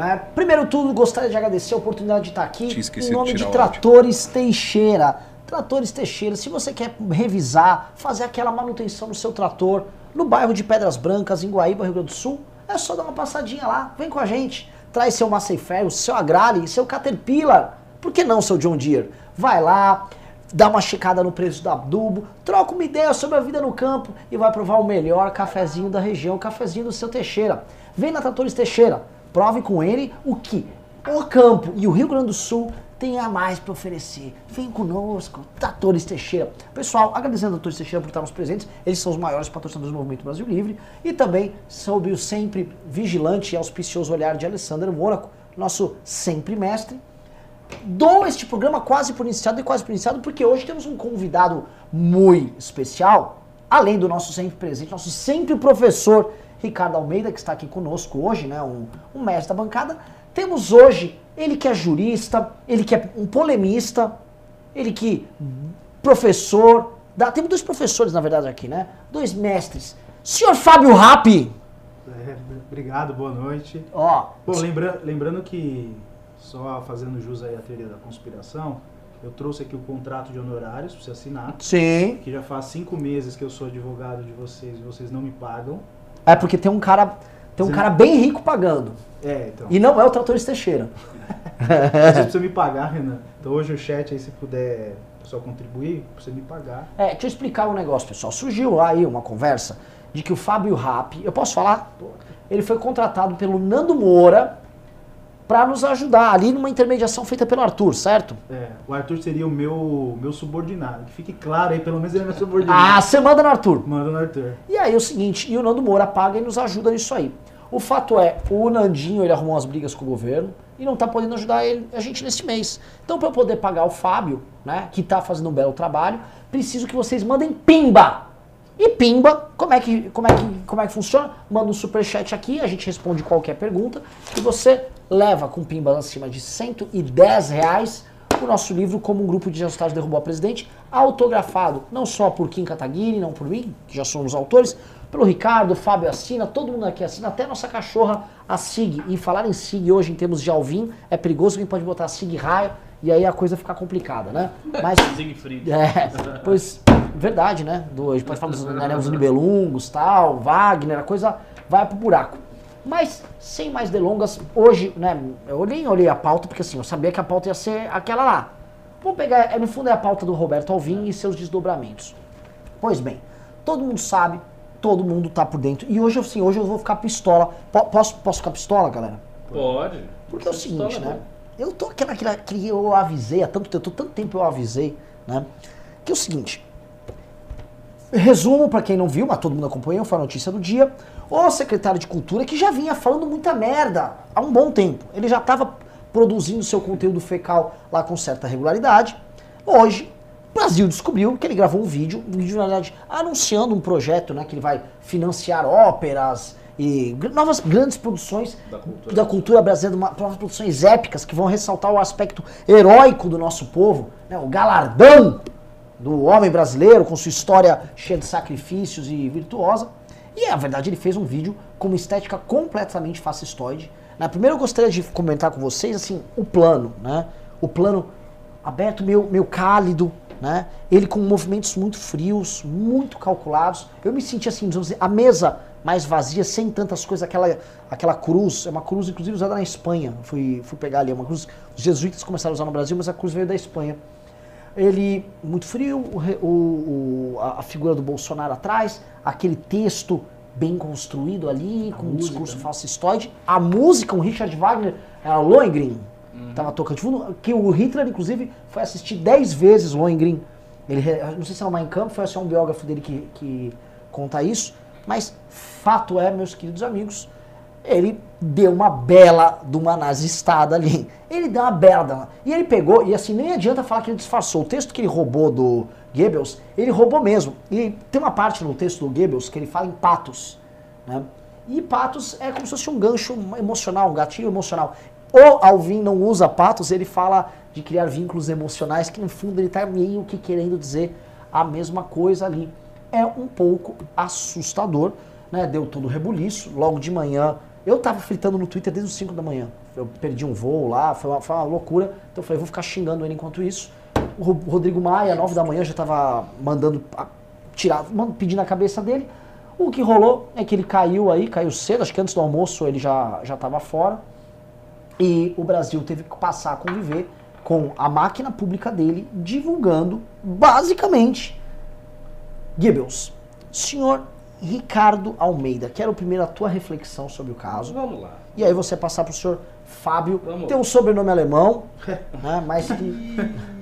Né? Primeiro tudo, gostaria de agradecer a oportunidade de estar aqui em nome de de áudio. Tratores Teixeira. Tratores Teixeira, se você quer revisar, fazer aquela manutenção no seu trator, no bairro de Pedras Brancas, em Guaíba, Rio Grande do Sul, é só dar uma passadinha lá, vem com a gente. Traz seu Massey Ferro, seu Agrale, seu Caterpillar, por que não seu John Deere? Vai lá, dá uma checada no preço do adubo, troca uma ideia sobre a vida no campo e vai provar o melhor cafezinho da região, o cafezinho do seu Teixeira. Vem na Tratores Teixeira, prove com ele o que o campo e o Rio Grande do Sul tem a mais para oferecer. Vem conosco, Tratores Teixeira. Pessoal, agradecendo a Tratores Teixeira por estar nos presentes, eles são os maiores patrocinadores do Movimento Brasil Livre e também sob o sempre vigilante e auspicioso olhar de Alessandro Mônaco, nosso sempre mestre, dou este programa quase por iniciado e quase por iniciado porque hoje temos um convidado muito especial, além do nosso sempre presente, nosso sempre professor Ricardo Almeida, que está aqui conosco hoje, né, um, um mestre da bancada. Temos hoje ele que é jurista, ele que é um polemista, ele que professor, dá, temos dois professores na verdade aqui, né? Dois mestres. Senhor Fábio Rappi, É, obrigado, boa noite. ó, Bom, lembra, lembrando que, só fazendo jus aí à teoria da conspiração, eu trouxe aqui o contrato de honorários para você assinar, sim, que já faz cinco meses que eu sou advogado de vocês e vocês não me pagam. É porque tem um cara, tem um Sim. cara bem rico pagando. É, então. E não é o Tratores Teixeira. Você precisa me pagar, Renan. Então hoje o chat aí, se puder só contribuir, você me pagar. É, deixa eu explicar um negócio, pessoal. Surgiu aí uma conversa de que o Fábio Rappi, eu posso falar? Ele foi contratado pelo Nando Moura para nos ajudar ali numa intermediação feita pelo Arthur, certo? É, o Arthur seria o meu, meu subordinado. Que fique claro aí, pelo menos ele é meu subordinado. Ah, você manda no Arthur. Manda no Arthur. E aí é o seguinte, e o Nando Moura paga e nos ajuda nisso aí. O fato é, o Nandinho ele arrumou umas brigas com o governo e não tá podendo ajudar ele, a gente nesse mês. Então, para eu poder pagar o Fábio, né, que tá fazendo um belo trabalho, preciso que vocês mandem pimba. E pimba, como é que, como é que, como é que funciona? Manda um superchat aqui, a gente responde qualquer pergunta e você leva com pimba acima de 110 reais o nosso livro Como um Grupo de Resultados Derrubou a Presidente, autografado não só por Kim Kataguiri, não por mim, que já somos autores, pelo Ricardo, Fábio assina, todo mundo aqui assina, até nossa cachorra, a Sig. E falar em Sig hoje, em termos de Alvin, é perigoso, alguém pode botar Sig raio e aí a coisa fica complicada, né? Mas, Siegfried. é, pois, verdade, né? Do, a gente pode falar dos, né, os Nibelungos, tal, Wagner, a coisa vai pro buraco. Mas, sem mais delongas, hoje, né, eu olhei, olhei a pauta, porque assim, eu sabia que a pauta ia ser aquela lá. Vamos pegar, é, no fundo é a pauta do Roberto Alvim e seus desdobramentos. Pois bem, todo mundo sabe, todo mundo tá por dentro. E hoje, assim, hoje eu vou ficar pistola. Po- posso, posso ficar pistola, galera? Pode. Porque é o seguinte, história né? Eu tô aquela, aquela que eu avisei há tanto tempo, tô tanto tempo eu avisei, né? Que é o seguinte. Resumo para quem não viu, mas todo mundo acompanhou, foi a notícia do dia. O secretário de Cultura, que já vinha falando muita merda há um bom tempo, ele já estava produzindo seu conteúdo fecal lá com certa regularidade. Hoje, o Brasil descobriu que ele gravou um vídeo, um vídeo, na verdade, anunciando um projeto, né? Que ele vai financiar óperas e novas grandes produções Da cultura. da cultura brasileira, uma- novas produções épicas que vão ressaltar o aspecto heróico do nosso povo, né, o galardão do homem brasileiro com sua história cheia de sacrifícios e virtuosa. E na verdade ele fez um vídeo com uma estética completamente fascistoide. Né? Primeiro eu gostaria de comentar com vocês assim o plano, né? O plano aberto, meio, meio cálido, né? Ele com movimentos muito frios, muito calculados. Eu me senti assim, dizer, a mesa mais vazia, sem tantas coisas, aquela, aquela cruz, é uma cruz inclusive usada na Espanha. Fui, fui pegar ali, é uma cruz. Os jesuítas começaram a usar no Brasil, mas a cruz veio da Espanha. Ele muito frio, o o- a, a figura do Bolsonaro atrás, aquele texto bem construído ali, com um discurso né? fascistoide. A música, o Richard Wagner, era Lohengrin, tava tocando de fundo, que o Hitler, inclusive, foi assistir 10 vezes Lohengrin. Ele, não sei se é o Mein Kampf, foi só um biógrafo dele que, que conta isso, mas fato é, meus queridos amigos, ele deu uma bela de uma nazistada ali. Ele deu uma bela. de uma- E ele pegou, e assim, nem adianta falar que ele disfarçou. O texto que ele roubou do Goebbels, ele roubou mesmo. E tem uma parte no texto do Goebbels que ele fala em patos. Né? E patos é como se fosse um gancho emocional, um gatilho emocional. O Alvin não usa patos, ele fala de criar vínculos emocionais, que no fundo ele está meio que querendo dizer a mesma coisa ali. É um pouco assustador, né? Deu todo o rebuliço. Logo de manhã Eu tava fritando no Twitter desde os 5 da manhã. Eu perdi um voo lá, foi uma, foi uma loucura. Então eu falei, vou ficar xingando ele enquanto isso. O Rodrigo Maia, 9 da manhã, já tava mandando tirar, pedindo a cabeça dele. O que rolou é que ele caiu aí, caiu cedo, acho que antes do almoço ele já já estava fora. E o Brasil teve que passar a conviver com a máquina pública dele divulgando, basicamente, Goebbels. Senhor Ricardo Almeida, quero primeiro a tua reflexão sobre o caso. Vamos lá. E aí você passar para o senhor Fábio, Vamos tem um sobrenome alemão, né, mas que...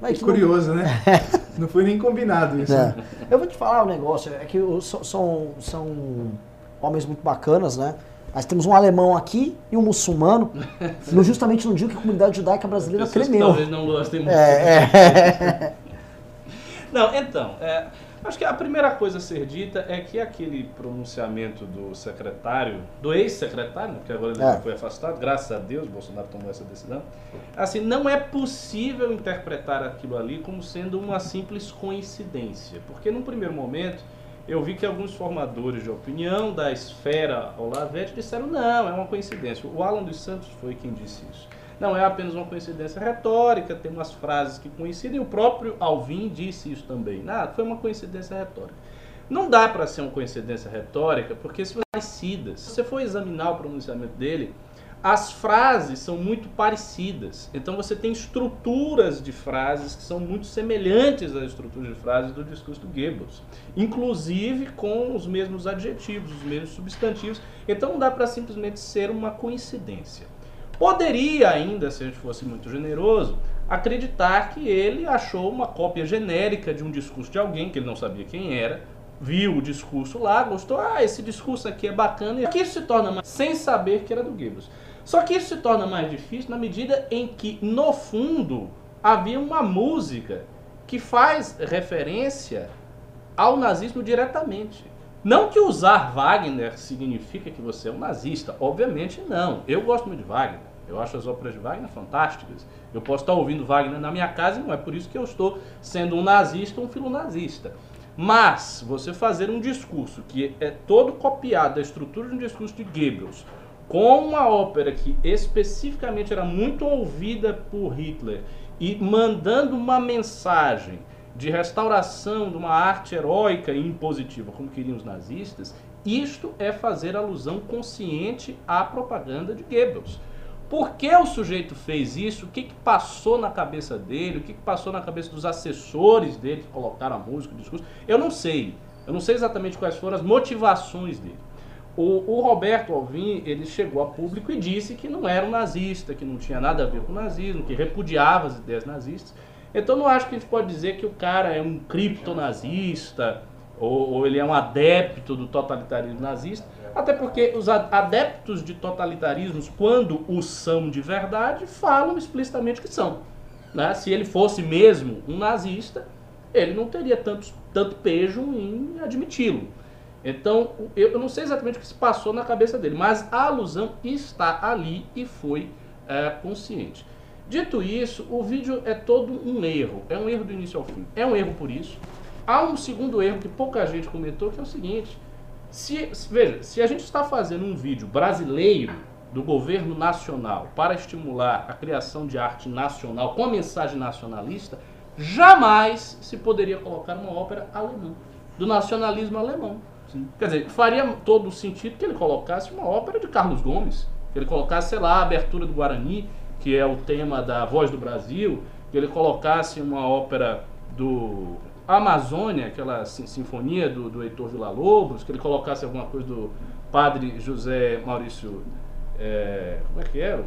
Mas que curioso, não... né? não foi nem combinado isso. É. Né? Eu vou te falar um negócio, é que são, são homens muito bacanas, né? Nós temos um alemão aqui e um muçulmano, no, justamente no dia que a comunidade judaica brasileira tremeu. Talvez não gostem muito. É, é. não, então, é, Acho que a primeira coisa a ser dita é que aquele pronunciamento do secretário, do ex-secretário, porque agora ele é. foi afastado, graças a Deus, Bolsonaro tomou essa decisão. Assim, não é possível interpretar aquilo ali como sendo uma simples coincidência, porque num primeiro momento eu vi que alguns formadores de opinião da esfera Olavete disseram não, é uma coincidência. O Alan dos Santos foi quem disse isso. Não é apenas uma coincidência retórica, tem umas frases que coincidem, o próprio Alvin disse isso também. Ah, foi uma coincidência retórica. Não dá para ser uma coincidência retórica, porque se parecidas. Se você for examinar o pronunciamento dele, as frases são muito parecidas. Então você tem estruturas de frases que são muito semelhantes às estruturas de frases do discurso do Goebbels, inclusive com os mesmos adjetivos, os mesmos substantivos. Então não dá para simplesmente ser uma coincidência. Poderia ainda, se a gente fosse muito generoso, acreditar que ele achou uma cópia genérica de um discurso de alguém que ele não sabia quem era, viu o discurso lá, gostou, ah, esse discurso aqui é bacana, e aqui isso se torna mais, sem saber que era do Goebbels. Só que isso se torna mais difícil na medida em que, no fundo, havia uma música que faz referência ao nazismo diretamente. Não que usar Wagner significa que você é um nazista, obviamente não. Eu gosto muito de Wagner. Eu acho as óperas de Wagner fantásticas. Eu posso estar ouvindo Wagner na minha casa e não é por isso que eu estou sendo um nazista ou um filonazista. Mas você fazer um discurso que é todo copiado da estrutura de um discurso de Goebbels, com uma ópera que especificamente era muito ouvida por Hitler e mandando uma mensagem de restauração de uma arte heróica e impositiva, como queriam os nazistas, isto é fazer alusão consciente à propaganda de Goebbels. Por que o sujeito fez isso? O que, que passou na cabeça dele? O que, que passou na cabeça dos assessores dele que colocaram a música, o discurso? Eu não sei. Eu não sei exatamente quais foram as motivações dele. O, o, Roberto Alvim, ele chegou a público e disse que não era um nazista, que não tinha nada a ver com o nazismo, que repudiava as ideias nazistas. Então não acho que a gente pode dizer que o cara é um criptonazista ou, ou ele é um adepto do totalitarismo nazista. Até porque os adeptos de totalitarismos, quando o são de verdade, falam explicitamente que são. Né? Se ele fosse mesmo um nazista, ele não teria tanto, tanto pejo em admiti-lo. Então, eu não sei exatamente o que se passou na cabeça dele, mas a alusão está ali e foi é, consciente. Dito isso, o vídeo é todo um erro, é um erro do início ao fim. É um erro por isso. Há um segundo erro que pouca gente comentou, que é o seguinte: se, veja, se a gente está fazendo um vídeo brasileiro do governo nacional para estimular a criação de arte nacional com a mensagem nacionalista, jamais se poderia colocar uma ópera alemã, do nacionalismo alemão. Sim. Quer dizer, faria todo o sentido que ele colocasse uma ópera de Carlos Gomes, que ele colocasse, sei lá, a abertura do Guarani, que é o tema da Voz do Brasil, que ele colocasse uma ópera do Amazônia, aquela sinfonia do, do Heitor Villa-Lobos, que ele colocasse alguma coisa do padre José Maurício. É, como é que é?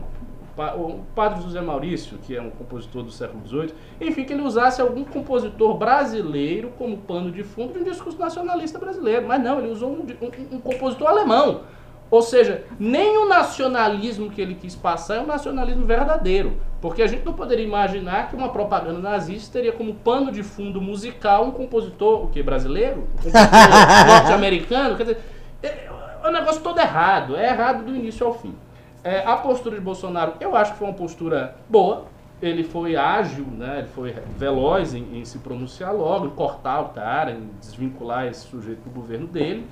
O padre José Maurício, que é um compositor do século XVIII, enfim, que ele usasse algum compositor brasileiro como pano de fundo de um discurso nacionalista brasileiro. Mas não, ele usou um, um, um compositor alemão. Ou seja, nem o nacionalismo que ele quis passar é um nacionalismo verdadeiro. Porque a gente não poderia imaginar que uma propaganda nazista teria como pano de fundo musical um compositor o que, brasileiro? Um compositor norte-americano? Quer dizer, é, é um negócio todo errado. É errado do início ao fim. É, a postura de Bolsonaro, eu acho que foi uma postura boa. Ele foi ágil, né? ele foi veloz em, em se pronunciar logo, em cortar o cara, em desvincular esse sujeito do governo dele.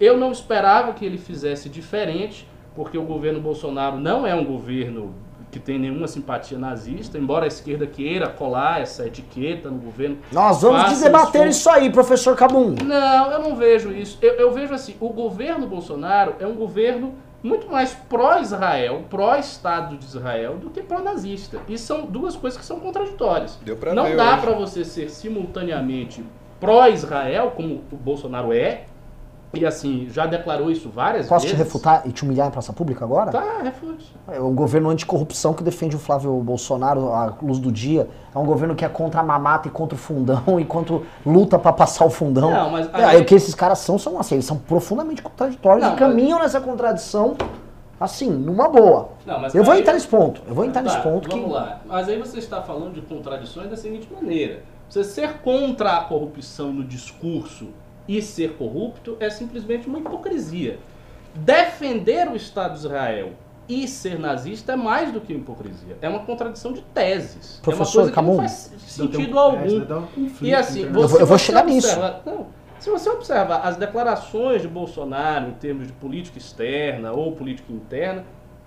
Eu não esperava que ele fizesse diferente, porque o governo Bolsonaro não é um governo que tem nenhuma simpatia nazista, embora a esquerda queira colar essa etiqueta no governo. Nós vamos debater isso aí, professor Cabum. Não, eu não vejo isso. Eu, eu vejo assim, o governo Bolsonaro é um governo muito mais pró-Israel, pró-Estado de Israel, do que pró-nazista. E são duas coisas que são contraditórias. não dá para você ser simultaneamente pró-Israel, como o Bolsonaro é, e assim, já declarou isso várias Posso vezes. Posso te refutar e te humilhar em praça pública agora? Tá, refute. É um governo anticorrupção que defende o Flávio Bolsonaro à luz do dia. É um governo que é contra a mamata e contra o fundão, enquanto luta para passar o fundão. Não, mas é, gente... O que esses caras são, são assim, eles são profundamente contraditórios Não, e caminham mas... nessa contradição assim, numa boa. Não, eu vou entrar nesse ponto. Eu vou entrar tá, nesse ponto vamos que. lá. Mas aí você está falando de contradições da seguinte maneira. Você ser contra a corrupção no discurso e ser corrupto é simplesmente uma hipocrisia. Defender o Estado de Israel e ser nazista é mais do que hipocrisia. É uma contradição de teses. Professor, é uma coisa que não faz sentido algum. e assim, você, eu vou, eu vou chegar observa, nisso. Não, se você observar as declarações de Bolsonaro em termos de política externa ou política interna,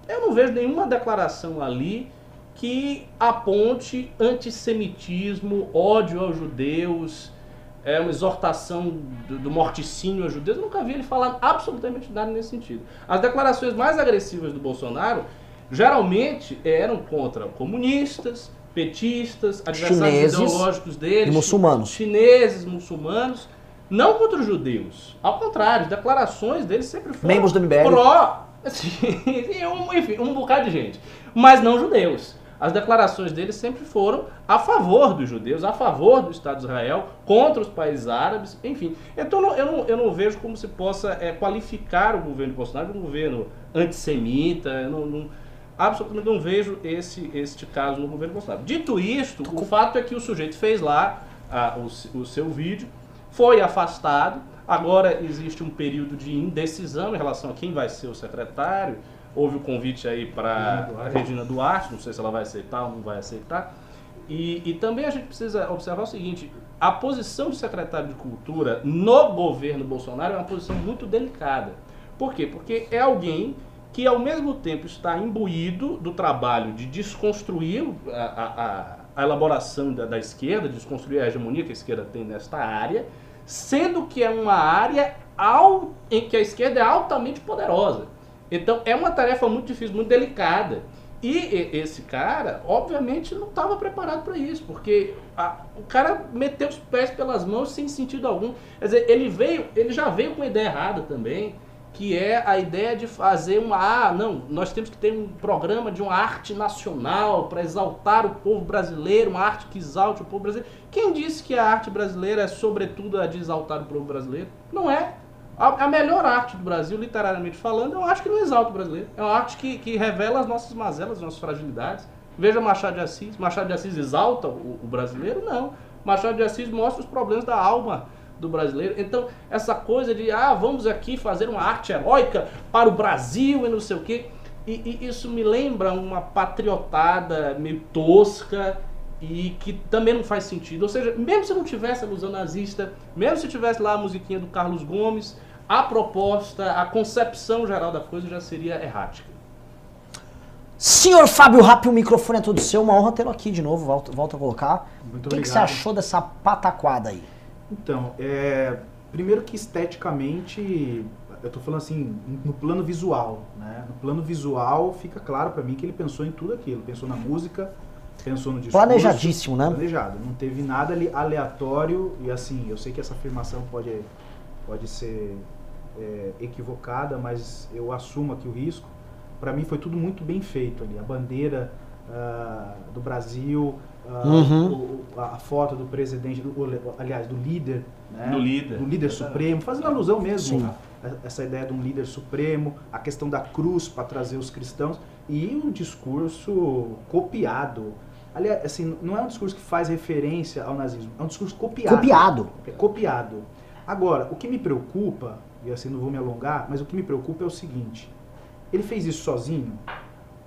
eu não vejo nenhuma declaração ali que aponte antissemitismo, ódio aos judeus, é uma exortação do, do morticínio aos judeus. Eu nunca vi ele falar absolutamente nada nesse sentido. As declarações mais agressivas do Bolsonaro geralmente eram contra comunistas, petistas, adversários chineses ideológicos deles, muçulmanos. chineses, muçulmanos, não contra os judeus. Ao contrário, as declarações deles sempre foram membros do MBL. pró, assim, enfim, um bocado de gente, mas não judeus as declarações dele sempre foram a favor dos judeus, a favor do Estado de Israel, contra os países árabes, enfim. Então eu não, eu não vejo como se possa é, qualificar o governo de Bolsonaro de um governo antissemita, não, não, absolutamente não vejo esse, este caso no governo Bolsonaro. Dito isto, o fato é que o sujeito fez lá a, o, o seu vídeo, foi afastado, agora existe um período de indecisão em relação a quem vai ser o secretário, Houve o convite aí para a Regina Duarte, não sei se ela vai aceitar ou não vai aceitar. E, e também a gente precisa observar o seguinte: a posição de secretário de Cultura no governo Bolsonaro é uma posição muito delicada. Por quê? Porque é alguém que ao mesmo tempo está imbuído do trabalho de desconstruir a, a, a elaboração da, da, esquerda, desconstruir a hegemonia que a esquerda tem nesta área, sendo que é uma área ao, em que a esquerda é altamente poderosa. Então é uma tarefa muito difícil, muito delicada. E esse cara, obviamente, não estava preparado para isso, porque a, o cara meteu os pés pelas mãos sem sentido algum. Quer dizer, ele veio, ele já veio com uma ideia errada também, que é a ideia de fazer uma, ah, não, nós temos que ter um programa de uma arte nacional para exaltar o povo brasileiro, uma arte que exalte o povo brasileiro. Quem disse que a arte brasileira é sobretudo a de exaltar o povo brasileiro? Não é. A, a, melhor arte do Brasil, literariamente falando, é uma arte que não exalta o brasileiro. É uma arte que, que revela as nossas mazelas, as nossas fragilidades. Veja Machado de Assis. Machado de Assis exalta o, o brasileiro? Não. Machado de Assis mostra os problemas da alma do brasileiro. Então, essa coisa de, ah, vamos aqui fazer uma arte heróica para o Brasil e não sei o quê. E, e isso me lembra uma patriotada meio tosca e que também não faz sentido. Ou seja, mesmo se não tivesse a alusão nazista, mesmo se tivesse lá a musiquinha do Carlos Gomes, a proposta, a concepção geral da coisa já seria errática. Senhor Fábio Rapp, o microfone é todo seu. Uma honra tê-lo aqui de novo. Volta, volta a colocar. Muito o que, que, você achou dessa pataquada aí? Então, é, primeiro que esteticamente, eu estou falando assim, no plano visual. Né? No plano visual, fica claro para mim que ele pensou em tudo aquilo. Pensou na música, pensou no discurso. Planejadíssimo, né? Planejado. Não teve nada ali aleatório. E assim, eu sei que essa afirmação pode, pode ser é, equivocada, mas eu assumo aqui o risco. Para mim foi tudo muito bem feito ali. A bandeira uh, do Brasil, uh, uhum. o, a foto do presidente, do, aliás, do líder, né? do líder, do líder supremo, fazendo alusão mesmo Sim. a, essa ideia de um líder supremo, a questão da cruz para trazer os cristãos e um discurso copiado. Aliás, assim, não é um discurso que faz referência ao nazismo, é um discurso copiado. Copiado. É copiado. Agora, o que me preocupa e assim não vou me alongar, mas o que me preocupa é o seguinte: ele fez isso sozinho?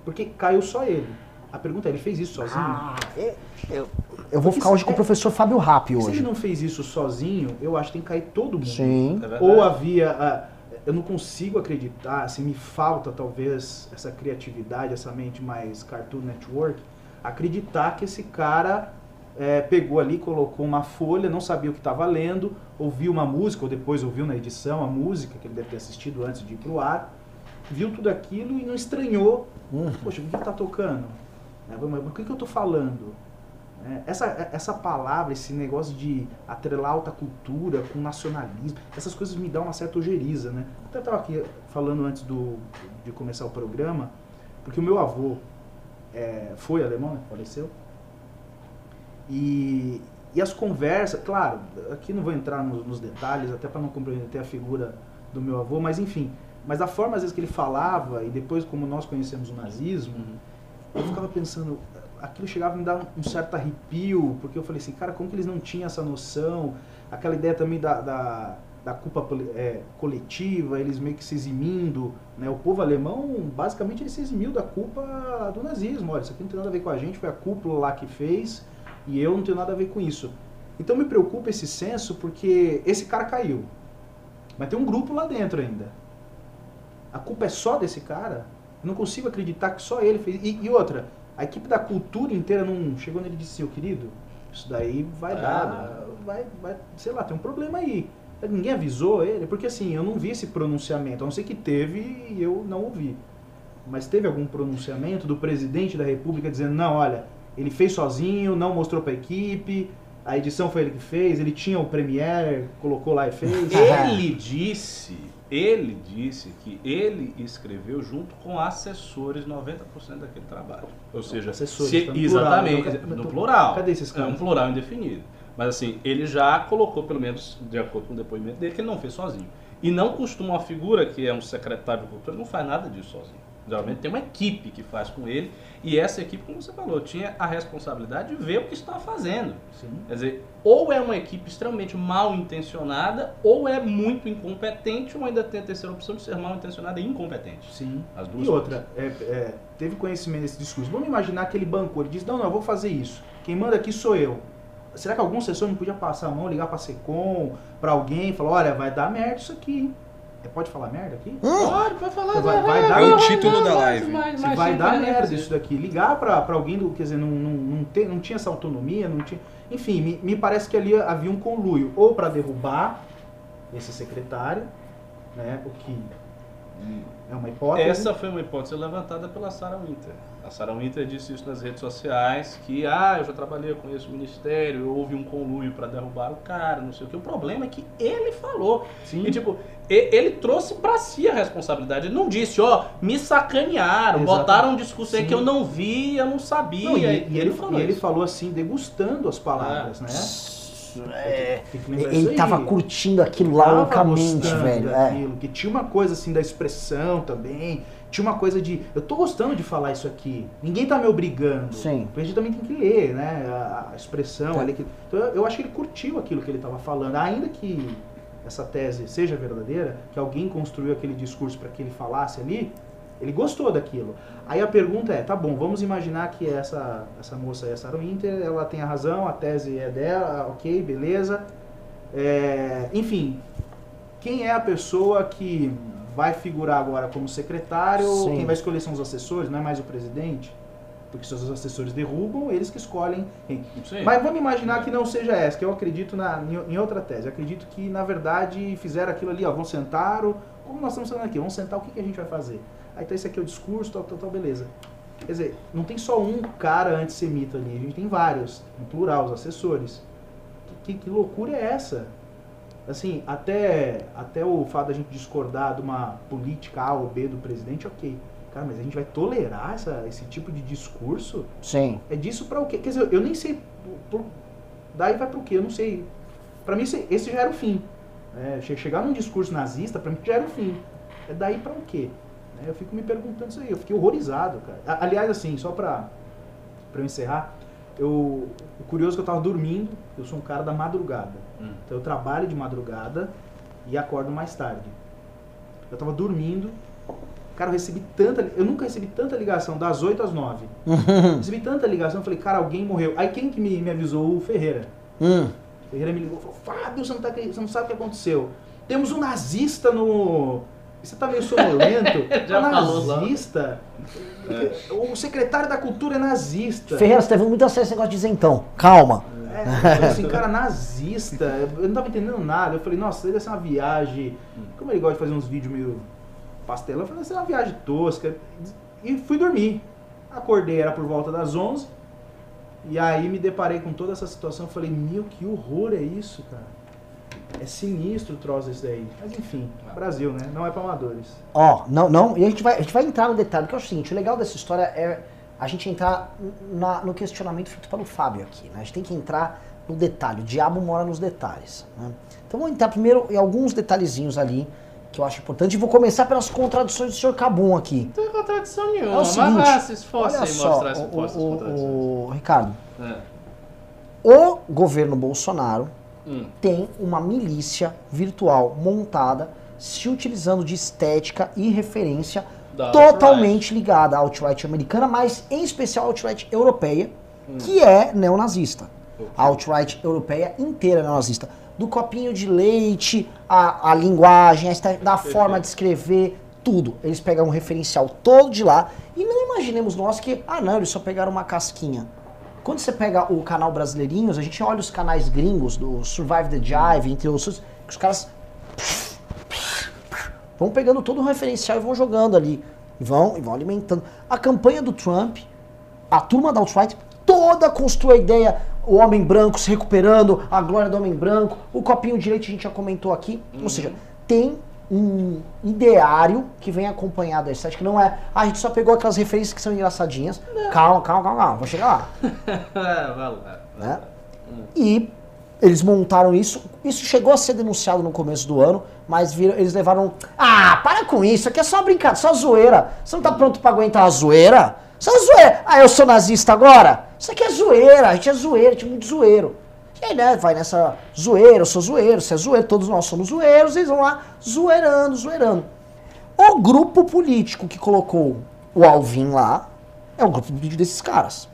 Porque caiu só ele. A pergunta é: ele fez isso sozinho? Ah, eu, eu, eu vou ficar hoje é, com o professor Fábio Rappi hoje. Se ele não fez isso sozinho, eu acho que tem que cair todo mundo. Sim. É Ou havia. Uh, eu não consigo acreditar, assim, me falta talvez essa criatividade, essa mente mais Cartoon Network, acreditar que esse cara é, pegou ali, colocou uma folha, não sabia o que estava lendo, ouviu uma música, ou depois ouviu na edição a música, que ele deve ter assistido antes de ir pro ar, viu tudo aquilo e não estranhou. Uhum. Poxa, o que está tocando? É, mas por que, que eu estou falando? É, essa, essa palavra, esse negócio de atrelar alta cultura com nacionalismo, essas coisas me dão uma certa ojeriza, né? Até estava aqui falando antes do, de começar o programa, porque o meu avô é, foi alemão, né? faleceu, e, e as conversas, claro, aqui não vou entrar nos, nos detalhes, até para não comprometer a figura do meu avô, mas enfim, mas a forma às vezes que ele falava, e depois como nós conhecemos o nazismo, uhum. eu ficava pensando, aquilo chegava a me dar um certo arrepio, porque eu falei assim, cara, como que eles não tinham essa noção? Aquela ideia também da, da, da culpa é, coletiva, eles meio que se eximindo. Né? O povo alemão, basicamente, ele se eximiu da culpa do nazismo. Olha, isso aqui não tem nada a ver com a gente, foi a cúpula lá que fez, e eu não tenho nada a ver com isso. Então me preocupa esse senso, porque esse cara caiu. Mas tem um grupo lá dentro ainda. A culpa é só desse cara? Eu não consigo acreditar que só ele fez. E, e outra, a equipe da cultura inteira não chegou nele e disse, seu querido, isso daí vai dar, vai, vai, sei lá, tem um problema aí. Ninguém avisou ele, porque assim, eu não vi esse pronunciamento, a não ser que teve e eu não ouvi. Mas teve algum pronunciamento do presidente da república dizendo, não, olha, ele fez sozinho, não mostrou para a equipe, a edição foi ele que fez, ele tinha o Premiere, colocou lá e fez. Ele disse ele disse que ele escreveu junto com assessores 90% daquele trabalho. Ou seja, assessores, se, tá exatamente, plural, no plural. Cadê esses caras? É um plural indefinido. Mas assim, ele já colocou, pelo menos de acordo com o depoimento dele, que ele não fez sozinho. E não costuma uma figura que é um secretário de cultura, não faz nada disso sozinho. Geralmente tem uma equipe que faz com ele e essa equipe, como você falou, tinha a responsabilidade de ver o que estava fazendo. Sim. Quer dizer, ou é uma equipe extremamente mal intencionada, ou é muito incompetente, ou ainda tem a terceira opção de ser mal intencionada e incompetente. Sim. As duas e outra, é, é, teve conhecimento desse discurso. Vamos imaginar aquele banco, ele diz, não, não, eu vou fazer isso. Quem manda aqui sou eu. Será que algum assessor não podia passar a mão, ligar para a SECOM, para alguém falar, olha, vai dar merda isso aqui, hein? É, pode falar merda aqui? Pode, pode falar. Vai, vai, dar, é o título da live. Mais, mais, vai dar merda isso daqui. Ligar para alguém, do, quer dizer, não, não, não, tem, não tinha essa autonomia, não tinha... Enfim, me, me parece que ali havia um conluio. Ou para derrubar esse secretário, né, o que é uma hipótese. Essa foi uma hipótese levantada pela Sarah Winter. Sarah Winter disse isso nas redes sociais, que, ah, eu já trabalhei com esse ministério, houve um conluio para derrubar o cara, não sei o que. O problema é que ele falou. Sim. E, tipo, ele trouxe para si a responsabilidade. Ele não disse, ó, me sacanearam, Exatamente. botaram um discurso aí que eu não vi, eu não sabia. Não, e, e, ele, ele, falou, e ele falou assim, degustando as palavras, é. né? É, ele estava curtindo aquilo lá loucamente, velho. É. que tinha uma coisa assim da expressão também, tinha uma coisa de, eu tô gostando de falar isso aqui, ninguém tá me obrigando. Sim. A gente também tem que ler, né, a, a expressão ali. Que, então eu, eu acho que ele curtiu aquilo que ele estava falando, ainda que essa tese seja verdadeira, que alguém construiu aquele discurso para que ele falasse ali, ele gostou daquilo. Aí a pergunta é, tá bom, vamos imaginar que essa, essa moça, essa Winter, ela tem a razão, a tese é dela, ok, beleza. É, enfim, quem é a pessoa que vai figurar agora como secretário, Sim. quem vai escolher são os assessores, não é mais o presidente. Porque se os assessores derrubam, eles que escolhem. Mas vamos imaginar que não seja essa, que eu acredito na, em outra tese. Eu acredito que, na verdade, fizeram aquilo ali, ó, vão sentar, como nós estamos falando aqui, vamos sentar, o que, que a gente vai fazer? Aí tá esse aqui é o discurso, tal, tal, tal, beleza. Quer dizer, não tem só um cara antissemita ali, a gente tem vários, no plural, os assessores. Que, que, que loucura é essa? Assim, até, até o fato da gente discordar de uma política A ou B do presidente, ok. Cara, mas a gente vai tolerar essa, esse tipo de discurso? Sim. É disso para o quê? Quer dizer, eu nem sei. Por, daí vai para o quê? Eu não sei. Para mim, esse, esse, já era o fim. É, chegar num discurso nazista, para mim já era o fim. É daí para o quê? É, eu fico me perguntando isso aí. Eu fiquei horrorizado, cara. Aliás, assim, só para eu encerrar, eu, o curioso é que eu tava dormindo, eu sou um cara da madrugada. Hum. Então eu trabalho de madrugada e acordo mais tarde. Eu tava dormindo, cara, eu recebi tanta. Eu nunca recebi tanta ligação, das 8 às 9. recebi tanta ligação, eu falei, cara, alguém morreu. Aí quem que me, me avisou? O Ferreira. Hum. O Ferreira me ligou e falou, Fábio, você não, tá, você não sabe o que aconteceu. temos um nazista no. Você tá meio sonolento? Já falou nazista. É. O secretário da cultura é nazista. Ferreira, você teve muito acesso esse negócio de isentão. Calma. É, assim, cara, nazista. Eu não tava entendendo nada. Eu falei, nossa, deve ser uma viagem. Como ele gosta de fazer uns vídeos meio pastelão, eu falei, deve ser uma viagem tosca. E fui dormir. Acordei, era por volta das 11. E aí me deparei com toda essa situação. Falei, meu, que horror é isso, cara. É sinistro o troço desse daí. Mas enfim, Brasil, né? Não é para amadores. Ó, não, não. E a gente, vai, a gente vai entrar no detalhe, que é o seguinte: o legal dessa história é a gente entrar na, no questionamento feito pelo Fábio aqui. Né? A gente tem que entrar no detalhe. O diabo mora nos detalhes. Né? Então vamos entrar primeiro em alguns detalhezinhos ali que eu acho importante. E vou começar pelas contradições do senhor Cabum aqui. Não tem contradição nenhuma. É o seguinte, mas se esforce olha em só, mostrar o, o, contradições. o, Ricardo, É. o governo Bolsonaro Hum. tem uma milícia virtual montada se utilizando de estética e referência Da totalmente ligada à alt-right americana, mas em especial à alt-right europeia, que é neonazista. A alt-right europeia inteira é neonazista. Do copinho de leite, a, a linguagem, a da forma de escrever, tudo. Eles pegam um referencial todo de lá e não imaginemos nós que, ah não, eles só pegaram uma casquinha. Quando você pega o canal Brasileirinhos, a gente olha os canais gringos, do Survive the Jive, entre outros, que os caras vão pegando todo o referencial e vão jogando ali. E vão, e vão alimentando. A campanha do Trump, a turma da alt-right, toda construiu a ideia, o homem branco se recuperando, a glória do homem branco, o copinho de leite a gente já comentou aqui. Ou seja, tem um ideário que vem acompanhado da estética. Não é, ah, a gente só pegou aquelas referências que são engraçadinhas. Calma, calma, calma, calma, vou chegar lá vai lá. né? E eles montaram isso. Isso chegou a ser denunciado no começo do ano, mas viram, eles levaram. Ah, para com isso, aqui é só brincadeira, só zoeira. Você não tá pronto pra aguentar a zoeira? Só zoeira. Ah, eu sou nazista agora? Isso aqui é zoeira, a gente é zoeiro, a gente é muito zoeiro. E aí, né, vai nessa zoeira, eu sou zoeiro, você é zoeiro, todos nós somos zoeiros, eles vão lá zoeirando, zoeirando. O grupo político que colocou o Alvin lá é o grupo político desses caras.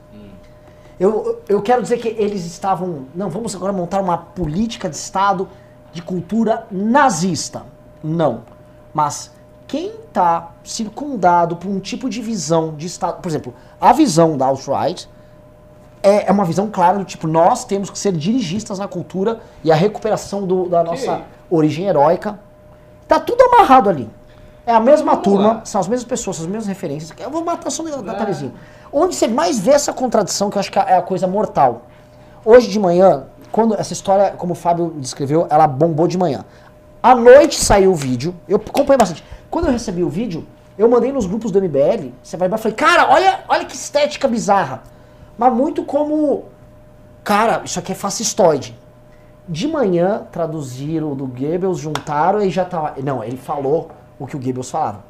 Eu, eu quero dizer que eles estavam. Não, vamos agora montar uma política de Estado de cultura nazista. Não. Mas quem está circundado por um tipo de visão de Estado. Por exemplo, a visão da alt-right é, é uma visão clara do tipo: nós temos que ser dirigistas na cultura e a recuperação do- da nossa origem heróica. Tá tudo amarrado ali. É a mesma Vamos turma, lá. são as mesmas pessoas, as mesmas referências. Eu vou matar só o detalhezinho. Onde você mais vê essa contradição, que eu acho que é a coisa mortal. Hoje de manhã, quando essa história, como o Fábio descreveu, ela bombou de manhã. À noite saiu o vídeo, eu acompanhei bastante. Quando eu recebi o vídeo, eu mandei nos grupos do MBL, você vai embora, falei, cara, olha, olha que estética bizarra. Mas muito como, cara, isso aqui é fascistoide. De manhã, traduziram do Goebbels, juntaram e já tava. Não, ele falou o que o Goebbels falava.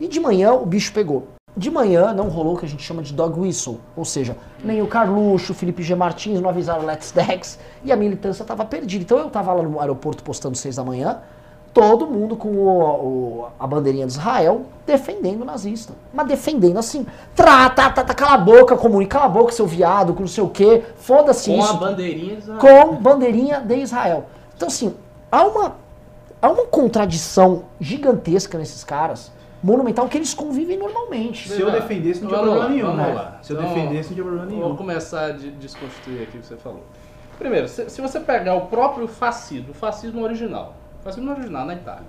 E de manhã o bicho pegou. De manhã não rolou o que a gente chama de dog whistle, ou seja, nem o Carluxo, o Felipe G. Martins não avisaram o Let's Dex e a militância estava perdida. Então eu estava lá no aeroporto postando seis da manhã, todo mundo com o- o- a bandeirinha de Israel defendendo o nazista. Mas defendendo assim, trá, tá, tá, tá, cala a boca, comunica, cala a boca, seu viado, com não sei o quê, foda-se Com isso a bandeirinha de com bandeirinha de Israel. Então, assim, há uma, há uma contradição gigantesca nesses caras, monumental, que eles convivem normalmente. Se eu defendesse, não tinha problema lá, nenhum, vamos né? lá. Se eu Então, defendesse, não tinha problema Vou nenhum. começar a de- desconstruir aqui o que você falou. Primeiro, se, se você pegar o próprio fascismo, o fascismo original, o fascismo original na Itália,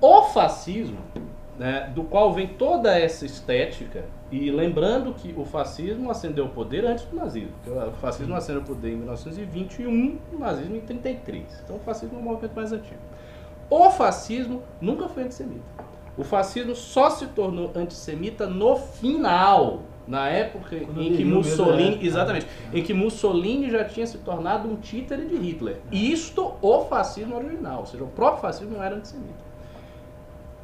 o fascismo, né, do qual vem toda essa estética, e lembrando que o fascismo ascendeu ao poder antes do nazismo. O fascismo ascendeu ao poder em 1921, o nazismo em 33. Então o fascismo é um movimento mais antigo. O fascismo nunca foi antissemita. O fascismo só se tornou antissemita no final, na época Quando em que Mussolini, é. exatamente, em que Mussolini já tinha se tornado um títere de Hitler. Isto o fascismo original, ou seja, o próprio fascismo não era antissemita.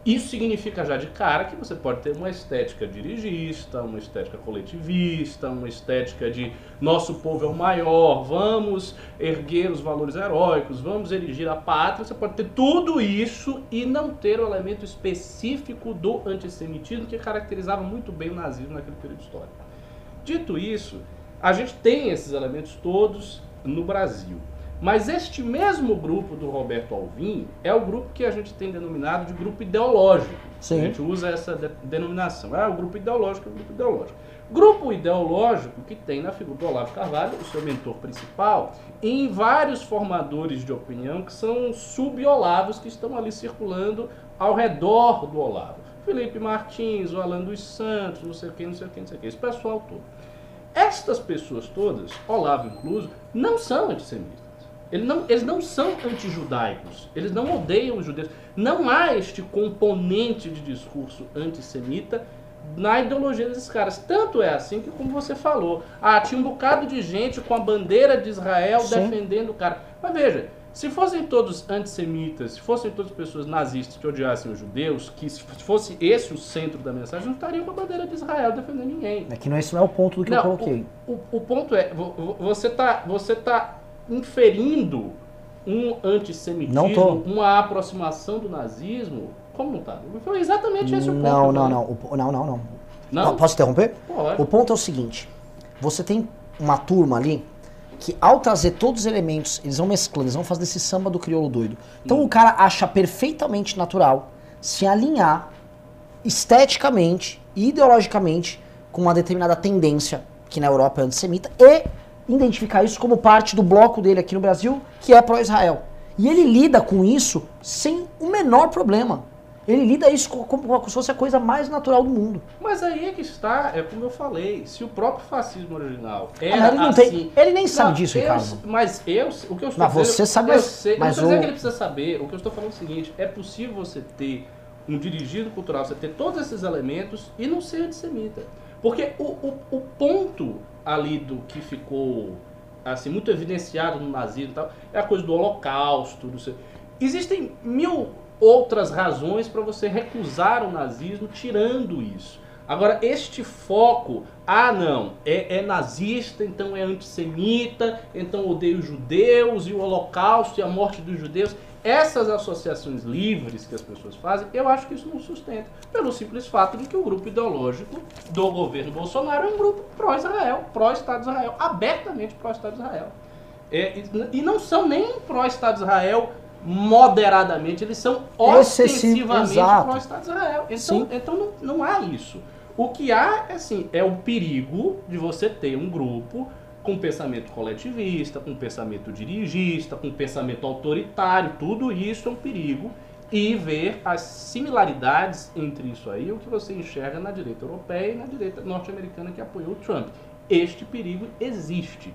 Isso significa já de cara que você pode ter uma estética dirigista, uma estética coletivista, uma estética de nosso povo é o maior, vamos erguer os valores heróicos, vamos erigir a pátria. Você pode ter tudo isso e não ter o elemento específico do antissemitismo que caracterizava muito bem o nazismo naquele período histórico. Dito isso, a gente tem esses elementos todos no Brasil. Mas este mesmo grupo do Roberto Alvim é o grupo que a gente tem denominado de grupo ideológico. Sim. A gente usa essa de denominação. É o grupo ideológico, é o grupo ideológico. Grupo ideológico que tem na figura do Olavo Carvalho, o seu mentor principal, em vários formadores de opinião que são sub-Olavos que estão ali circulando ao redor do Olavo. Felipe Martins, o Alan dos Santos, não sei o que, não sei o que, não sei o que, esse pessoal todo. Estas pessoas todas, Olavo incluso, não são antissemitas. Eles não, eles não são antijudaicos, eles não odeiam os judeus. Não há este componente de discurso antissemita na ideologia desses caras. Tanto é assim que, como você falou, ah, tinha um bocado de gente com a bandeira de Israel Sim. defendendo o cara. Mas veja, se fossem todos antissemitas, se fossem todas pessoas nazistas que odiassem os judeus, que se fosse esse o centro da mensagem, não estariam com a bandeira de Israel defendendo ninguém. É que não, esse não é o ponto do que não, eu coloquei. O, o, o ponto é, você está você tá inferindo um antissemitismo, uma aproximação do nazismo. Como não está? Foi exatamente esse o ponto. Não, não, não. O, não, não, não. Não? Posso interromper? Pode. O ponto é o seguinte. Você tem uma turma ali que ao trazer todos os elementos, eles vão mesclando, eles vão fazer esse samba do crioulo doido. Então hum. o cara acha perfeitamente natural se alinhar esteticamente e ideologicamente com uma determinada tendência que na Europa é antissemita e identificar isso como parte do bloco dele aqui no Brasil, que é pró-Israel. E ele lida com isso sem o menor problema. Ele lida isso como, como, se fosse a coisa mais natural do mundo. Mas aí é que está, é como eu falei, se o próprio fascismo original era ah, ele, não assim, tem, ele nem sabe não, disso, eu, Ricardo. Mas eu, o que eu estou não, dizendo, você sabe, eu sei, mas não estou o... que ele precisa saber, o que eu estou falando é o seguinte, é possível você ter um dirigido cultural, você ter todos esses elementos e não ser antissemita. Porque o, o, o ponto ali do que ficou assim muito evidenciado no nazismo e tal, é a coisa do holocausto, do seu... Existem mil outras razões para você recusar o nazismo tirando isso. Agora, este foco, ah não, é, é, nazista, então é antissemita, então odeia os judeus e o holocausto e a morte dos judeus. Essas associações livres que as pessoas fazem, eu acho que isso não sustenta. Pelo simples fato de que o grupo ideológico do governo Bolsonaro é um grupo pró-Israel, pró-Estado de Israel, abertamente pró-Estado de Israel. É, e não são nem pró-Estado de Israel moderadamente, eles são ostensivamente pró-Estado de Israel. Então, então não, não há isso. O que há assim, é o perigo de você ter um grupo com pensamento coletivista, com pensamento dirigista, com pensamento autoritário, tudo isso é um perigo. E ver as similaridades entre isso aí, o que você enxerga na direita europeia e na direita norte-americana que apoiou o Trump. Este perigo existe.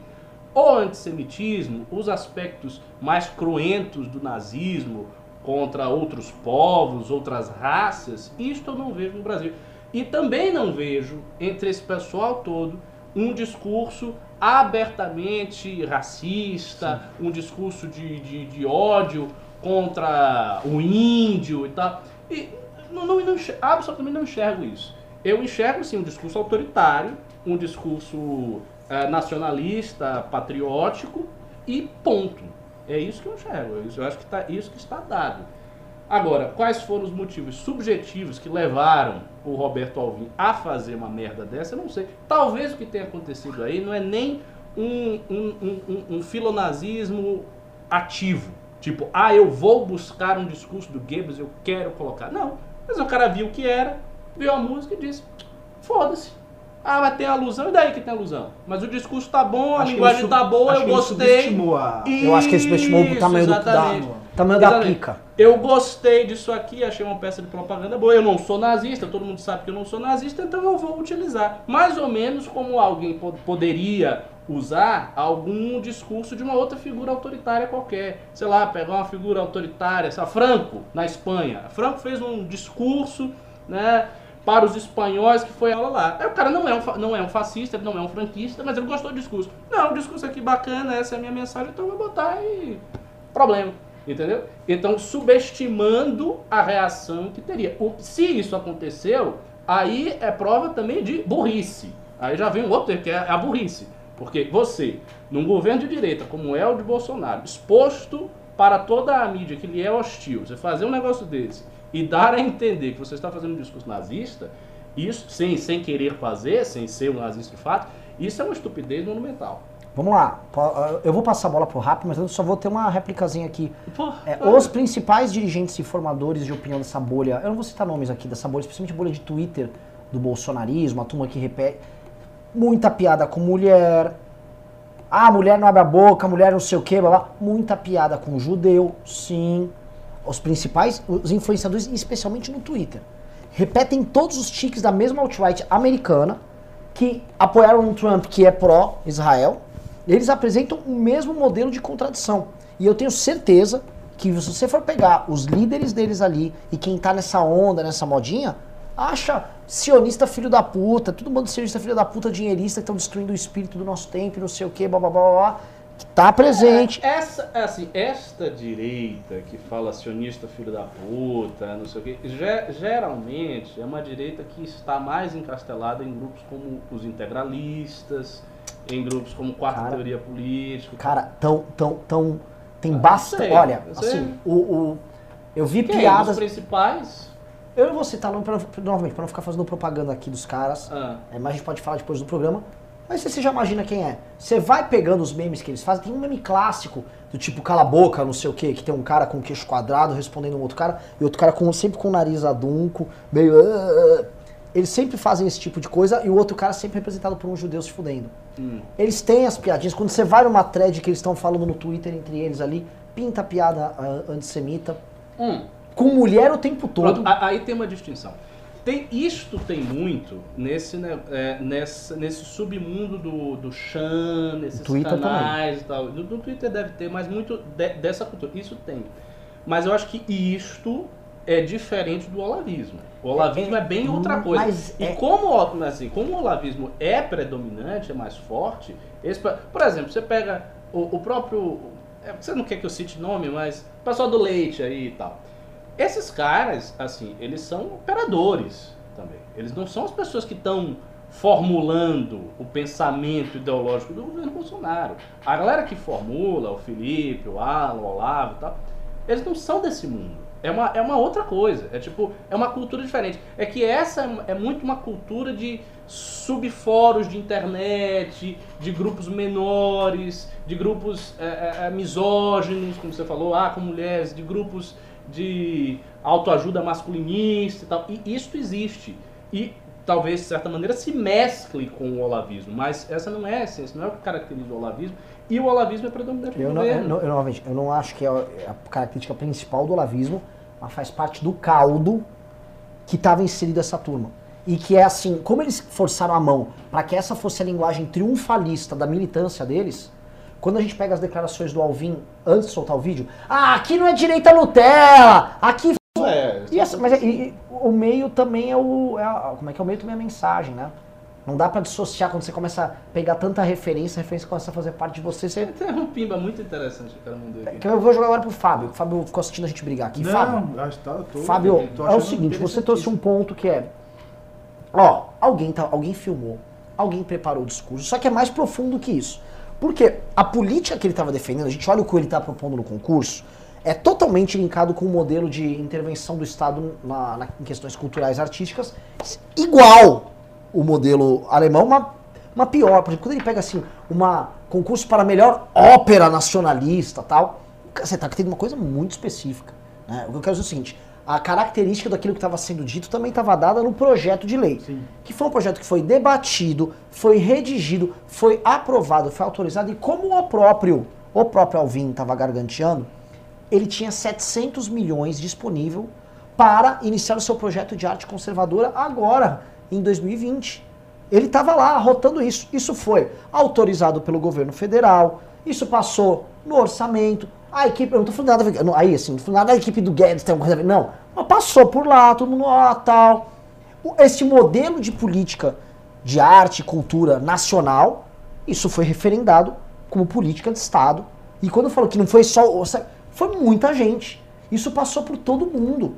O antissemitismo, os aspectos mais cruentos do nazismo contra outros povos, outras raças, isto eu não vejo no Brasil. E também não vejo entre esse pessoal todo um discurso abertamente racista, Sim. um discurso de, de, de, ódio contra o índio e tal. E não, não, não, absolutamente não enxergo isso. Eu enxergo, sim, um discurso autoritário, um discurso é, nacionalista, patriótico e ponto. É isso que eu enxergo. Eu acho que tá, isso que está dado. Agora, quais foram os motivos subjetivos que levaram o Roberto Alvim a fazer uma merda dessa? Eu não sei. Talvez o que tenha acontecido aí não é nem um, um, um, um filonazismo ativo. Tipo, ah, eu vou buscar um discurso do Goebbels, eu quero colocar. Não. Mas o cara viu o que era, viu a música e disse: foda-se. Ah, mas tem alusão, e daí que tem alusão? Mas o discurso tá bom, a acho linguagem tá boa, eu gostei. A... Eu acho que ele subestimou o tamanho exatamente. do da, tamanho da pica. Eu gostei disso aqui, achei uma peça de propaganda boa. Eu não sou nazista, todo mundo sabe que eu não sou nazista, então eu vou utilizar. Mais ou menos como alguém poderia usar algum discurso de uma outra figura autoritária qualquer. Sei lá, pegar uma figura autoritária, sei lá, Franco, na Espanha. Franco fez um discurso, né? para os espanhóis que foi aula lá. Aí o cara não é, um, não é um fascista, ele não é um franquista, mas ele gostou do discurso. Não, o discurso aqui bacana, essa é a minha mensagem, então eu vou botar e. problema. Entendeu? Então, subestimando a reação que teria. O, se isso aconteceu, aí é prova também de burrice. Aí já vem um outro que é a burrice. Porque você, num governo de direita como é o de Bolsonaro, exposto para toda a mídia que lhe é hostil, você fazer um negócio desse e dar a entender que você está fazendo um discurso nazista, isso sem, sem querer fazer, sem ser um nazista de fato, isso é uma estupidez monumental. Vamos lá. Eu vou passar a bola pro Rap, mas eu só vou ter uma réplicazinha aqui. É, os principais dirigentes e formadores de opinião dessa bolha, eu não vou citar nomes aqui dessa bolha, especialmente bolha de Twitter do bolsonarismo, a turma que repete. Muita piada com mulher. Ah, mulher não abre a boca, mulher não sei o que, blá, blá. Muita piada com judeu, sim. Os principais, os influenciadores, especialmente no Twitter, repetem todos os tiques da mesma alt-right americana que apoiaram um Trump que é pró-Israel eles apresentam o mesmo modelo de contradição. E eu tenho certeza que se você for pegar os líderes deles ali e quem tá nessa onda, nessa modinha, acha sionista filho da puta, todo mundo sionista filho da puta, dinheirista que estão destruindo o espírito do nosso tempo, não sei o que, blá blá blá blá, que tá presente. É, essa, é assim, esta direita que fala sionista filho da puta, não sei o que, geralmente é uma direita que está mais encastelada em grupos como os integralistas, em grupos como Quarta cara, Teoria Política. Cara, tão, tão, tão. Tem ah, bastante. Olha, assim, o, o, eu vi Quem? piadas. Os principais. Eu não vou citar nome pra, novamente, pra não ficar fazendo propaganda aqui dos caras. Ah. É, mas a gente pode falar depois do programa. Mas você já imagina quem é. Você vai pegando os memes que eles fazem. Tem um meme clássico do tipo cala a boca, não sei o que, que tem um cara com o queixo quadrado respondendo um outro cara, e outro cara com, sempre com o nariz adunco, meio. Uh, eles sempre fazem esse tipo de coisa e o outro cara sempre representado por um judeu se fudendo. Hum. Eles têm as piadinhas. Quando você vai numa thread que eles estão falando no Twitter entre eles ali, pinta piada uh, antissemita. Hum. Com mulher o tempo todo. Pronto, aí tem uma distinção. Tem, isto tem muito nesse, né, é, nesse, nesse submundo do, do Chan, nesses Twitter canais também. e tal. No, no, Twitter deve ter, mas muito de, dessa cultura. Isso tem. Mas eu acho que isto é diferente do olavismo. O olavismo é, é bem outra coisa. e é... como, assim, como o olavismo é predominante, é mais forte, esse, por exemplo, você pega o, o próprio. É, você não quer que eu cite nome, mas o pessoal do leite aí e tal. Esses caras, assim, eles são operadores também. Eles não são as pessoas que estão formulando o pensamento ideológico do governo Bolsonaro. A galera que formula, o Felipe, o Alan, o Olavo e tal, eles não são desse mundo. É uma, é uma outra coisa. É tipo, é uma cultura diferente. É que essa é, é muito uma cultura de subfóruns de internet, de grupos menores, de grupos é, é, é, misóginos, como você falou, ah, com mulheres, de grupos de autoajuda masculinista e tal. E isso existe. E talvez, de certa maneira, se mescle com o olavismo. Mas essa não é a essência, não é o que caracteriza o olavismo. E o olavismo é predominante eu não, eu, não, eu, eu não acho que é a característica principal do olavismo, mas faz parte do caldo que estava inserido essa turma. E que é assim, como eles forçaram a mão para que essa fosse a linguagem triunfalista da militância deles, quando a gente pega as declarações do Alvin antes de soltar o vídeo, ah, aqui não é direita Nutella, aqui é, e essa, mas é, e, o meio também é o. É a, como é que é o meio também é a mensagem, né? Não dá para dissociar quando você começa a pegar tanta referência, a referência começa a fazer parte de você. você... Tem um pimba muito interessante que o cara mandou aqui. Que eu vou jogar agora pro Fábio. O Fábio ficou assistindo a gente brigar aqui. Não, Fábio, acho que tá, tô, Fábio, tô é o seguinte, você trouxe um ponto que é. Ó, alguém, tá, alguém filmou, alguém preparou o discurso, só que é mais profundo que isso. Porque a política que ele estava defendendo, a gente olha o que ele está propondo no concurso, é totalmente linkado com o modelo de intervenção do Estado na, na, em questões culturais e artísticas, igual o modelo alemão, uma, uma pior. Por exemplo, quando ele pega assim, uma concurso para melhor ópera nacionalista tal, você está tendo uma coisa muito específica. Né? O que eu quero dizer é o seguinte, a característica daquilo que estava sendo dito também estava dada no projeto de lei. Sim. Que foi um projeto que foi debatido, foi redigido, foi aprovado, foi autorizado, e como o próprio, o próprio Alvin estava garganteando, ele tinha 700 milhões disponível para iniciar o seu projeto de arte conservadora agora, em 2020. Ele estava lá arrotando isso. Isso foi autorizado pelo governo federal, isso passou no orçamento. A equipe, eu não estou falando nada, não, aí assim, não falando nada da equipe do Guedes tem alguma coisa não. Mas passou por lá, todo mundo, ó, tal. Esse modelo de política de arte e cultura nacional, isso foi referendado como política de Estado. E quando eu falo que não foi só, foi muita gente. Isso passou por todo mundo.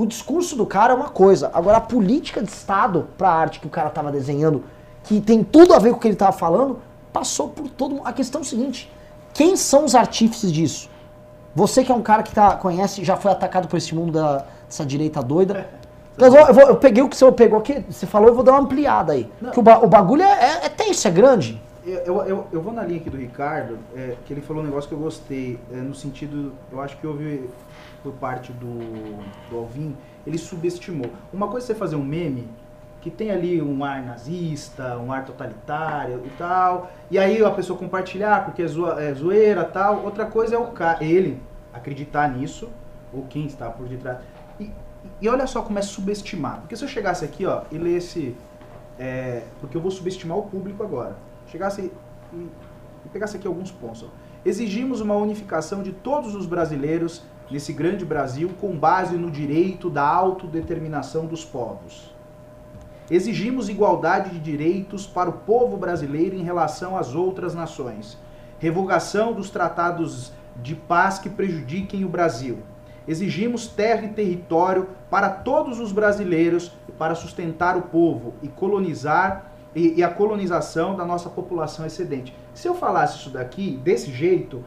O discurso do cara é uma coisa. Agora, a política de Estado para a arte que o cara estava desenhando, que tem tudo a ver com o que ele estava falando, passou por todo mundo. A questão é o seguinte: quem são os artífices disso? Você que é um cara que tá, conhece, já foi atacado por esse mundo da, dessa direita doida. Eu, vou, eu, vou, eu, peguei o que você pegou aqui, você falou, eu vou dar uma ampliada aí. Que o, ba, o, bagulho é, é, é tenso, é grande. eu, eu, eu vou na linha aqui do Ricardo, é, que ele falou um negócio que eu gostei, é, no sentido, eu acho que houve por parte do, do Alvin, ele subestimou. Uma coisa é você fazer um meme que tem ali um ar nazista, um ar totalitário e tal, e aí a pessoa compartilhar porque é, zoa, é zoeira tal. Outra coisa é o ele acreditar nisso, ou quem está por detrás. E, e olha só como é subestimar. Porque se eu chegasse aqui ó, e lesse. É, porque eu vou subestimar o público agora. Chegasse e, e pegasse aqui alguns pontos. Ó. Exigimos uma unificação de todos os brasileiros nesse grande Brasil com base no direito da autodeterminação dos povos. Exigimos igualdade de direitos para o povo brasileiro em relação às outras nações. Revogação dos tratados de paz que prejudiquem o Brasil. Exigimos terra e território para todos os brasileiros para sustentar o povo e colonizar e, a colonização da nossa população excedente. Se eu falasse isso daqui desse jeito,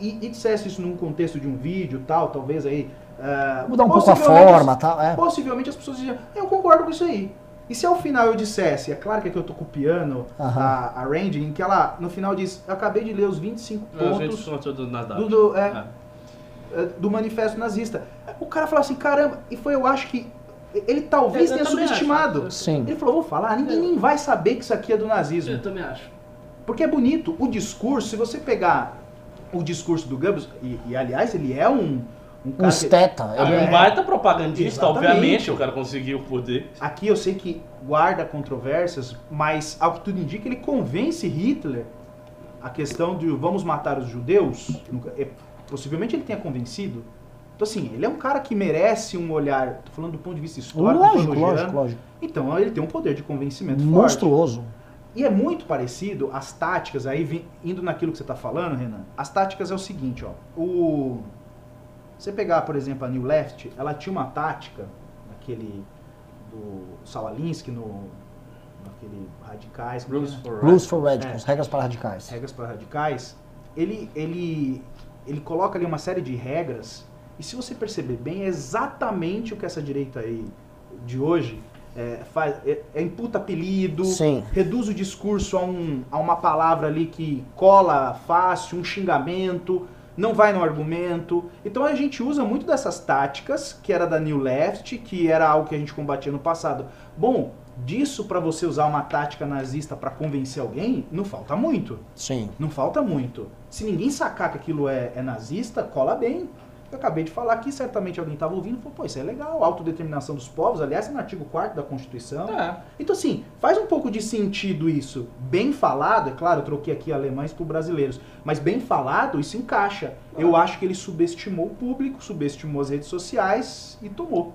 e, e dissesse isso num contexto de um vídeo tal, talvez aí. Uh, Mudar um pouco a forma tal. É. Possivelmente as pessoas diziam, eu concordo com isso aí. E se ao final eu dissesse, é claro que aqui eu tô copiando uh -huh. a, a Randy, em que ela no final diz, eu acabei de ler os 25 pontos do, do, do, é, é. do manifesto nazista. O cara falou assim, caramba, e foi, eu acho que ele talvez eu, eu tenha subestimado. Acho. Sim. Ele falou, vou falar, ninguém nem vai saber que isso aqui é do nazismo. Eu também acho. Porque é bonito. O discurso, se você pegar o discurso do Goebbels, e, e aliás, ele é um. Um, um esteta. Que, ele é um baita propagandista, Exatamente. obviamente, o cara conseguiu o poder. Aqui eu sei que guarda controvérsias, mas ao que tudo indica, ele convence Hitler a questão de vamos matar os judeus. É, possivelmente ele tenha convencido. Então, assim, ele é um cara que merece um olhar, tô falando do ponto de vista histórico, lógico, lógico, lógico. Então, ele tem um poder de convencimento Monstruoso. Forte. E é muito parecido as táticas, aí indo naquilo que você está falando, Renan, as táticas é o seguinte, ó. O, você pegar, por exemplo, a New Left, ela tinha uma tática, naquele do Sawalinsky, no, naquele Radicais. Rules for, Rules for Radicals, é, regras para radicais. Regras para radicais. Ele, ele, ele coloca ali uma série de regras, e se você perceber bem, é exatamente o que essa direita aí de hoje é, faz, é, é, imputa apelido, Sim. reduz o discurso a, um, a uma palavra ali que cola fácil, um xingamento, não vai no argumento. Então a gente usa muito dessas táticas, que era da New Left, que era algo que a gente combatia no passado. Bom, disso para você usar uma tática nazista para convencer alguém, não falta muito. Sim. Não falta muito. Se ninguém sacar que aquilo é, é nazista, cola bem. Eu acabei de falar aqui, certamente alguém estava ouvindo e falou, pô, isso é legal, autodeterminação dos povos, aliás, é no artigo 4 da Constituição. É. Então, assim, faz um pouco de sentido isso. Bem falado, é claro, eu troquei aqui alemães por brasileiros, mas bem falado, isso encaixa. É. Eu acho que ele subestimou o público, subestimou as redes sociais e tomou.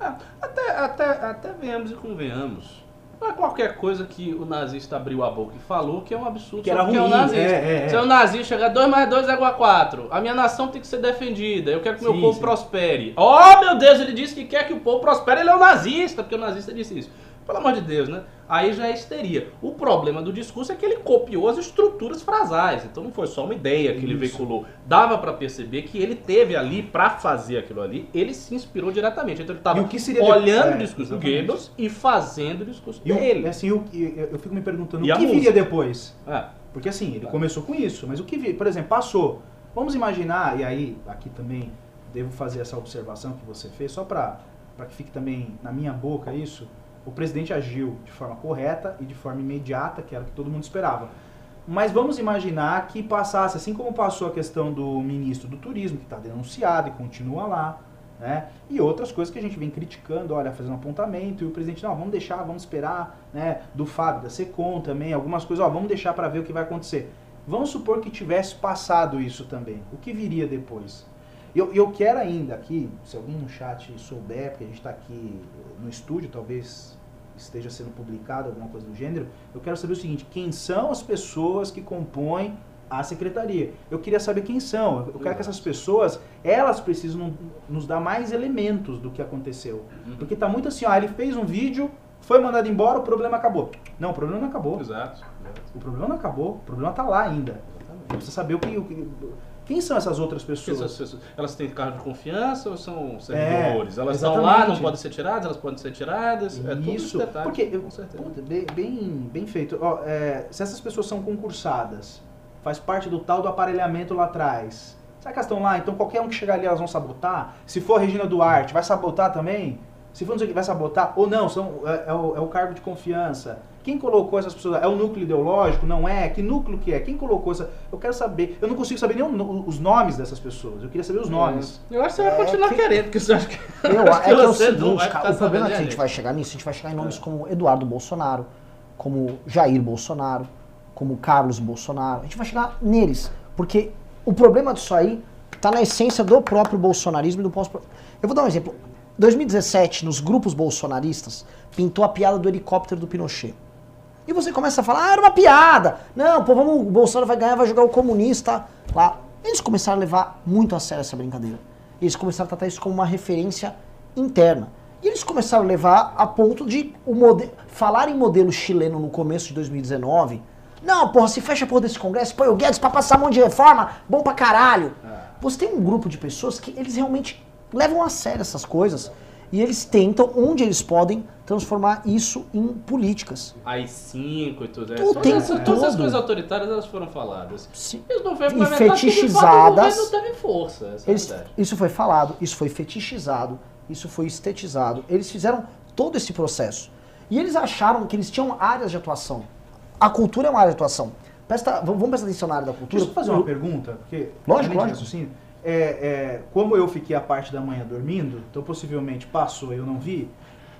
É, até, até, até venhamos e convenhamos não é qualquer coisa que o nazista abriu a boca e falou que é um absurdo. Que era ruim, é um nazista. É, é, Se é um nazista chegar 2 mais 2 é igual a 4. A minha nação tem que ser defendida. Eu quero que sim, meu povo sim. prospere. Oh, meu Deus, ele disse que quer que o povo prospere. Ele é um nazista, porque o nazista disse isso. Pelo amor de Deus, né? Aí já é histeria. O problema do discurso é que ele copiou as estruturas frasais. Então não foi só uma ideia que Isso. ele veiculou. Dava para perceber que ele teve ali para fazer aquilo ali, ele se inspirou diretamente. Então ele estava olhando é, o discurso do Goebbels e fazendo o discurso e dele. Assim, eu, eu, fico me perguntando e o que viria depois. É. Porque assim, ele começou com isso, mas o que viria, por exemplo, passou. Vamos imaginar, e aí aqui também devo fazer essa observação que você fez, só para que fique também na minha boca isso o presidente agiu de forma correta e de forma imediata, que era o que todo mundo esperava. Mas vamos imaginar que passasse, assim como passou a questão do ministro do turismo, que está denunciado e continua lá, né? E outras coisas que a gente vem criticando, olha, fazendo apontamento, e o presidente, não, vamos deixar, vamos esperar, né? Do Fábio, da Secom também, algumas coisas, ó, vamos deixar para ver o que vai acontecer. Vamos supor que tivesse passado isso também. O que viria depois? Eu, eu quero ainda aqui, se alguém no chat souber, porque a gente está aqui no estúdio, talvez esteja sendo publicado alguma coisa do gênero, eu quero saber o seguinte, quem são as pessoas que compõem a secretaria? Eu queria saber quem são. Eu quero que essas pessoas, elas precisam nos dar mais elementos do que aconteceu. Uhum. Porque está muito assim, ó, ele fez um vídeo, foi mandado embora, o problema acabou. Não, o problema não acabou. Exato. O problema não acabou, o problema está lá ainda. Exatamente. Precisa saber o que, o que Quem são essas outras pessoas? Essas pessoas? Elas têm cargo de confiança ou são servidores? É, elas estão lá, não podem ser tiradas, elas podem ser tiradas? É Isso, detalhes, porque, puta, bem, bem, bem feito. Ó, é, se essas pessoas são concursadas, faz parte do tal do aparelhamento lá atrás. Será que elas estão lá? Então qualquer um que chegar ali elas vão sabotar? Se for a Regina Duarte, vai sabotar também? Se for não sei o que, vai sabotar? Ou não, são, é, é, o, é o cargo de confiança. Quem colocou essas pessoas? É o núcleo ideológico? Não é? Que núcleo que é? Quem colocou essa? Eu quero saber. Eu não consigo saber nem os nomes dessas pessoas. Eu queria saber os é. nomes. Eu acho que você vai continuar que... querendo, porque você acha que. Eu, é que é o seguinte, cara, o problema é que a gente vai chegar nisso, a gente vai chegar em nomes é. como Eduardo Bolsonaro, como Jair Bolsonaro, como Carlos Bolsonaro. A gente vai chegar neles. Porque o problema disso aí está na essência do próprio bolsonarismo e do pós. Eu vou dar um exemplo. 2017, nos grupos bolsonaristas, pintou a piada do helicóptero do Pinochet. E você começa a falar, ah, era uma piada. Não, pô, vamos, o Bolsonaro vai ganhar, vai jogar o comunista lá. Eles começaram a levar muito a sério essa brincadeira. Eles começaram a tratar isso como uma referência interna. E eles começaram a levar a ponto de o modelo, falar em modelo chileno no começo de 2019. Não, porra, se fecha a porra desse congresso, põe o Guedes pra passar monte de reforma, bom pra caralho. É. Você tem um grupo de pessoas que eles realmente levam a sério essas coisas e eles tentam, onde eles podem, transformar isso em políticas. As cinco e tudo. Tudo tem essa, Todas as coisas autoritárias elas foram faladas. Sim. Eles não e fetichizadas. Não teve força. Eles, isso foi falado, isso foi fetichizado, isso foi estetizado. Eles fizeram todo esse processo. E eles acharam que eles tinham áreas de atuação. A cultura é uma área de atuação. Presta, vamos prestar atenção na área da cultura. Deixa eu fazer uma pergunta, porque lógico, lógico. Assim, é, é, como eu fiquei a parte da manhã dormindo, então possivelmente passou e eu não vi,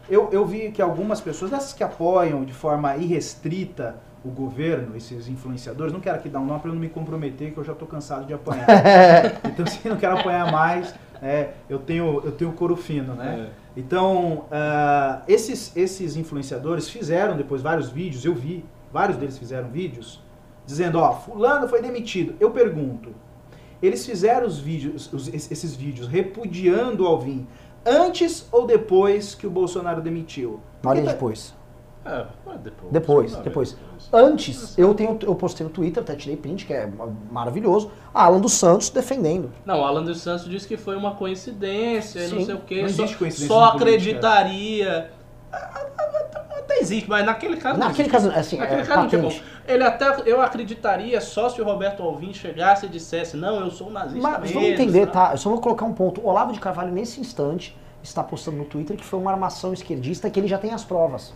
eu, eu vi que algumas pessoas, dessas que apoiam de forma irrestrita o governo, esses influenciadores, não quero aqui dar um nome para eu não me comprometer, que eu já estou cansado de apanhar. então, se não quero apanhar mais, é, eu tenho eu tenho couro fino, né? É. Então, uh, esses, esses influenciadores fizeram depois vários vídeos, eu vi, vários deles fizeram vídeos, dizendo, ó, fulano foi demitido. Eu pergunto, eles fizeram os vídeos, os, esses vídeos repudiando o Alvin antes ou depois que o Bolsonaro demitiu? Olha tá... depois. É, depois. Depois, depois. Antes, eu, tenho, eu postei no Twitter, até tirei print, que é maravilhoso, Alan dos Santos defendendo. Não, Alan dos Santos disse que foi uma coincidência, Sim. não sei o quê. Não só, só acreditaria até existe, mas naquele caso Naquele caso, assim, naquele é, caso não tinha como. Ele até, eu acreditaria só se o Roberto Alvim chegasse e dissesse, não, eu sou um nazista Mas mesmo, vamos entender, tá? Eu só vou colocar um ponto. O Olavo de Carvalho, nesse instante, está postando no Twitter que foi uma armação esquerdista que ele já tem as provas.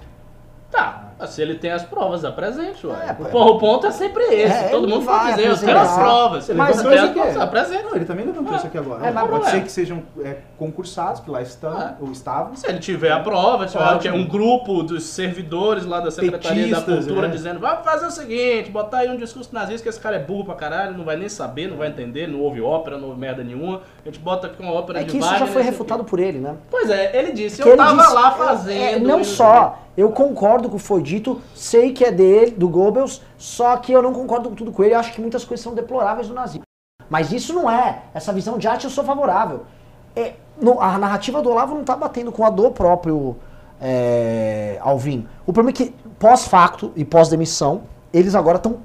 Tá, se ele tem as provas, apresente, ué. É, o, o ponto é sempre esse. É, Todo mundo vai dizer, eu tenho as provas. Ele mas tem as provas, apresente. Não, ele também levantou é. isso aqui agora. É, mas pode ser que sejam é, concursados, que lá estão, é. ou estavam. Se ele tiver a prova, tiver um grupo dos servidores lá da Secretaria Petistas, da Cultura é. dizendo, vamos fazer o seguinte, botar aí um discurso nazista que esse cara é burro pra caralho, não vai nem saber, não vai entender, não ouve ópera, não ouve merda nenhuma. A gente bota aqui uma ópera é de que isso já foi refutado por ele, né? Pois é, ele disse, eu tava lá fazendo. não só eu concordo com o que foi dito, sei que é dele, do Goebbels, só que eu não concordo com tudo com ele, acho que muitas coisas são deploráveis do nazismo. Mas isso não é. Essa visão de arte eu sou favorável. É, no, a narrativa do Olavo não está batendo com a do próprio é, Alvin. O problema é que, pós-facto e pós-demissão, eles agora estão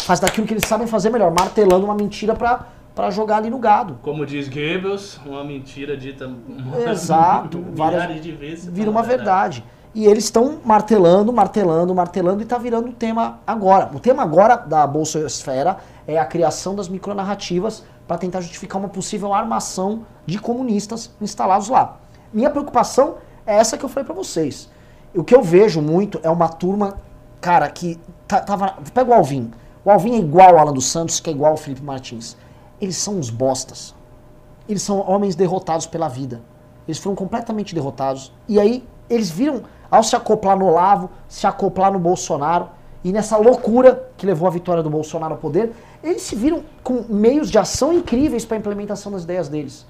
fazendo aquilo que eles sabem fazer melhor, martelando uma mentira para para jogar ali no gado. Como diz Goebbels, uma mentira dita Exato, várias de vezes. Vira uma verdade. verdade. E eles estão martelando, martelando, martelando e está virando o tema agora. O tema agora da Bolsa Esfera é a criação das micronarrativas para tentar justificar uma possível armação de comunistas instalados lá. Minha preocupação é essa que eu falei para vocês. O que eu vejo muito é uma turma, cara, que tá, tava. Pega o Alvin. O Alvin é igual ao Alan dos Santos, que é igual ao Felipe Martins. Eles são uns bostas. Eles são homens derrotados pela vida. Eles foram completamente derrotados. E aí eles viram ao se acoplar no Olavo, se acoplar no Bolsonaro, e nessa loucura que levou a vitória do Bolsonaro ao poder, eles se viram com meios de ação incríveis para a implementação das ideias deles.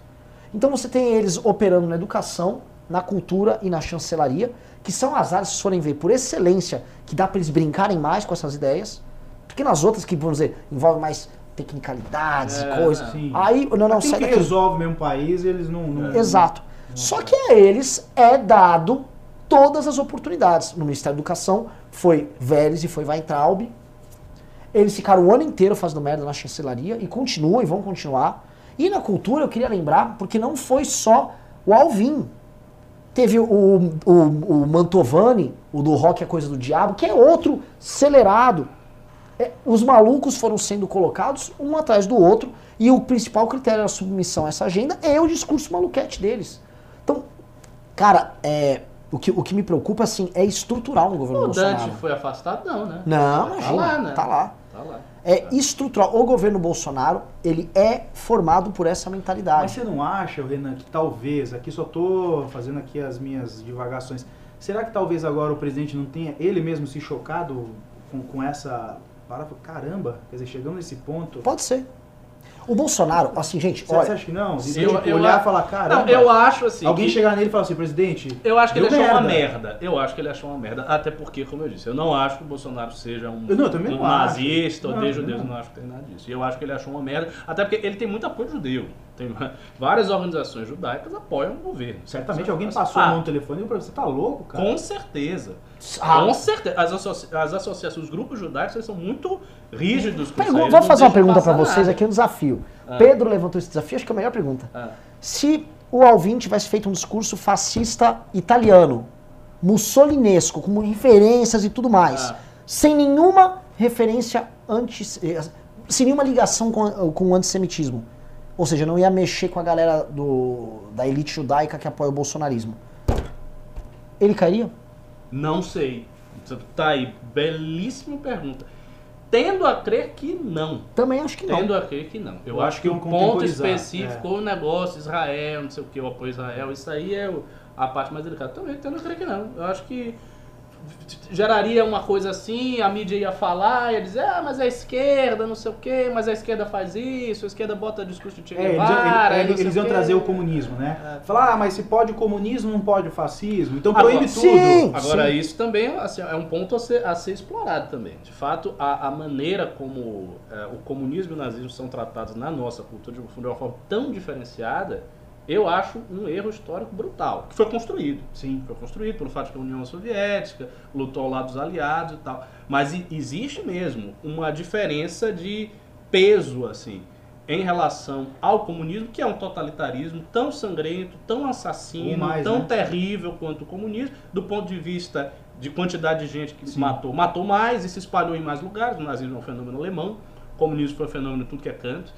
Então você tem eles operando na educação, na cultura e na chancelaria, que são as áreas, se forem ver, por excelência, que dá para eles brincarem mais com essas ideias, porque nas outras que, vamos dizer, envolvem mais tecnicalidades é, e coisas. Aí, não, não, sai que resolve mesmo país, eles não... não Exato. Não, Só que a eles é dado todas as oportunidades. No Ministério da Educação foi Vélez e foi Weintraub. Eles ficaram o ano inteiro fazendo merda na chancelaria e continuam e vão continuar. E na cultura eu queria lembrar, porque não foi só o Alvin. Teve o, o, o Mantovani, o do Rock é Coisa do Diabo, que é outro acelerado. É, os malucos foram sendo colocados um atrás do outro e o principal critério da submissão a essa agenda é o discurso maluquete deles. Então, cara, é, o, que, o que me preocupa assim é estrutural no governo o Bolsonaro. Dante foi afastado, não, né? Não, tá imagina, lá, né? tá lá. Tá lá. É estrutural. O governo Bolsonaro, ele é formado por essa Mas mentalidade. você não acha, Renan, que talvez, aqui só tô fazendo aqui as minhas divagações, será que talvez agora o presidente não tenha ele mesmo se chocado com, com essa? Caramba, quer dizer, chegamos nesse ponto. Pode ser. O Bolsonaro, assim, gente, Você, você olha, acha que não? De, Sim, tipo, eu- eu olhar e falar, caramba, Não, eu acho assim. alguém que- chegar nele e falar assim, presidente, Eu acho que ele achou uma merda. merda. Eu acho que ele achou uma merda. Até porque, como eu disse, eu não acho que o Bolsonaro seja um, Eu não, eu também um não acho. nazista ou Não, de eu judeus. não. Eu não acho que tem nada disso. E eu acho que ele achou uma merda. Até porque ele tem muito apoio judeu. Tem várias organizações judaicas apoiam o governo. certamente alguém passou a parte. mão no telefone e falou, você tá louco, cara? Com certeza. Ah. Com certeza. As, associ as associações, os grupos judaicos, eles são muito rígidos com isso vou fazer uma pergunta pra passar vocês nada. aqui, um desafio. Ah. Pedro levantou esse desafio, acho que é a melhor pergunta. Ah. Se o Alvin tivesse feito um discurso fascista italiano, mussolinesco, com referências e tudo mais, Ah. sem nenhuma referência antes, eh, sem nenhuma ligação com, com o antissemitismo, ou seja, não ia mexer com a galera do, da elite judaica que apoia o bolsonarismo, ele cairia? Não sei. Tá aí, belíssima pergunta. Tendo a crer que não. Também acho que não. Tendo a crer que não. Eu, Eu acho que que o ponto específico, é. o negócio, Israel, não sei o que, o apoio a Israel, isso aí é a parte mais delicada. Também tendo a crer que não. Eu acho que geraria uma coisa assim, a mídia ia falar, ia dizer, ah, mas a esquerda, não sei o que, mas a esquerda faz isso, a esquerda bota discurso de Che É, eles, Guevara, eles- não sei eles iam quê. trazer o comunismo, né? É. Falar, ah, mas se pode o comunismo, não pode o fascismo. Então Agora, proíbe sim. tudo. Agora, Sim. isso também assim, é um ponto a ser, a ser explorado também. De fato, a, a maneira como é, o comunismo e o nazismo são tratados na nossa cultura de uma forma tão diferenciada, eu acho um erro histórico brutal, que foi construído. Sim. Foi construído pelo fato de que a União Soviética lutou ao lado dos aliados e tal. Mas existe mesmo uma diferença de peso, assim, em relação ao comunismo, que é um totalitarismo tão sangrento, tão assassino, mais, tão né? terrível quanto o comunismo, do ponto de vista de quantidade de gente que Sim. matou. Matou mais e se espalhou em mais lugares. O nazismo é um fenômeno alemão, o comunismo foi um fenômeno tudo que é canto.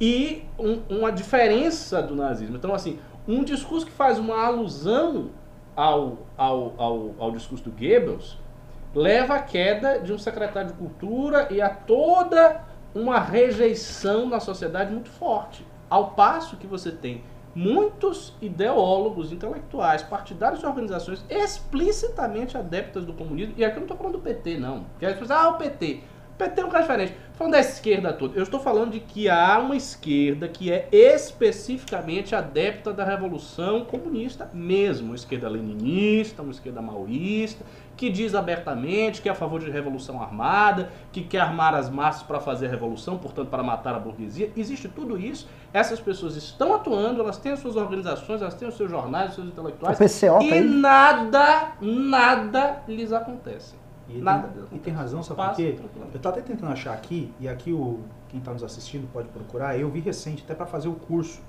E um- uma diferença do nazismo. Então, assim, um discurso que faz uma alusão ao, ao, ao, ao discurso do Goebbels leva à queda de um secretário de cultura e a toda uma rejeição na sociedade muito forte. Ao passo que você tem muitos ideólogos, intelectuais, partidários de organizações explicitamente adeptas do comunismo, e aqui eu não estou falando do PT, não. Porque as pessoas, ah, o PT. PT é um cara diferente. Falando da esquerda toda, eu estou falando de que há uma esquerda que é especificamente adepta da revolução comunista mesmo. Uma esquerda leninista, uma esquerda maoísta, que diz abertamente que é a favor de revolução armada, que quer armar as massas para fazer a revolução, portanto para matar a burguesia. Existe tudo isso. Essas pessoas estão atuando, elas têm as suas organizações, elas têm os seus jornais, os seus intelectuais. O PCO tá e nada, nada lhes acontece. E Nada. tem, e tem razão, sabe por quê? Eu tô até tentando achar aqui, e aqui o, quem está nos assistindo pode procurar, eu vi recente, até para fazer o curso.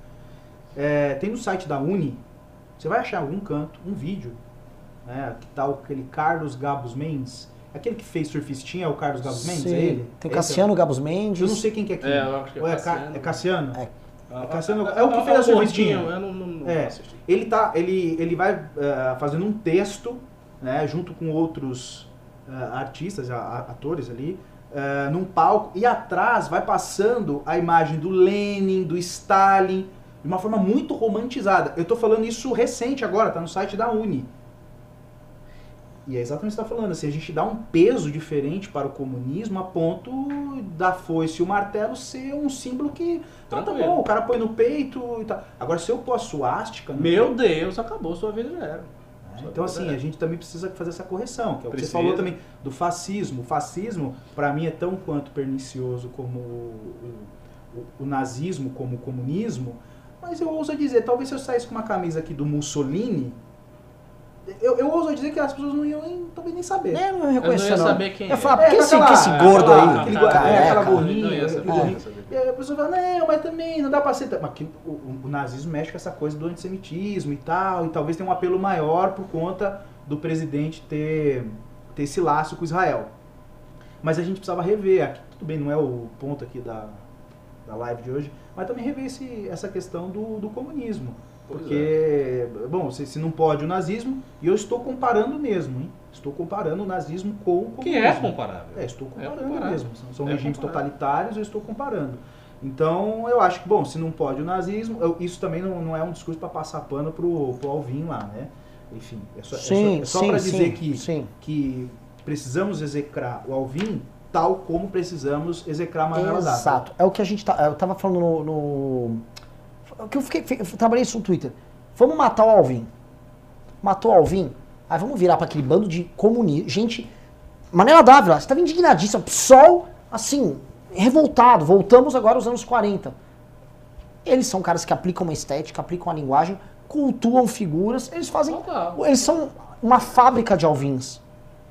É, tem no site da Uni, você vai achar algum canto um vídeo, né, que tá o- aquele Carlos Gabos Mendes, aquele que fez surfistinha é o Carlos Gabos Mendes, Sim. é ele? Tem Esse Cassiano Gabos é- Mendes. Eu não sei quem que é quem. É, eu acho que é Ou é, Ca- Cassiano. é Cassiano? É. Ah, Cassiano- ah, é o que ah, fez a ah, gordinho, Eu não, não, não É. assisti. Ele tá, ele, ele vai eh, fazendo um texto, né, junto com outros artistas, a- a- atores ali, eh, num palco e atrás vai passando a imagem do Lenin, do Stalin, de uma forma muito romantizada. Eu tô falando isso recente agora, tá no site da Uni. E é exatamente o que você está falando, assim, a gente dá um peso diferente para o comunismo a ponto da foice e o martelo ser um símbolo que, ah, tá bom, o cara põe no peito e tal. Agora, se eu pôr a suástica... Meu Deus, acabou, sua vida já era. Né? Então, assim, a gente também precisa fazer essa correção, que é o que Precisa. você falou também do fascismo. O fascismo, para mim, é tão quanto pernicioso como o, o- o nazismo, como o comunismo, mas eu ouso dizer, talvez se eu saísse com uma camisa aqui do Mussolini, ouso dizer que as pessoas não iam nem, talvez nem saber. É, não ia reconhecer, Eu não ia não. saber quem Eu ia é. falar, É, por que esse, aquela- que esse gordo aquela- aí? Aquele, Ah, é, careca? aquela Não gorrinha, ia saber. gorrinho. E aí a pessoa fala, não, mas também não dá pra ser. Mas que o, o- o nazismo mexe com essa coisa do antissemitismo e tal, e talvez tenha um apelo maior por conta do presidente ter, ter esse laço com Israel. Mas a gente precisava rever, aqui, tudo bem, não é o ponto aqui da, da live de hoje, mas também rever esse, essa questão do, do comunismo. Porque, bom, se, se não pode o nazismo, e eu estou comparando mesmo, hein? Estou comparando o nazismo com o comunismo. Que é comparável. É, estou comparando comparável. mesmo. São, são É regimes comparável. totalitários, eu estou comparando. Então, eu acho que, bom, se não pode o nazismo, eu- isso também não, não é um discurso para passar pano pro, pro Alvin lá, né? Enfim, é só, Sim, é só, sim, para sim, dizer que, sim. que precisamos execrar o Alvin tal como precisamos execrar a Manuela Dávila. Exato. É o que a gente tá. Eu tava falando no. no o que eu fiquei. Eu trabalhei isso no Twitter. Vamos matar o Alvin. Matou o Alvin? Aí vamos virar pra aquele bando de comunistas. Gente. Manela Dávila, você tava indignadíssima. PSOL, assim, revoltado. Voltamos agora aos anos 40. Eles são caras que aplicam uma estética, aplicam a linguagem, cultuam figuras. Eles fazem. Eles são uma fábrica de alvins.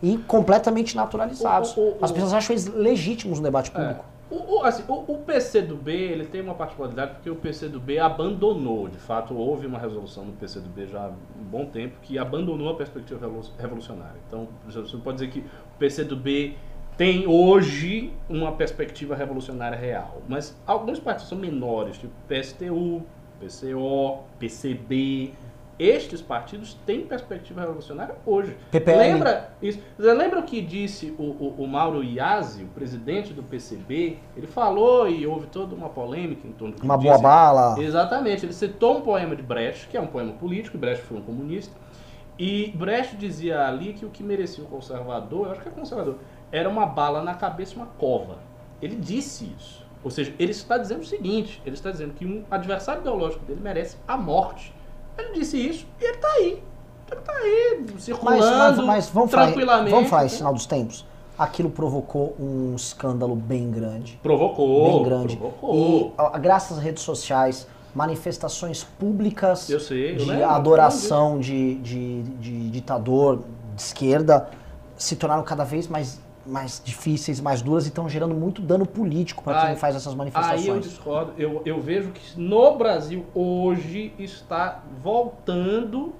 E completamente naturalizados. O- o- o- As pessoas acham eles legítimos no debate É. O, o, assim, o, o PCdoB ele tem uma particularidade porque o PCdoB abandonou, de fato houve uma resolução no PCdoB já há um bom tempo que abandonou a perspectiva revolu- revolucionária. Então você pode dizer que o PCdoB tem hoje uma perspectiva revolucionária real, mas alguns partidos são menores, tipo PSTU, PCO, PCB. Estes partidos têm perspectiva revolucionária hoje. PPL. Lembra isso? Você lembra o que disse o, o, o Mauro Iazzi, o presidente do PCB? Ele falou e houve toda uma polêmica em torno do que Uma disse. boa bala. Exatamente. Ele citou um poema de Brecht, que é um poema político, e Brecht foi um comunista. E Brecht dizia ali que o que merecia o conservador, eu acho que é conservador, era uma bala na cabeça e uma cova. Ele disse isso. Ou seja, ele está dizendo o seguinte: ele está dizendo que um adversário ideológico dele merece a morte. Ele disse isso e ele está aí. Ele está aí, Mas, circulando mas, mas vamos, falar, tranquilamente. vamos falar esse sinal dos tempos. Aquilo provocou um escândalo bem grande. Provocou. bem grande. Provocou. E graças às redes sociais, manifestações públicas sei, de lembro, adoração de, de, de ditador de esquerda se tornaram cada vez mais, mais difíceis, mais duras e estão gerando muito dano político para quem faz essas Aí eu manifestações. discordo. Eu, eu vejo que no Brasil hoje está voltando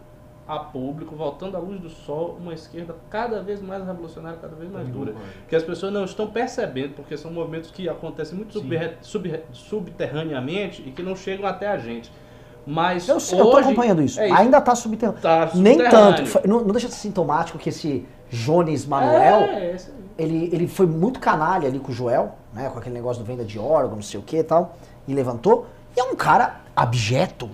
a público, voltando à luz do sol, uma esquerda cada vez mais revolucionária, cada vez mais dura. Que as pessoas não estão percebendo, porque são movimentos que acontecem muito subterra- sub- subterraneamente e que não chegam até a gente. Mas Eu, sei, hoje, eu tô acompanhando isso. É. Ainda tá subterrâneo. Tá Nem subterrâneo. tanto. Foi- Não, não deixa de ser sintomático que esse Jones Manuel, É, aí. Ele, ele foi muito canalha ali com o Joel, né? Com aquele negócio do venda de órgão, não sei o que e tal. E levantou. E é um cara abjeto.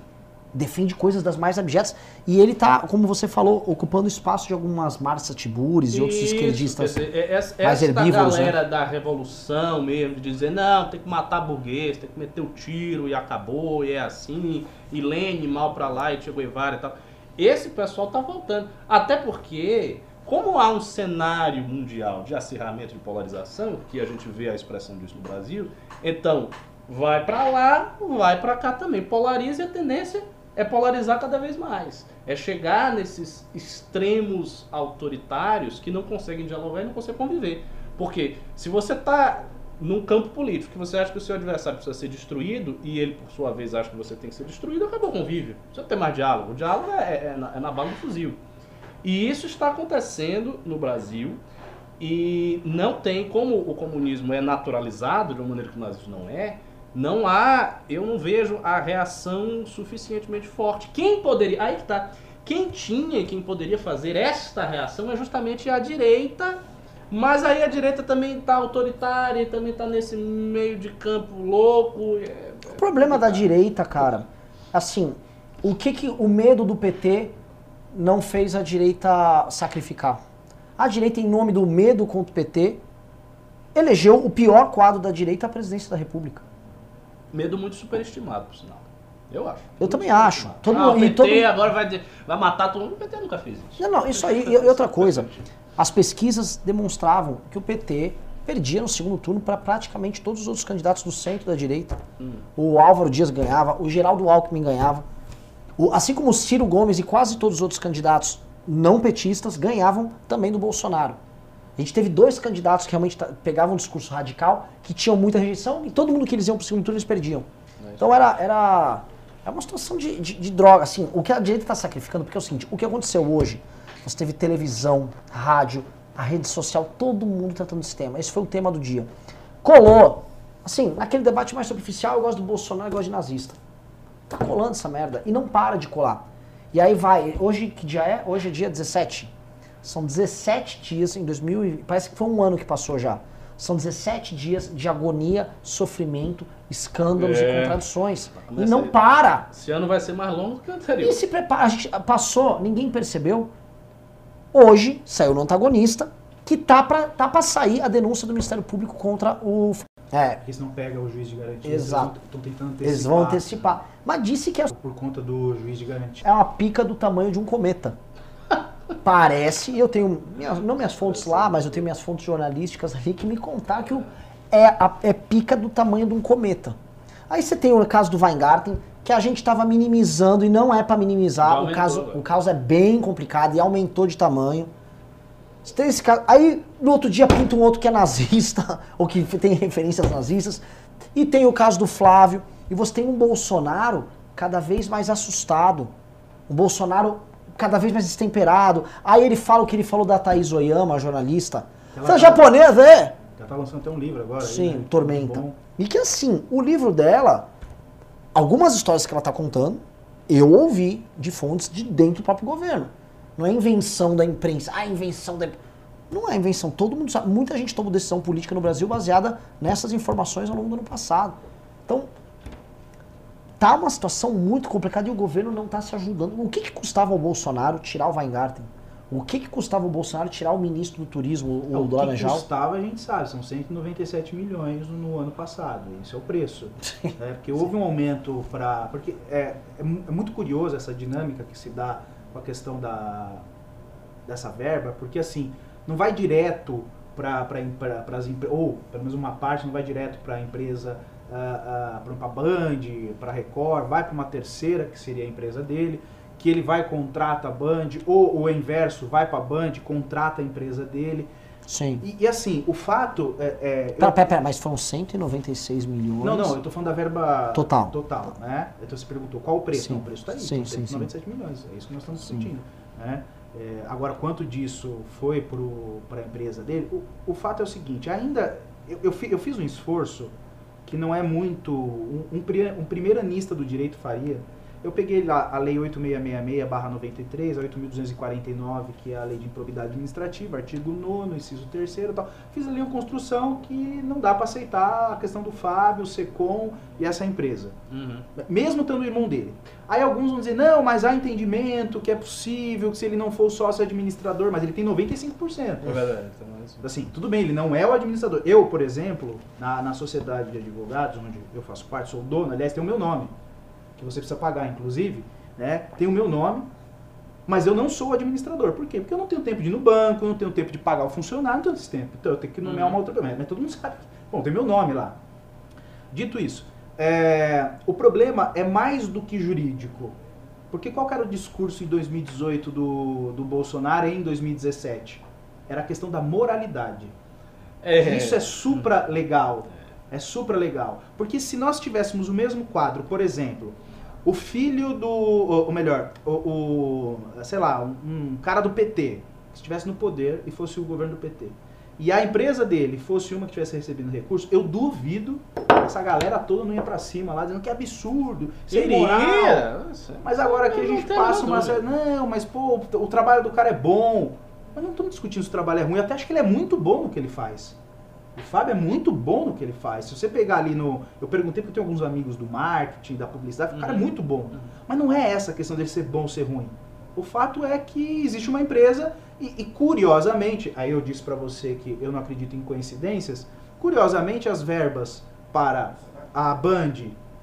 Defende coisas das mais abjetas. E ele tá, como você falou, ocupando espaço de algumas Marcia Tibures e outros Isso, esquerdistas. quer dizer, é- essa, mais essa herbívoros, né? galera da revolução mesmo, de dizer, não, tem que matar burguês, tem que meter o tiro e acabou, e é assim, e Lênin mal pra lá, e Che Guevara e tal. Esse pessoal tá voltando. Até porque, como há um cenário mundial de acirramento de polarização, que a gente vê a expressão disso no Brasil, então vai pra lá, vai pra cá também. Polariza e a tendência é polarizar cada vez mais. É chegar nesses extremos autoritários que não conseguem dialogar e não conseguem conviver. Porque se você está num campo político que você acha que o seu adversário precisa ser destruído e ele, por sua vez, acha que você tem que ser destruído, acabou o convívio. Você não tem mais diálogo. O diálogo é, é na, é na bala do fuzil. E isso está acontecendo no Brasil e não tem, como o comunismo é naturalizado de uma maneira que o nazismo não é, não há, eu não vejo a reação suficientemente forte. Quem poderia, aí que tá, quem tinha e quem poderia fazer esta reação é justamente a direita, mas aí a direita também está autoritária, e também está nesse meio de campo louco. é- O problema da direita, cara, assim, o que que o medo do PT não fez a direita sacrificar? A direita, em nome do medo contra o PT, elegeu o pior quadro da direita à presidência da República. Medo muito superestimado, por sinal. Eu acho. Eu também acho. Todo ah, o mundo- e PT todo- agora vai, vai matar todo mundo. O PT nunca fez isso. Não, não, isso aí. E, e outra coisa, as pesquisas demonstravam que o PT perdia no segundo turno para praticamente todos os outros candidatos do centro da direita. Hum. O Álvaro Dias ganhava, o Geraldo Alckmin ganhava. Assim como o Ciro Gomes e quase todos os outros candidatos não petistas ganhavam também do Bolsonaro. A gente teve dois candidatos que realmente pegavam um discurso radical, que tinham muita rejeição, e todo mundo que eles iam para o segundo turno eles perdiam. Então era, era, era uma situação de, de, de droga. Assim, o que a direita está sacrificando, porque é o seguinte, o que aconteceu hoje, você teve televisão, rádio, a rede social, todo mundo tratando desse tema. Esse foi o tema do dia. Colou. Assim, naquele debate mais superficial, eu gosto do Bolsonaro, eu gosto de nazista. Tá colando essa merda. E não para de colar. E aí vai, hoje que dia é? Hoje é dia 17. São 17 dias em 2000, parece que foi um ano que passou já. São 17 dias de agonia, sofrimento, escândalos é. e contradições. E não para. Esse ano vai ser mais longo que o anterior. E se prepara, a gente passou, ninguém percebeu. Hoje saiu no antagonista que tá para tá pra sair a denúncia do Ministério Público contra o é. Porque senão pega o juiz de garantia. Exato. Estão tentando antecipar. Eles vão antecipar. Mas disse que é. Por conta do juiz de garantia. É uma pica do tamanho de um cometa. Parece, eu tenho, minhas, não minhas fontes lá, mas eu tenho minhas fontes jornalísticas ali que me contar que o, é, a, é pica do tamanho de um cometa. Aí você tem o caso do Weingarten, que a gente estava minimizando e não é para minimizar. Aumentou, o caso, o caso é bem complicado e aumentou de tamanho. Você tem esse caso. Aí no outro dia pinta um outro que é nazista, ou que tem referências nazistas. E tem o caso do Flávio. E você tem um Bolsonaro cada vez mais assustado. Um Bolsonaro cada vez mais destemperado. Aí ele fala o que ele falou da Thaís Oyama, jornalista. Você é tá, japonesa, é? Já tá lançando até um livro agora. Sim, aí, né? Tormenta. E que assim, o livro dela, algumas histórias que ela tá contando, eu ouvi de fontes de dentro do próprio governo. Não é invenção da imprensa. Ah, invenção da. Não é invenção. Todo mundo sabe. Muita gente tomou decisão política no Brasil baseada nessas informações ao longo do ano passado. Então, tá uma situação muito complicada e o governo não está se ajudando. O que, que custava ao Bolsonaro tirar o Weingarten? O que, que custava o Bolsonaro tirar o ministro do turismo, o, o O que custava a gente sabe, são 197 milhões no ano passado. Esse é o preço. é, porque houve um aumento para. Porque é, é, é, muito curioso essa dinâmica que se dá com a questão da, dessa verba, porque assim, não vai direto para as empresas, ou pelo menos uma parte não vai direto para a empresa uh, uh, para a Band, para a Record, vai para uma terceira, que seria a empresa dele, que ele vai contrata a Band, ou o inverso, vai para a Band, contrata a empresa dele. Sim. E, e, assim, o fato é. é pera, eu... pera, pera, mas foram 196 milhões. Não, não, eu tô falando da verba total. Total, né? Então você perguntou qual o preço? Sim. Não, o preço está aí. Sim, sim, 197 sim. milhões. É isso que nós estamos discutindo. Né? É, agora, quanto disso foi para a empresa dele? O, o, fato é o seguinte: ainda. Eu, eu, eu fiz um esforço que não é muito. Um, um, um primeiro anista do direito faria. Eu peguei lá a Lei 8666-93, a 8.249, que é a Lei de Improbidade Administrativa, artigo 9, inciso 3 e tal. Fiz ali uma construção que não dá para aceitar a questão do Fábio, o SECOM e essa empresa. Uhum. Mesmo tendo o irmão dele. Aí alguns vão dizer, não, mas há entendimento que é possível, que se ele não for sócio administrador, mas ele tem 95%. É verdade. É assim, tudo bem, ele não é o administrador. Eu, por exemplo, na, na sociedade de advogados, onde eu faço parte, sou dono, aliás, tem o meu nome que você precisa pagar, inclusive, né? Tem o meu nome, mas eu não sou administrador. Por quê? Porque eu não tenho tempo de ir no banco, não tenho tempo de pagar o funcionário, não tenho esse tempo. Então eu tenho que nomear uhum. uma outra pessoa. Mas todo mundo sabe. Bom, tem meu nome lá. Dito isso, é, o problema é mais do que jurídico. Porque qual era o discurso em 2018 do, do Bolsonaro e em 2017? Era a questão da moralidade. É. Isso é supra legal. É supra legal. Porque se nós tivéssemos o mesmo quadro, por exemplo, o filho do. Ou melhor, o, o sei lá, um, um, cara do PT estivesse no poder e fosse o governo do PT. E a empresa dele fosse uma que tivesse recebendo recurso, eu duvido essa galera toda não ia para cima lá dizendo que é absurdo, seria. Mas agora que a gente passa uma série, não, mas pô, o trabalho do cara é bom. Mas não estamos discutindo se o trabalho é ruim, eu até acho que ele é muito bom no que ele faz. O Fábio é muito bom no que ele faz. Se você pegar ali no. Eu perguntei porque eu tenho alguns amigos do marketing, da publicidade, o cara é uhum. muito bom. Uhum. Mas não é essa a questão dele ser bom ou ser ruim. O fato é que existe uma empresa e, e curiosamente, aí eu disse para você que eu não acredito em coincidências, curiosamente as verbas para a Band,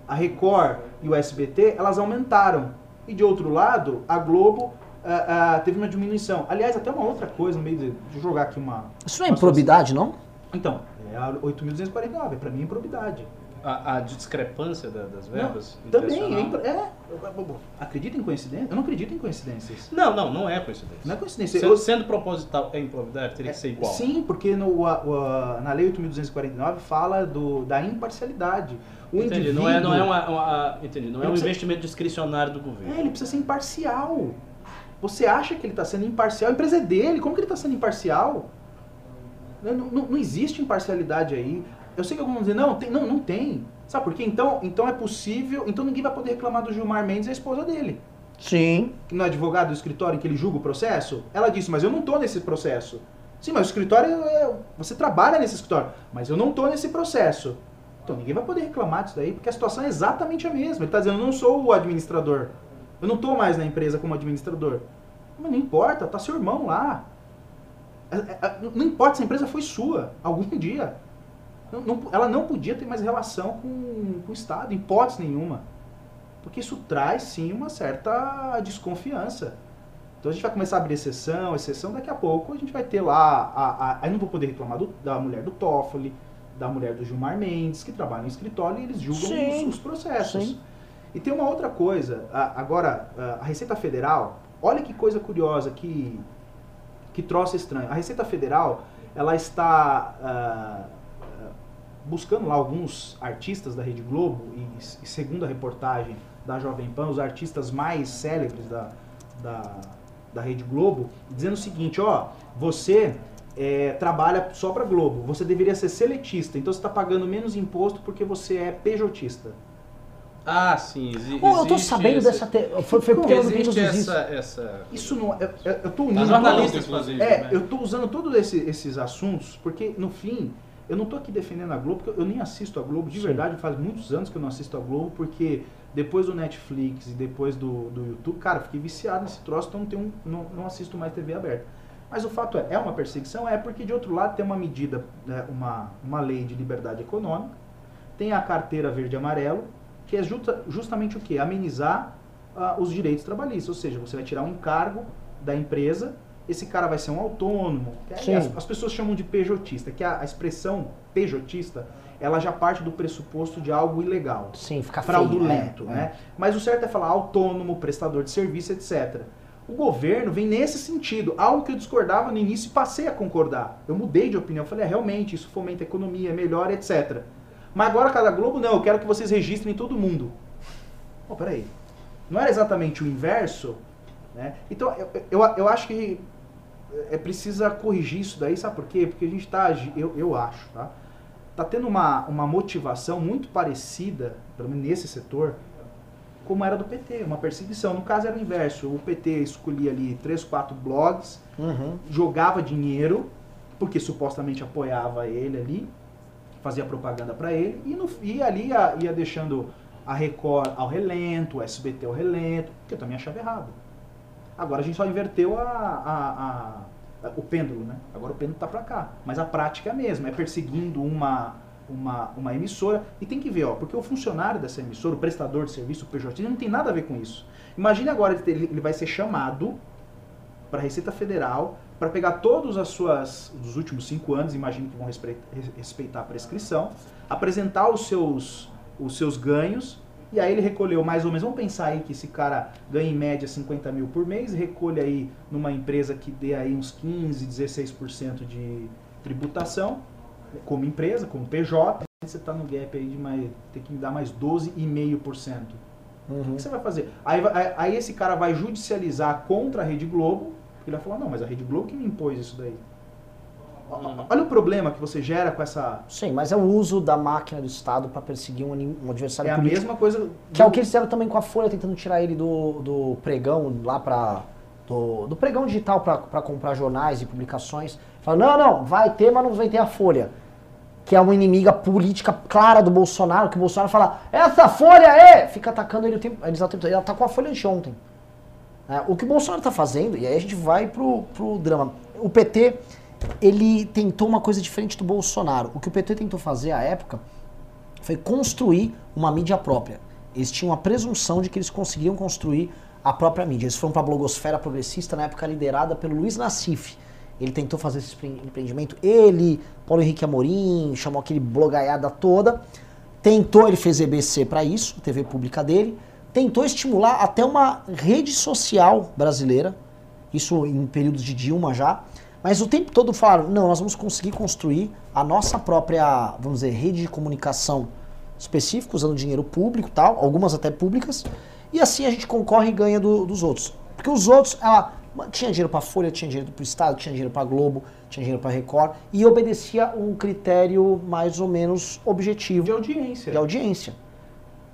a Record e o SBT, elas aumentaram. E de outro lado, a Globo uh, uh, teve uma diminuição. Aliás, até uma outra coisa, no meio de, de jogar aqui uma... Isso não é improbidade, não? Então, é a 8.249, para mim é improbidade. a, a discrepância da, das verbas? Não, também, é, é, Acredita em coincidência? Eu não acredito em coincidências. Não, não, não é coincidência. Não é coincidência. Sendo, sendo proposital é improvidade, teria é, que ser igual. Sim, porque no, a, a, na Lei 8.249 fala do, da imparcialidade. O entendi, indivíduo, não é, não é, uma, uma entendi, não é um precisa, investimento discricionário do governo. É, ele precisa ser imparcial. Você acha que ele está sendo imparcial? A empresa é dele, como que ele está sendo imparcial? Não, não, não, existe imparcialidade aí. Eu sei que alguns vão dizer, não, tem, não, não tem. Sabe por quê? Então, então é possível. Então ninguém vai poder reclamar do Gilmar Mendes e a esposa dele. Sim. Que não é advogado do escritório em que ele julga o processo. Ela disse, mas eu não estou nesse processo. Sim, mas o escritório, é, você trabalha nesse escritório. Mas eu não estou nesse processo. Então ninguém vai poder reclamar disso daí, porque a situação é exatamente a mesma. Ele está dizendo, eu não sou o administrador. Eu não estou mais na empresa como administrador. Mas não importa, tá seu irmão lá. Não importa se a empresa foi sua, algum dia. Ela não podia ter mais relação com, com o Estado, em hipótese nenhuma. Porque isso traz, sim, uma certa desconfiança. Então a gente vai começar a abrir exceção, exceção, daqui a pouco a gente vai ter lá, a, a, aí não vou poder reclamar do, da mulher do Toffoli, da mulher do Gilmar Mendes, que trabalha no escritório e eles julgam os, os, processos. Sim. E tem uma outra coisa, a, agora, a Receita Federal, olha que coisa curiosa, que, que troço estranho. A Receita Federal, ela está... Uh, buscando lá alguns artistas da Rede Globo, e, e, segundo a reportagem da Jovem Pan, os artistas mais célebres da, da, da Rede Globo, dizendo o seguinte, ó, você é, trabalha só para Globo, você deveria ser seletista, então você está pagando menos imposto porque você é pejotista. Ah, sim. Exi oh, eu tô sabendo esse... dessa. Te... Foi, foi porque existe essa, essa. Isso não. Eu, eu, eu tô unindo. Jornalistas, inclusive. É, né? eu tô usando todos esse, esses assuntos porque, no fim, eu não estou aqui defendendo a Globo, porque eu nem assisto a Globo, de Sim. verdade, faz muitos anos que eu não assisto a Globo, porque depois do Netflix e depois do, do YouTube, cara, fiquei viciado nesse troço, então não, tenho, não, não assisto mais TV aberta. Mas o fato é, é uma perseguição? É porque de outro lado tem uma medida, né, uma, uma lei de liberdade econômica, tem a carteira verde e amarelo, que é justa, justamente o que? Amenizar uh, os direitos trabalhistas, ou seja, você vai tirar um encargo da empresa esse cara vai ser um autônomo. As, as, pessoas chamam de pejotista, que a, a, expressão pejotista, ela já parte do pressuposto de algo ilegal. Sim, fica fraudulento, feio, é, né? É. Mas o certo é falar autônomo, prestador de serviço, etc. O governo vem nesse sentido, algo que eu discordava no início e passei a concordar. Eu mudei de opinião, falei, é, realmente, isso fomenta a economia, é melhor, etc. Mas agora cada Globo, não, eu quero que vocês registrem todo mundo. Oh, peraí. Não era exatamente o inverso? Né? Então, eu, eu, eu acho que é precisa corrigir isso daí, sabe por quê? Porque a gente está, eu, eu acho, tá? Tá tendo uma, uma motivação muito parecida, pelo menos nesse setor, como era do PT, uma perseguição. No caso era o inverso, o PT escolhia ali três, quatro blogs, uhum. jogava dinheiro, porque supostamente apoiava ele ali, fazia propaganda para ele, e, no, e ali ia, ia deixando a Record ao relento, o SBT ao relento, que eu também achava errado. Agora a gente só inverteu a, a, a, o pêndulo, né? Agora o pêndulo está para cá. Mas a prática é a mesma, é perseguindo uma, uma, uma emissora. E tem que ver, ó, porque o funcionário dessa emissora, o prestador de serviço, o PJ, não tem nada a ver com isso. Imagine agora ele, ele vai ser chamado para a Receita Federal para pegar todos as suas dos últimos cinco anos, imagine que vão respeitar a prescrição, apresentar os seus os seus ganhos e aí ele recolheu mais ou menos, vamos pensar aí que esse cara ganha em média 50 mil por mês, recolhe aí numa empresa que dê aí uns 15, 16% de tributação, como empresa, como PJ, você está no gap aí de mais, tem que dar mais 12,5%. Uhum. O que você vai fazer? Aí, aí, aí, esse cara vai judicializar contra a Rede Globo, ele vai falar, não, mas a Rede Globo que me impôs isso daí. Olha o problema que você gera com essa. Sim, mas é o uso da máquina do Estado para perseguir um, adversário é político. É a mesma coisa. Que é o que eles fizeram também com a Folha, tentando tirar ele do, do pregão lá para. Do, do, pregão digital para comprar jornais e publicações. Fala, não, não, vai ter, mas não vai ter a Folha. Que é uma inimiga política clara do Bolsonaro, que o Bolsonaro fala, essa Folha é! Fica atacando ele o tempo. Eles atacam, ele atacou a Folha de ontem. É, o que o Bolsonaro está fazendo, e aí a gente vai pro, pro drama. O PT ele tentou uma coisa diferente do Bolsonaro. O que o PT tentou fazer à época foi construir uma mídia própria. Eles tinham a presunção de que eles conseguiam construir a própria mídia. Eles foram para a blogosfera progressista na época liderada pelo Luiz Nassif. Ele tentou fazer esse empreendimento. Ele, Paulo Henrique Amorim, chamou aquele blogaiada toda tentou, ele fez EBC para isso, TV pública dele, tentou estimular até uma rede social brasileira, isso em períodos de Dilma já, mas o tempo todo falaram, não, nós vamos conseguir construir a nossa própria, vamos dizer, rede de comunicação específica, usando dinheiro público tal, algumas até públicas, e assim a gente concorre e ganha do, dos outros. Porque os outros, ela tinha dinheiro para Folha, tinha dinheiro para o Estado, tinha dinheiro para Globo, tinha dinheiro para Record, e obedecia um critério mais ou menos objetivo. De audiência. De audiência.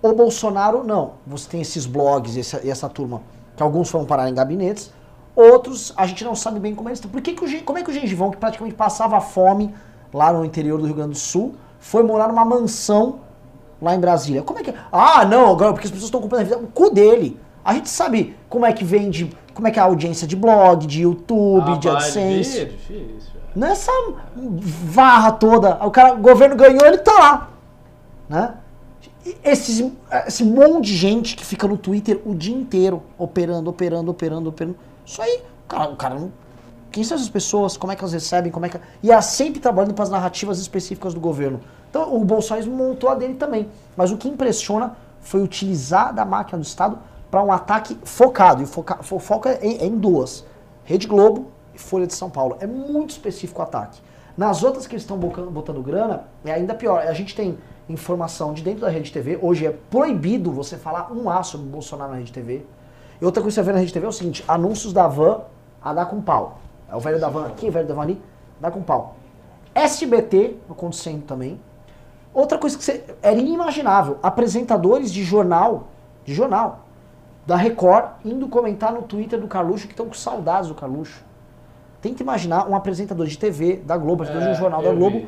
O Bolsonaro, não. Você tem esses blogs e essa, essa, turma, que alguns foram parar em gabinetes, outros a gente não sabe bem como eles estão. Por que que o, como é que o Gengivão, que praticamente passava fome lá no interior do Rio Grande do Sul, foi morar numa mansão lá em Brasília? Como é que. Ah, não, agora porque as pessoas estão comprando a vida. O cu dele. A gente sabe como é que vende, como é que é a audiência de blog, de YouTube, ah, de AdSense. É difícil. Nessa varra toda, o cara, o governo ganhou, ele tá lá. Né? Esse monte de gente que fica no Twitter o dia inteiro, operando, operando, operando, operando. Isso aí, cara, o cara não. Quem são essas pessoas? Como é que elas recebem? Como é que... E ela sempre trabalhando para as narrativas específicas do governo. Então o Bolsonaro montou a dele também. Mas o que impressiona foi utilizar da máquina do Estado para um ataque focado. E foca, foca em, em, duas: Rede Globo e Folha de São Paulo. É muito específico o ataque. Nas outras que eles estão botando grana, é ainda pior. A gente tem informação de dentro da Rede TV. Hoje é proibido você falar um A sobre o Bolsonaro na Rede TV. E outra coisa que você vê na Rede TV é o seguinte: anúncios da van a dar com pau. É o velho da van aqui, o velho da van ali, dá com pau. SBT acontecendo também. Outra coisa que você, era inimaginável: apresentadores de jornal, de jornal, da Record indo comentar no Twitter do Carluxo que estão com saudades do Carluxo. Tenta imaginar um apresentador de TV da Globo, apresentador é, de um jornal da Globo.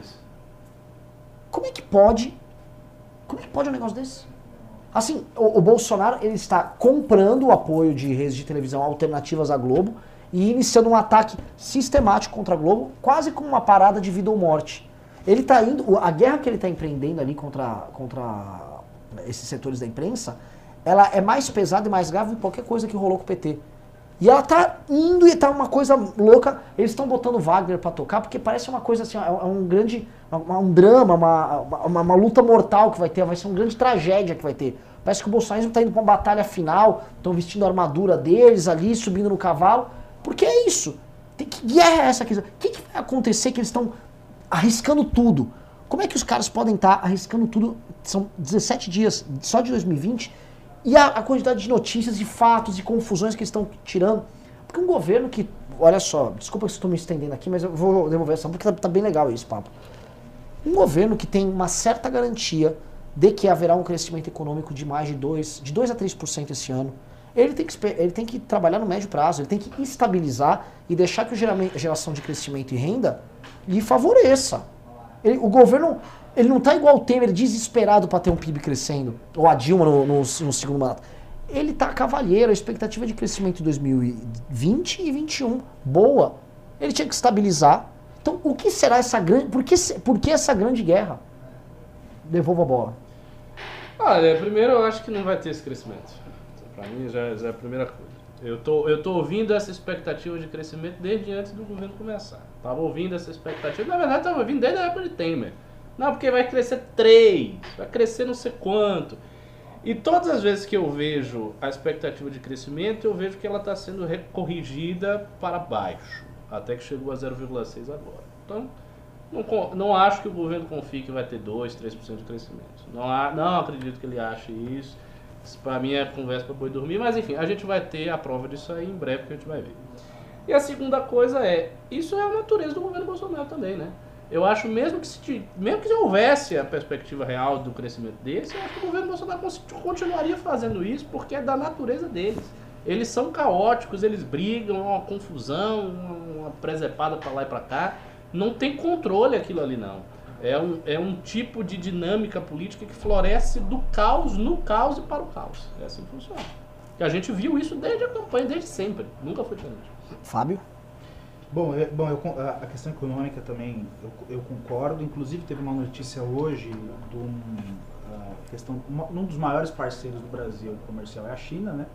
Como é que pode? Como é que pode um negócio desse? Assim, o, o, Bolsonaro ele está comprando o apoio de redes de televisão alternativas à Globo e iniciando um ataque sistemático contra a Globo, quase como uma parada de vida ou morte. Ele está indo, a guerra que ele está empreendendo ali contra, contra esses setores da imprensa ela é mais pesada e mais grave do que qualquer coisa que rolou com o PT. E ela tá indo e tá uma coisa louca. Eles estão botando Wagner para tocar, porque parece uma coisa assim, é um grande. um drama, uma, uma, uma, luta mortal que vai ter, vai ser uma grande tragédia que vai ter. Parece que o Bolsonaro está indo para uma batalha final, estão vestindo a armadura deles ali, subindo no cavalo. Porque é isso. Tem que guerra é essa aqui? O que, que vai acontecer que eles estão arriscando tudo? Como é que os caras podem estar tá arriscando tudo? São 17 dias só de 2020 e a, a quantidade de notícias, de fatos, de confusões que estão tirando. Porque um governo que. Olha só, desculpa se estou me estendendo aqui, mas eu vou devolver essa, porque tá, tá bem legal esse papo. Um governo que tem uma certa garantia de que haverá um crescimento econômico de mais de 2, de 2 a 3% esse ano. Ele tem, que, ele tem que trabalhar no médio prazo, ele tem que estabilizar e deixar que a geração de crescimento e renda lhe favoreça. Ele, o governo ele não está igual o Temer, desesperado para ter um PIB crescendo, ou a Dilma no, no, no segundo mandato. Ele está cavalheiro, a expectativa de crescimento em 2020 e 2021, boa. Ele tinha que estabilizar. Então, o que será essa grande. Por que, por que essa grande guerra? Devolva a bola. Olha, primeiro eu acho que não vai ter esse crescimento. Para mim já, já é a primeira coisa. Eu tô, eu tô ouvindo essa expectativa de crescimento desde antes do governo começar. Tava ouvindo essa expectativa. Na verdade, tava ouvindo desde a época de Temer. Não, porque vai crescer 3, vai crescer não sei quanto. E todas as vezes que eu vejo a expectativa de crescimento, eu vejo que ela está sendo corrigida para baixo, até que chegou a 0,6 agora. Então, não, não acho que o governo confie que vai ter 2, 3% de crescimento. Não, há, não acredito que ele ache isso. isso para mim é conversa para boi dormir, mas enfim, a gente vai ter a prova disso aí em breve que a gente vai ver. E a segunda coisa é, isso é a natureza do governo Bolsonaro também, né? Eu acho mesmo que se mesmo que houvesse a perspectiva real do crescimento desse, eu acho que o governo Bolsonaro continuaria fazendo isso porque é da natureza deles. Eles são caóticos, eles brigam, é uma confusão, uma presepada para lá e para cá. Não tem controle aquilo ali não. É um, é um tipo de dinâmica política que floresce do caos no caos e para o caos. É assim que funciona. E a gente viu isso desde a campanha, desde sempre. Nunca foi diferente. Fábio? Bom, eu, bom eu, a questão econômica também eu, eu, concordo. Inclusive teve uma notícia hoje de um, a questão, uma, um dos maiores parceiros do Brasil comercial é a China, né?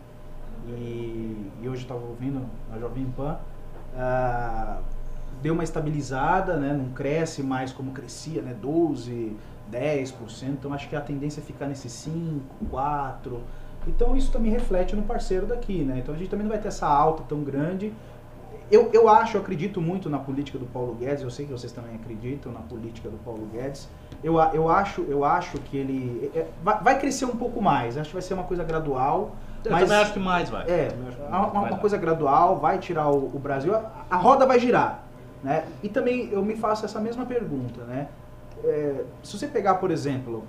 E, e hoje estava ouvindo na Jovem Pan uh, deu uma estabilizada, né? Não cresce mais como crescia, né? 12, 10%. Então acho que a tendência é ficar nesse 5, 4. Então isso também reflete no parceiro daqui, né? Então a gente também não vai ter essa alta tão grande. Eu, eu acho, eu acredito muito na política do Paulo Guedes, eu sei que vocês também acreditam na política do Paulo Guedes. Eu, eu, acho, eu acho que ele é, vai, vai crescer um pouco mais, acho que vai ser uma coisa gradual. Eu mas, também acho que mais vai. É, uma, uma coisa gradual, vai tirar o, o Brasil, a, a, roda vai girar. Né? E também eu me faço essa mesma pergunta, né? É, se você pegar, por exemplo,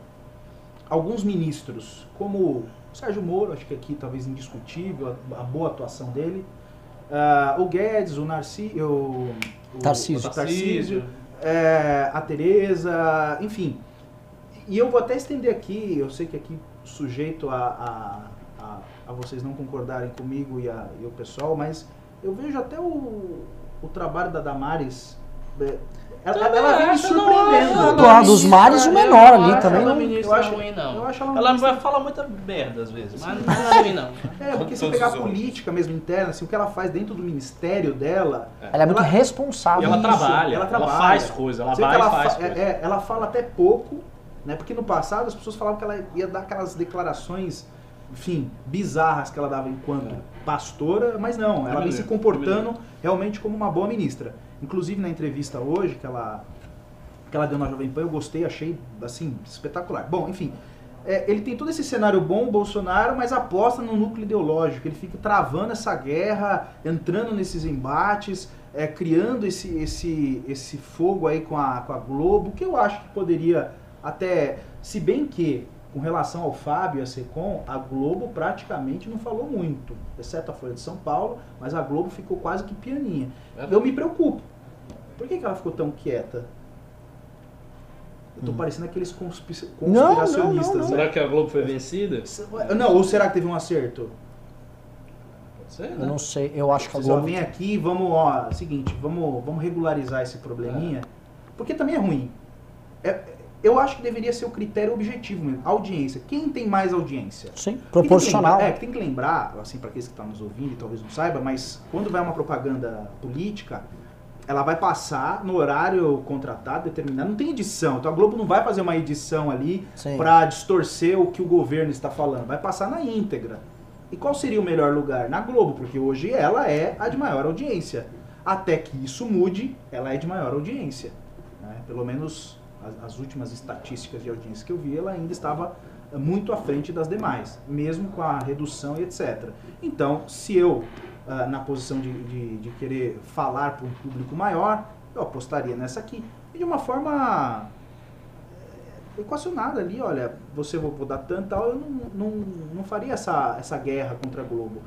alguns ministros, como o Sérgio Moro, acho que aqui talvez indiscutível a, a boa atuação dele, uh, o Guedes, o Narciso, o, o Tarcísio, o Tarcísio é, a Tereza, enfim. E eu vou até estender aqui, eu sei que aqui sujeito a, a, a, a vocês não concordarem comigo e, a, e o pessoal, mas eu vejo até o, o trabalho da Damares é, ela, ela vem me surpreendendo. Do lado dos mares, o menor ali também. Ela não, eu acho ruim, não. Eu acho ela, ela vai falar muita merda às vezes, mas não é ruim, não. É, porque se pegar a política mesmo interna, assim, o que ela faz dentro do ministério dela. É. Ela é muito responsável. E ela trabalha, ela, trabalha. ela faz coisa, ela vai ela faz fa coisa. É, ela fala até pouco, né? Porque no passado as pessoas falavam que ela ia dar aquelas declarações enfim, bizarras que ela dava enquanto é. pastora, mas não, ela vem se comportando realmente como uma boa ministra. Inclusive na entrevista hoje que ela, que ela deu na Jovem Pan, eu gostei, achei assim, espetacular. Bom, enfim, é, ele tem todo esse cenário bom, o Bolsonaro, mas aposta no núcleo ideológico. Ele fica travando essa guerra, entrando nesses embates, é, criando esse, esse, esse fogo aí com a, com a Globo, que eu acho que poderia até, se bem que com relação ao Fábio e a Secom, a Globo praticamente não falou muito, exceto a Folha de São Paulo, mas a Globo ficou quase que pianinha. É. Eu me preocupo. Por que, que ela ficou tão quieta? Eu tô hum. parecendo aqueles conspiracionistas. Não, não, não, será que a Globo foi vencida? Não, ou será que teve um acerto? Pode ser, né? Eu não sei, eu acho que a Globo... Só vem aqui, vamos, ó, seguinte, vamos, vamos regularizar esse probleminha, é. porque também é ruim. É, eu acho que deveria ser o critério objetivo mesmo, audiência. Quem tem mais audiência? Sim, proporcional. Que lembrar, é, que tem que lembrar, assim, para aqueles que estão nos ouvindo e talvez não saiba, mas quando vai uma propaganda política, ela vai passar no horário contratado, determinado, não tem edição. Então a Globo não vai fazer uma edição ali para distorcer o que o governo está falando, vai passar na íntegra. E qual seria o melhor lugar? Na Globo, porque hoje ela é a de maior audiência. Até que isso mude, ela é de maior audiência. Né? Pelo menos as, as, últimas estatísticas de audiência que eu vi, ela ainda estava eh, muito à frente das demais, mesmo com a redução e etc. Então, se eu, uh, na posição de, de, de, querer falar para um público maior, eu apostaria nessa aqui. E de uma forma eh, equacionada ali, olha, você vou, vou dar tanto, eu não, não, não faria essa, essa guerra contra a Globo.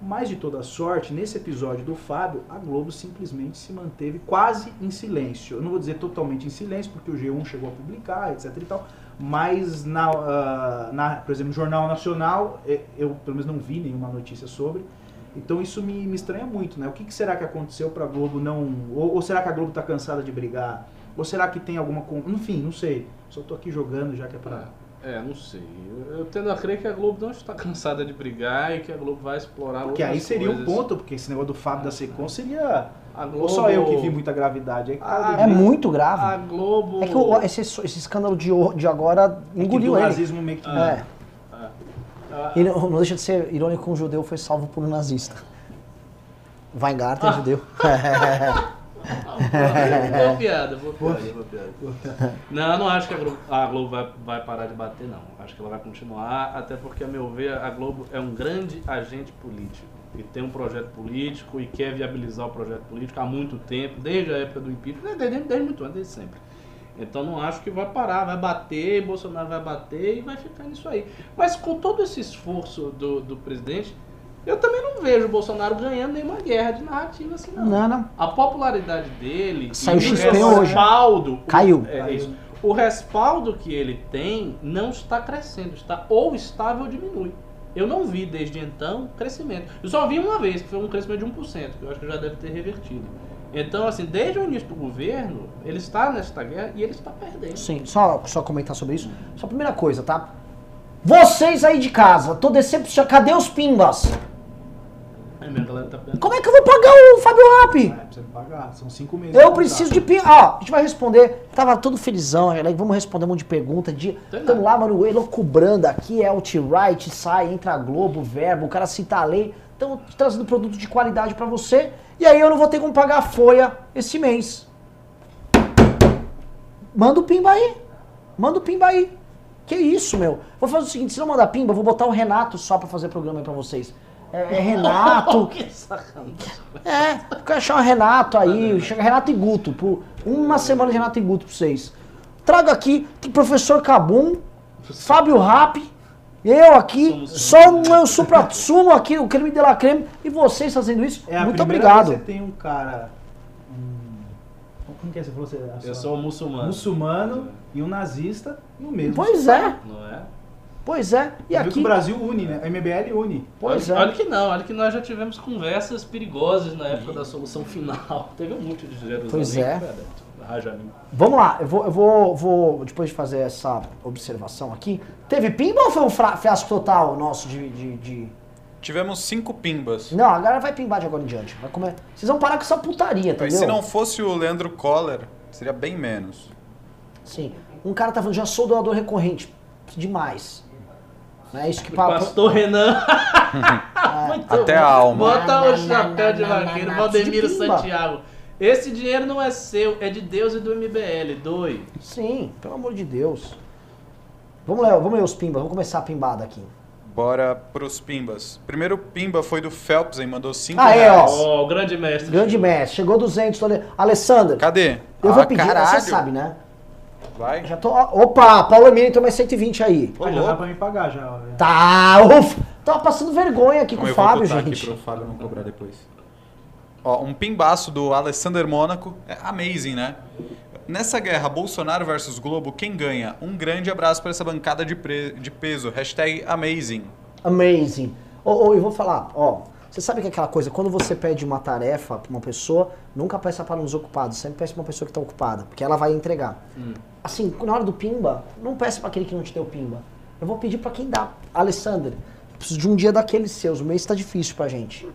Mas de toda sorte, nesse episódio do Fábio, a Globo simplesmente se manteve quase em silêncio. Eu não vou dizer totalmente em silêncio, porque o G1 chegou a publicar, etc e tal. Mas, na, uh, na, por exemplo, no Jornal Nacional, eu pelo menos não vi nenhuma notícia sobre. Então isso me, me estranha muito, né? O que, que será que aconteceu para a Globo não... Ou, ou, será que a Globo está cansada de brigar? Ou será que tem alguma... Enfim, não sei. Só estou aqui jogando já que é para... É, não sei. Eu, eu, tendo a crer que a Globo não está cansada de brigar e que a Globo vai explorar Porque aí seria coisas. um ponto, porque esse negócio do Fábio da Secom seria. A Globo, Ou só eu que vi muita gravidade aí. A, é muito grave. A Globo. É que o, esse, esse escândalo de, de agora engoliu é que o nazismo meio que. É. é. E não, não deixa de ser irônico que um judeu foi salvo por um nazista. Weingarten é ah. judeu. boa piada, boa piada, boa piada. Não, eu não acho que a Globo, a Globo vai, vai parar de bater, não. Acho que ela vai continuar, até porque, a meu ver, a Globo é um grande agente político. E tem um projeto político e quer viabilizar o projeto político há muito tempo, desde a época do impeachment, desde, desde muito antes, desde sempre. Então não acho que vai parar, vai bater, Bolsonaro vai bater e vai ficar nisso aí. Mas com todo esse esforço do, do presidente, eu também não vejo o Bolsonaro ganhando nenhuma guerra de narrativa assim, não. Não, não. A popularidade dele. Saiu XP hoje. Respaldo, Caiu. É, Caiu. Isso, o respaldo que ele tem não está crescendo, está ou estável ou diminui. Eu não vi desde então crescimento. Eu só vi uma vez, que foi um crescimento de 1%, que eu acho que já deve ter revertido. Então, assim, desde o início do governo, ele está nesta guerra e ele está perdendo. Sim, só, só comentar sobre isso. Só a primeira coisa, tá? Vocês aí de casa, tô decepcionado. Cadê os pimbas? É tá Como é que eu vou pagar o Fábio Rap? É, precisa pagar. São cinco meses. Eu preciso de pimba. Ó, a gente vai responder. Tava todo felizão, aí vamos responder um monte de pergunta. De, nada. lá, mano, elocubrando aqui, é alt-right, sai, entra Globo, verbo, o cara cita a lei. Estamos trazendo produto de qualidade pra você. E aí eu não vou ter como pagar a folha esse mês. Manda o pimba aí. Manda o pimba aí. Que isso, meu? Vou fazer o seguinte, se não mandar pimba, vou botar o Renato só pra fazer programa aí pra vocês. É, é Renato. que. É, eu quero achar o Renato aí, chega Renato e Guto, por uma semana de Renato e Guto pra vocês. Trago aqui, tem professor Cabum, Fábio Rap, eu aqui, Somos só um eu supra sumo aqui, o creme de la creme, e vocês fazendo isso, É muito obrigado. você tem um cara. Como que é? Você falou? Você, a Eu sou um muçulmano. muçulmano e um nazista no mesmo. Pois é, Não é? pois é. E viu que aqui, o Brasil une, né? A MBL une. pois olha, é. olha que não, olha que nós já tivemos conversas perigosas na época da solução final. Teve um monte de Jerusalém. Pois é. Vamos lá, eu vou, eu vou, vou, depois de fazer essa observação aqui, teve pimba ou foi um fiasco total nosso de- de- de... Tivemos cinco pimbas. Não, a galera vai pimbar de agora em diante. Vai comer. Vocês vão parar com essa putaria, entendeu? Mas se não fosse o Leandro Coller, seria bem menos. Sim. Um cara tá falando, já sou doador recorrente. Demais. Não é isso que O pa- pastor Renan. Muito Até bom. a alma. Bota o chapéu de vaqueiro. Valdemiro. Santiago. Esse dinheiro não é seu, é de Deus e do MBL. Doe. Sim, pelo amor de Deus. Vamos ler, vamos ler os pimbas, vamos começar a pimbada aqui. Bora pros pimbas. Primeiro pimba foi do Phelps, hein? Mandou cinco Ah, é, reais. Ó, o grande mestre. Grande mestre, chegou 200. Tô le... Alessandra, Cadê? eu vou Ah, pedir, caralho. você sabe, né? Vai. Já tô. Opa, Paulo Emílio entrou mais 120 aí. Ô, Ah, já dá pra me pagar já. ó. Tá, ufa. Tava passando vergonha aqui com o eu vou Fábio, botar gente. aqui pro Fábio não cobrar depois. Ó, um pimbaço do Alessander Mônaco. É amazing, né? Nessa guerra Bolsonaro versus Globo, quem ganha? Um grande abraço para essa bancada de, pre- de peso. Hashtag amazing. Amazing. Ô, ô, eu vou falar, ó. Você sabe que é aquela coisa, quando você pede uma tarefa pra uma pessoa, nunca peça para um desocupado, sempre peça pra uma pessoa que tá ocupada, porque ela vai entregar. Assim, na hora do pimba, não peça pra aquele que não te deu pimba. Eu vou pedir pra quem dá. Alessandro, preciso de um dia daqueles seus, o mês tá difícil pra gente.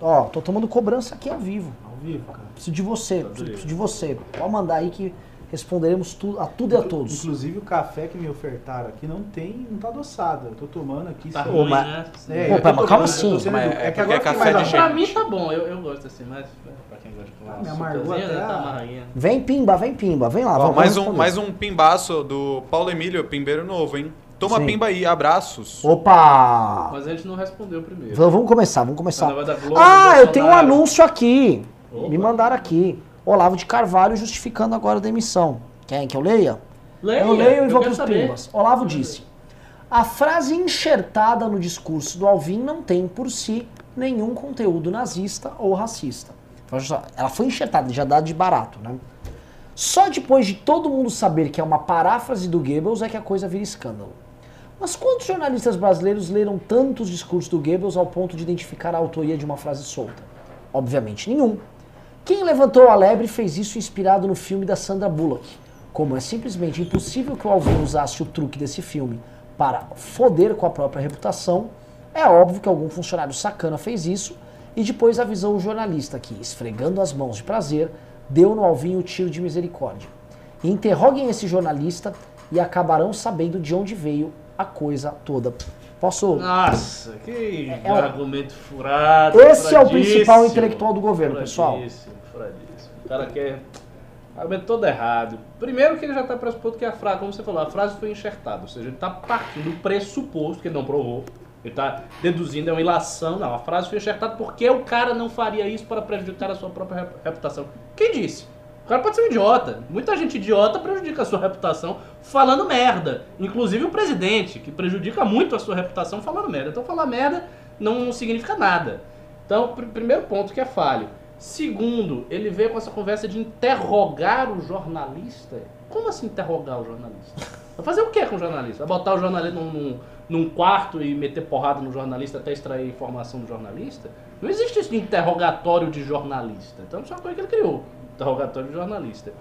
Ó, tô tomando cobrança aqui ao vivo. Vivo, cara. Preciso de você, preciso de você. Pode mandar aí que responderemos tu, a tudo e a todos. Inclusive o café que me ofertaram aqui não tem, não tá adoçado. Eu tô tomando aqui. Tá ruim, mas- né? É, Pô, tomando, calma assim. é É que agora é café mais de a- Pra mim tá bom, eu, eu gosto assim, mas pra quem gosta de tomar Ah, um amargou açúcarzinho, até tá. Vem pimba, vem pimba, vem lá. Ó, vamos mais, um, mais um pimbaço do Paulo Emílio, pimbeiro novo, hein? Toma Sim. pimba aí, abraços. Opa! Mas a gente não respondeu primeiro. V- Vamos começar, vamos começar. Ah, eu tenho um anúncio aqui. Opa. Me mandaram aqui. Olavo de Carvalho justificando agora a demissão. Querem que eu leia? Leia, eu leio e eu vou para os pimbas. Olavo disse: A frase enxertada no discurso do Alvin não tem por si nenhum conteúdo nazista ou racista. Ela foi enxertada, já dá de barato, né? Só depois de todo mundo saber que é uma paráfrase do Goebbels é que a coisa vira escândalo. Mas quantos jornalistas brasileiros leram tantos discursos do Goebbels ao ponto de identificar a autoria de uma frase solta? Obviamente nenhum. Quem levantou a lebre fez isso inspirado no filme da Sandra Bullock. Como é simplesmente impossível que o Alvin usasse o truque desse filme para foder com a própria reputação, é óbvio que algum funcionário sacana fez isso e depois avisou o jornalista que, esfregando as mãos de prazer, deu no Alvin o tiro de misericórdia. Interroguem esse jornalista e acabarão sabendo de onde veio a coisa toda. Posso? Nossa, que É o- argumento furado. Esse é o principal intelectual do governo, pessoal. Furadíssimo, furadíssimo. O cara quer. Argumento todo errado. Primeiro que ele já está pressuposto que a frase, como você falou, a frase foi enxertada. Ou seja, ele está partindo do pressuposto, que ele não provou. Ele está deduzindo, é uma ilação. Não, a frase foi enxertada porque o cara não faria isso para prejudicar a sua própria rep- reputação. Quem disse? Cara pode ser um idiota. Muita gente idiota prejudica a sua reputação falando merda. Inclusive o presidente, que prejudica muito a sua reputação falando merda. Então falar merda não significa nada. Então, pr- primeiro ponto que é falho. Segundo, ele veio com essa conversa de interrogar o jornalista. Como assim interrogar o jornalista? Vai fazer o que com o jornalista? Vai botar o jornalista num, num, num quarto e meter porrada no jornalista até extrair informação do jornalista? Não existe isso de interrogatório de jornalista. Então isso é uma coisa que ele criou. Interrogatório de jornalista.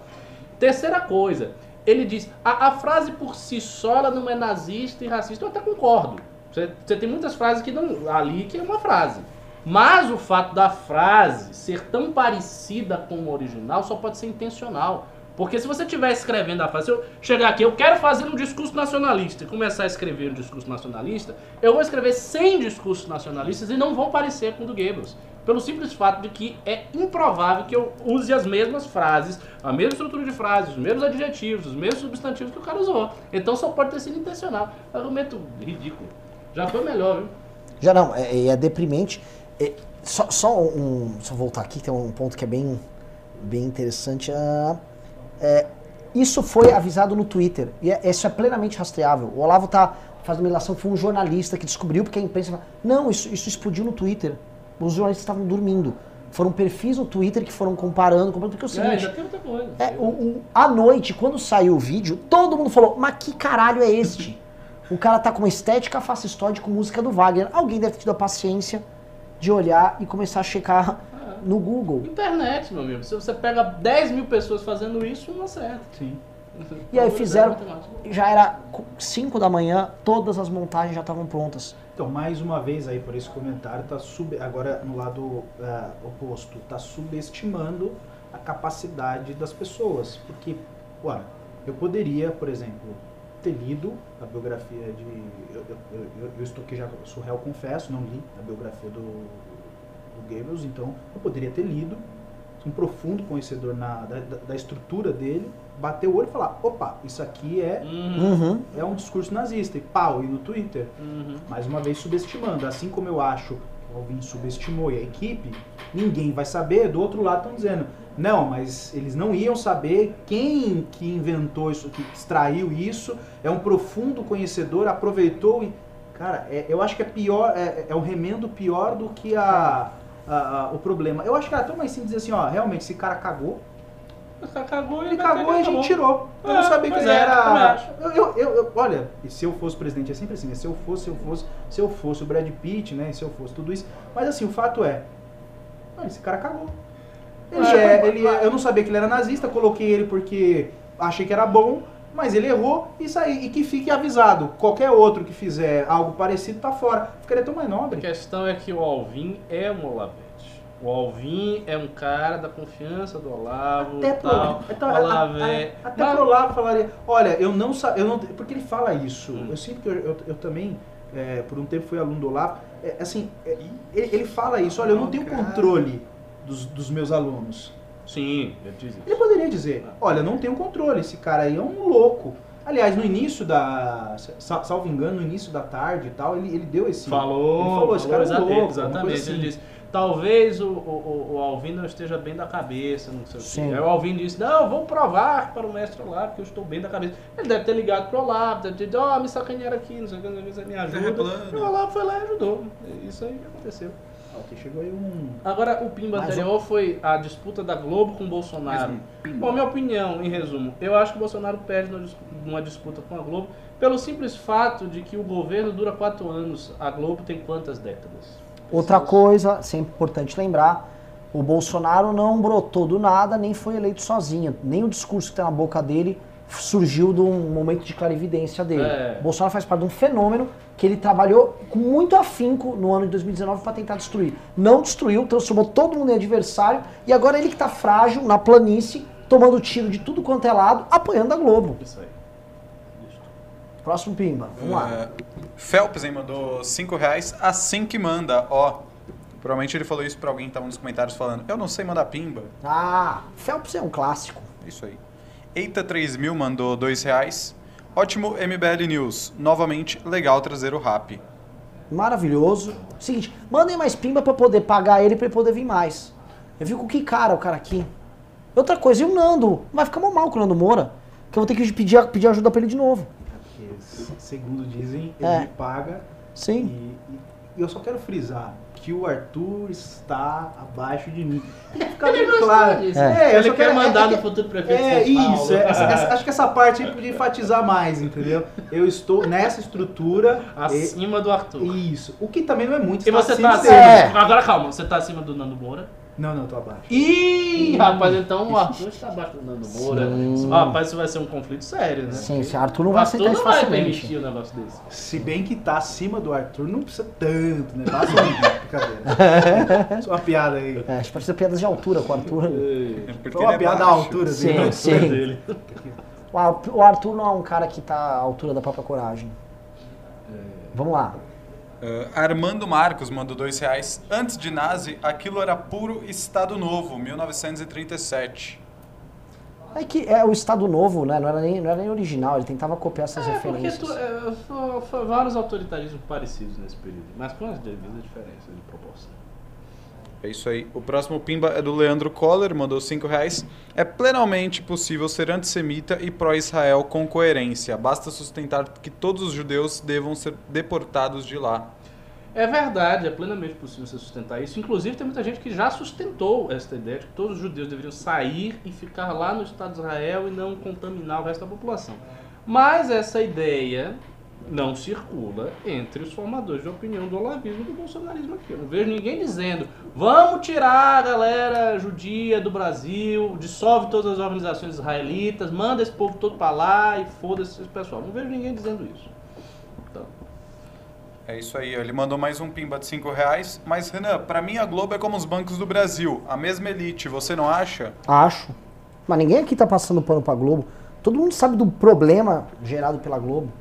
Terceira coisa, ele diz, a, a frase por si só ela não é nazista e racista, eu até concordo. Você, você tem muitas frases que não. Ali que é uma frase. Mas o fato da frase ser tão parecida com o original só pode ser intencional. Porque se você estiver escrevendo a frase, se eu chegar aqui, eu quero fazer um discurso nacionalista e começar a escrever um discurso nacionalista, eu vou escrever 100 discursos nacionalistas e não vão parecer com o do Goebbels. Pelo simples fato de que é improvável que eu use as mesmas frases, a mesma estrutura de frases, os mesmos adjetivos, os mesmos substantivos que o cara usou. Então só pode ter sido intencional. Argumento ridículo. Já foi melhor, viu? Já não, é, é deprimente. É, só, só um. Só voltar aqui, tem um ponto que é bem, bem interessante. Ah, é, isso foi avisado no Twitter. E é, isso é plenamente rastreável. O Olavo está fazendo uma relação, foi um jornalista que descobriu, porque a imprensa fala, não, isso, isso explodiu no Twitter. Os jornalistas estavam dormindo. Foram perfis no Twitter que foram comparando, comparando porque é o É, seguinte. já tem outra coisa. É, o, o- à noite, quando saiu o vídeo, todo mundo falou, mas que caralho é este? O cara tá com uma estética fascistoide com música do Wagner. Alguém deve ter tido a paciência de olhar e começar a checar no Google. Internet, meu amigo. Se você pega 10 mil pessoas fazendo isso, não acerta. Sim. E aí fizeram, já era 5 da manhã, todas as montagens já estavam prontas. Então, mais uma vez aí por esse comentário, tá sub... agora no lado ah, oposto, tá subestimando a capacidade das pessoas. Porque, olha, eu poderia, por exemplo, ter lido a biografia de. Eu, eu, eu, eu estou aqui já, sou réu, confesso, não li a biografia do, do Goebbels, então eu poderia ter lido, um profundo conhecedor na, da- da estrutura dele, bater o olho e falar: opa, isso aqui é, Uhum, Uhum. é um discurso nazista, e pau, e no Twitter uhum. mais uma vez subestimando. Assim como eu acho que o Alvin subestimou e a equipe, ninguém vai saber. Do outro lado estão dizendo, não, mas eles não iam saber quem que inventou isso, que extraiu isso, é um profundo conhecedor, aproveitou e... Cara, é- eu acho que é pior, é, é um remendo pior do que a, a- a- o problema. Eu acho que era tão mais simples dizer assim, ó, realmente esse cara cagou, cagou ele vai cagou e a gente tá bom. tirou. Eu É, não sabia que ele é, era. Eu, eu, eu- eu- olha, e se eu fosse presidente, é sempre assim, né? Se eu fosse, se eu fosse, se eu fosse o Brad Pitt, né? Se eu fosse tudo isso. Mas assim, o fato é. esse cara cagou. Ele É, é, ele é- eu não sabia que ele era nazista, coloquei ele porque achei que era bom, mas ele errou e saí. E que fique avisado, qualquer outro que fizer algo parecido tá fora. Ficaria tão mais A nobre. questão é que o Alvin é um. O Alvin é um cara da confiança do Olavo, Até pro, tal. então, a- a- a- até Mas- pro Olavo falaria, olha, eu não sabia, eu não, porque ele fala isso. Hum. Eu sinto que eu, eu, eu também, é, por um tempo fui aluno do Olavo, é, assim, é, ele, ele fala isso, olha, eu não tenho controle dos, dos meus alunos. Sim, ele diz isso. Ele poderia dizer, olha, eu não tenho controle, esse cara aí é um louco. Aliás, no início da, sa- salvo engano, no início da tarde e tal, ele, ele deu esse... Falou, ele falou, esse cara é um louco, exatamente. assim. Ele disse, talvez o, o, o Alvin não esteja bem da cabeça, não sei o Sim. quê. Aí o Alvin disse, não, vou provar para o mestre Olavo que eu estou bem da cabeça. Ele deve ter ligado para o Olavo, deve ter dito, ó, me sacanearam aqui, não sei o que, não sei o que, você me ajuda. E o Olavo foi lá e ajudou. Isso aí que aconteceu. Aqui chegou aí um... Agora, o pimba Mais anterior foi a disputa da Globo com o Bolsonaro. Bom, minha opinião, em resumo, eu acho que o Bolsonaro perde numa disputa com a Globo pelo simples fato de que o governo dura quatro anos. A Globo tem quantas décadas? Outra coisa, sempre importante lembrar, o Bolsonaro não brotou do nada, nem foi eleito sozinho. Nem o discurso que está na boca dele surgiu de um momento de clarividência dele. É. Bolsonaro faz parte de um fenômeno que ele trabalhou com muito afinco no ano de 2019 para tentar destruir. Não destruiu, transformou todo mundo em adversário e agora ele que está frágil na planície, tomando tiro de tudo quanto é lado, apoiando a Globo. Isso aí. Próximo Pimba, vamos lá. É, Phelps hein, mandou 5 reais assim que manda, ó. Provavelmente ele falou isso pra alguém que tava nos comentários falando, eu não sei mandar pimba. Ah, Phelps é um clássico. Isso aí. Eita 3000 mandou 2 reais. Ótimo MBL News. Novamente, legal trazer o rap. Maravilhoso. Seguinte, mandem mais pimba pra poder pagar ele pra ele poder vir mais. Eu vi com que cara o cara aqui. Outra coisa, e o Nando? Vai ficar mal com o Nando Moura. Que eu vou ter que pedir, pedir ajuda pra ele de novo. Segundo dizem, ele É. me paga Sim. E, e eu só quero frisar que o Arthur está abaixo de mim. Tem que ficar bem claro. disso. É, eu Ele só quer quero- mandar é, no futuro prefeito É de São Paulo. isso, é, essa- essa- acho que essa parte aí podia enfatizar mais, entendeu? Eu estou nessa estrutura. Acima do Arthur. e- isso. O que também não é muito. E você acima tá dele. acima. É. Agora calma, você tá acima do Nando Moura. Não, não, tô abaixo. Ih, rapaz, então o Arthur está abaixo do Nando Moura. Sim. Rapaz, isso vai ser um conflito sério, né? Sim, esse Arthur não vai Arthur aceitar não isso vai facilmente. permitir um negócio desse. Se bem que tá acima do Arthur, não precisa tanto, né? Basta uma brincadeira. Só uma piada aí. É, a gente precisa de piadas de altura com o Arthur. Porque Foi uma é piada à baixo. altura Sim, dele. sim. dele. O Ar- O Arthur não é um cara que tá à altura da própria coragem. Vamos lá. Uh, Armando Marcos mandou dois reais. Antes de nazi, aquilo era puro Estado Novo, 1937. É que é o Estado Novo, né? Não era nem, não era nem original, ele tentava copiar essas É, porque referências. tu, é, foi, foi vários autoritarismos parecidos nesse período, mas com as devidas diferenças de proporção. É isso aí. O próximo pimba é do Leandro Coller, mandou cinco reais. É plenamente possível ser antissemita e pró-Israel com coerência. Basta sustentar que todos os judeus devam ser deportados de lá. É verdade, é plenamente possível você sustentar isso. Inclusive, tem muita gente que já sustentou essa ideia de que todos os judeus deveriam sair e ficar lá no Estado de Israel e não contaminar o resto da população. Mas essa ideia não circula entre os formadores de opinião do olavismo e do bolsonarismo aqui. Eu não vejo ninguém dizendo vamos tirar a galera judia do Brasil, dissolve todas as organizações israelitas, manda esse povo todo para lá e foda-se esse pessoal. Não vejo ninguém dizendo isso. Então, É isso aí. Ele mandou mais um pimba de cinco reais. Mas, Renan, pra mim a Globo é como os bancos do Brasil. A mesma elite, você não acha? Acho. Mas ninguém aqui tá passando pano pra Globo. Todo mundo sabe do problema gerado pela Globo.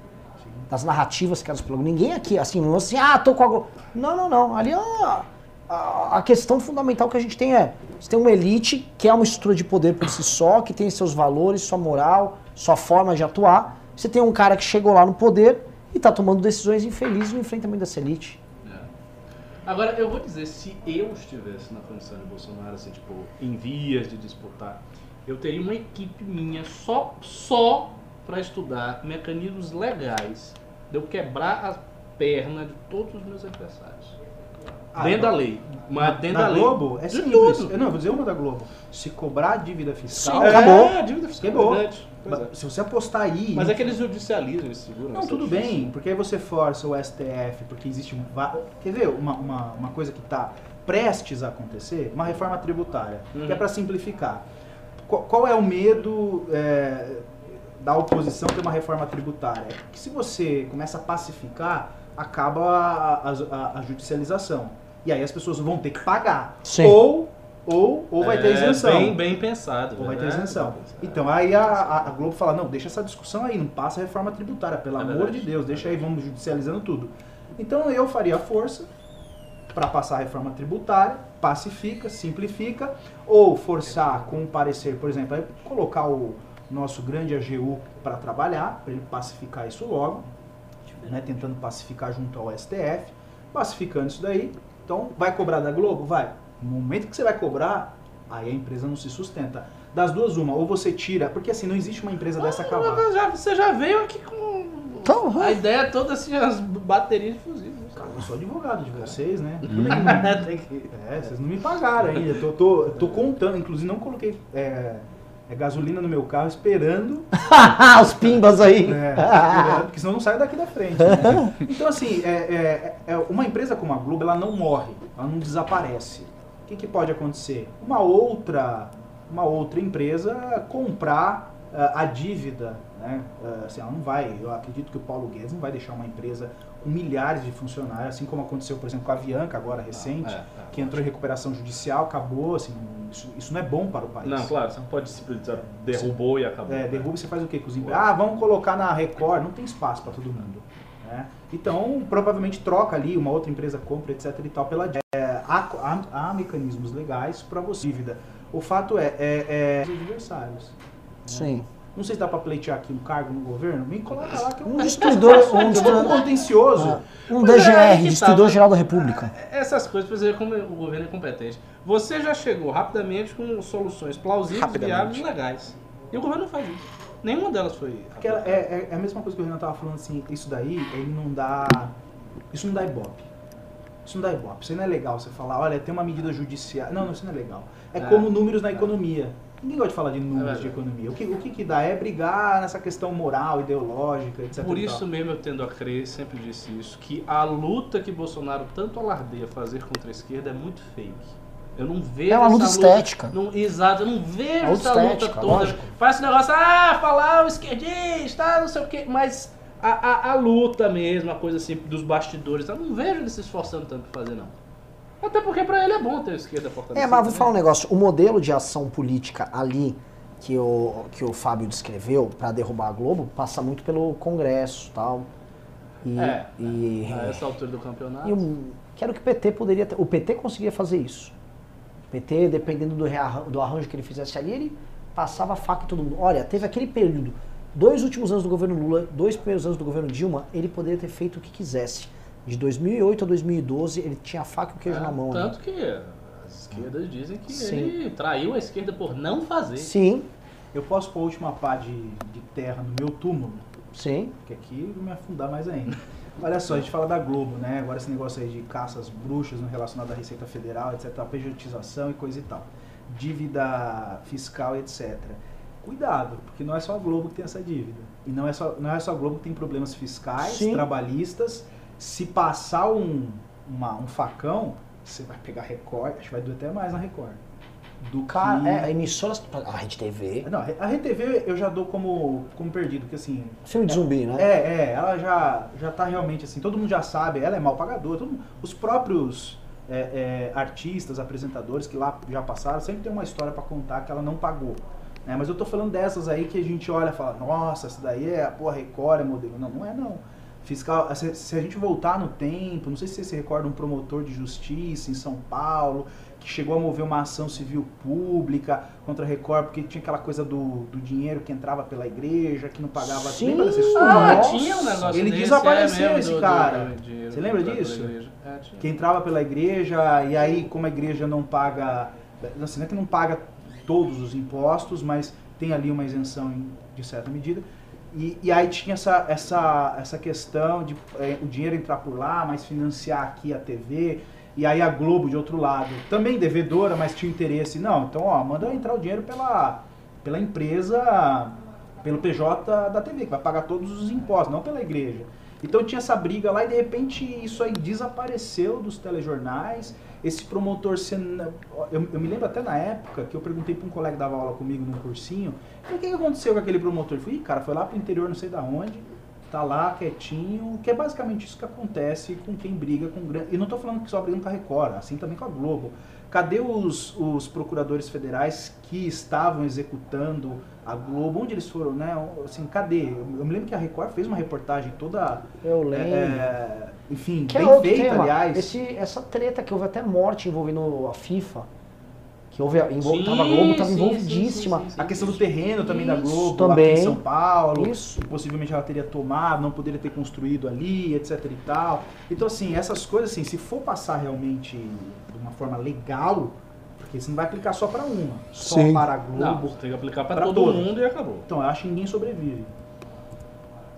Das narrativas criadas pela Globo. Ninguém aqui, assim, não é assim, ah, tô com a Globo. Não, não, não. Ali a, a, a questão fundamental que a gente tem é: você tem uma elite que é uma estrutura de poder por si só, que tem seus valores, sua moral, sua forma de atuar. Você tem um cara que chegou lá no poder e tá tomando decisões infelizes no enfrentamento dessa elite. É. Agora, eu vou dizer, se eu estivesse na condição de Bolsonaro, assim, tipo, em vias de disputar, eu teria uma equipe minha só, só para estudar mecanismos legais de eu quebrar a perna de todos os meus adversários. Ah, dentro da não. lei. Mas dentro da da lei. Globo é de simples. tudo. Eu não, vou dizer uma da Globo. Se cobrar a dívida fiscal, Sim, acabou. É, dívida fiscal. Acabou. verdade. Pois é. se você apostar aí. Mas é que eles judicializam, eles seguram. Não, isso é tudo bem, porque aí você força o STF, porque existe um. va- Quer ver uma, uma, uma coisa que está prestes a acontecer? Uma reforma tributária, que é Uhum. para simplificar. Qual, qual é o medo é, da oposição ter uma reforma tributária? É que se você começa a pacificar, acaba a, a- a judicialização. E aí as pessoas vão ter que pagar. Sim. Ou, ou, ou vai ter É, isenção. Bem, bem pensado. Ou vai ter verdade? isenção. Então aí a, a- a Globo fala, não, deixa essa discussão aí, não passa a reforma tributária, pelo É amor verdade. de Deus, deixa aí, vamos judicializando tudo. Então eu faria força para passar a reforma tributária, pacifica, simplifica, ou forçar com um parecer, por exemplo, colocar o nosso grande AGU para trabalhar, para ele pacificar isso logo, né, tentando pacificar junto ao STF, pacificando isso daí. Então, vai cobrar da Globo? Vai. No momento que você vai cobrar, aí a empresa não se sustenta. Das duas, uma, ou você tira, porque assim, não existe uma empresa dessa já- você já veio aqui com Então, a ideia toda assim, as baterias de fuzis. né? Cara, eu sou advogado de vocês, né? Que- É, vocês não me pagaram ainda. Tô, tô, tô contando, inclusive não coloquei é, é, gasolina no meu carro esperando, Os pimbas aí. é, esperando, porque senão eu não saio daqui da frente. né? Então, assim, é, é- é uma empresa como a Globo, ela não morre, ela não desaparece. O que, que pode acontecer? Uma outra, uma outra empresa comprar ah, a dívida, né? Ah, assim, ela não vai, eu acredito que o Paulo Guedes não vai deixar uma empresa com milhares de funcionários, assim como aconteceu, por exemplo, com a Avianca agora recente, É, é. que entrou em recuperação judicial, acabou, assim, isso, isso não é bom para o país. Não, claro, você não pode simplesmente dizer derrubou e acabou. É, derruba você faz o quê com os empregados? Ah, vamos colocar na Record, não tem espaço para todo mundo. né? Então, provavelmente troca ali, uma outra empresa compra, etc e tal, pela é, há, há- há mecanismos legais para você dívida. O fato é, é, é os adversários. Sim. Não sei se dá para pleitear aqui um cargo no governo, me coloca lá que eu Um destruidor, um vou destruidor, contencioso. um é aí DGR, tá. Geral da República. Essas coisas, pra você ver como o governo é competente. Você já chegou rapidamente com soluções plausíveis, viáveis e legais. E o governo não faz isso. Nenhuma delas foi. Porque é, é- é a mesma coisa que o Renan tava falando assim, isso daí, ele não dá. Isso não dá ibope. Isso não dá ibope. Isso não é legal você falar, olha, tem uma medida judicial. Não, não, isso não é legal. É, É. como números na economia. Ninguém gosta de falar de números É de economia. O que, o que que dá é brigar nessa questão moral, ideológica, etc. Por isso mesmo eu tendo a crer, sempre disse isso, que a luta que Bolsonaro tanto alardeia fazer contra a esquerda é muito fake. Eu não vejo É uma luta essa estética. não- exato, eu não vejo É luta essa luta toda. lógico. Faz esse negócio, ah, falar o esquerdista, não sei o quê, mas a, a, a luta mesmo, a coisa assim dos bastidores, eu não vejo ele se esforçando tanto pra fazer, não. Até porque pra ele é bom ter a esquerda fortalecida. É, mas vou né? falar um negócio. O modelo de ação política ali que o, que o Fábio descreveu para derrubar a Globo passa muito pelo Congresso e tal. E, É, e, A essa altura do campeonato. e o, que o PT poderia ter. O PT conseguia fazer isso. O PT, dependendo do, rearran- do arranjo que ele fizesse ali, ele passava a faca em todo mundo. Olha, teve aquele período, dois últimos anos do governo Lula, dois primeiros anos do governo Dilma, ele poderia ter feito o que quisesse. De 2008 a 2012, ele tinha a faca e o queijo É, na mão. né? Tanto que as esquerdas dizem que Sim. ele traiu a esquerda por não fazer. Sim, Eu posso pôr a última pá de, de terra no meu túmulo, sim. que aqui eu vou me afundar mais ainda. Olha só, a gente fala da Globo, né? Agora esse negócio aí de caças bruxas no relacionado à Receita Federal, etc. Pejotização e coisa e tal. Dívida fiscal, etc. Cuidado, porque não é só a Globo que tem essa dívida. E não é só, não é só a Globo que tem problemas fiscais, Sim. trabalhistas. Se passar um, uma- um facão, você vai pegar Record, acho que vai doer até mais na Record. Do Cara, que... é, emissoras. A Rede TV. Não, a RTV eu já dou como, como perdido, porque assim, Filme de zumbi, né? é, é, ela já, já tá realmente assim, todo mundo já sabe, ela é mal pagadora, mundo- os próprios é, é, artistas, apresentadores que lá já passaram, sempre tem uma história pra contar que ela não pagou. né? Mas eu tô falando dessas aí que a gente olha e fala, nossa, essa daí é a porra Record, é modelo. Não, não é não. Fiscal, se, se a gente voltar no tempo, não sei se você se recorda um promotor de justiça em São Paulo, que chegou a mover uma ação civil pública contra a Record, porque tinha aquela coisa do, do dinheiro que entrava pela igreja, que não pagava. Sim. Lembra dessa história? Ah, Nossa. tinha um negócio Ele desse, desapareceu, é mesmo, esse do- do- cara. do dinheiro Você lembra disso? É, que entrava pela igreja e aí como a igreja não paga, assim, não é que não paga todos os impostos, mas tem ali uma isenção em- de certa medida. E, e aí tinha essa, essa, essa questão de eh, o dinheiro entrar por lá, mas financiar aqui a TV. E aí a Globo, de outro lado, também devedora, mas tinha interesse. Não, então, ó, manda entrar o dinheiro pela, pela empresa, pelo PJ da TV, que vai pagar todos os impostos, não pela igreja. Então tinha essa briga lá e de repente isso aí desapareceu dos telejornais. Esse promotor. Eu, eu me lembro até na época que eu perguntei para um colega que dava aula comigo num cursinho: "Falei, o que, aconteceu com aquele promotor? Ele falou: Ih, cara, foi lá pro interior, não sei da onde, tá lá quietinho, que é basicamente isso que acontece com quem briga com grande. E não tô falando que só brigando com a Record, assim também com a Globo. Cadê os, os procuradores federais que estavam executando a Globo? Onde eles foram, né? Assim, cadê? Eu, me lembro que a Record fez uma reportagem toda. Eu lembro. é, enfim, que é bem outro feita, tema. aliás. Esse, essa treta que houve até morte envolvendo a FIFA. Que houve, envol, Sim, tava, a Globo estava sim, envolvidíssima. sim, sim. A questão do terreno também da Isso, Globo, também. aqui em São Paulo. Isso. possivelmente ela teria tomado, não poderia ter construído ali, etc e tal. Então, assim, essas coisas, assim, se for passar realmente de uma forma legal, porque você não vai aplicar só para uma, só Sim. para a Não, Globo. você tem que aplicar Pra todo todos. mundo e acabou. Então, eu acho que ninguém sobrevive.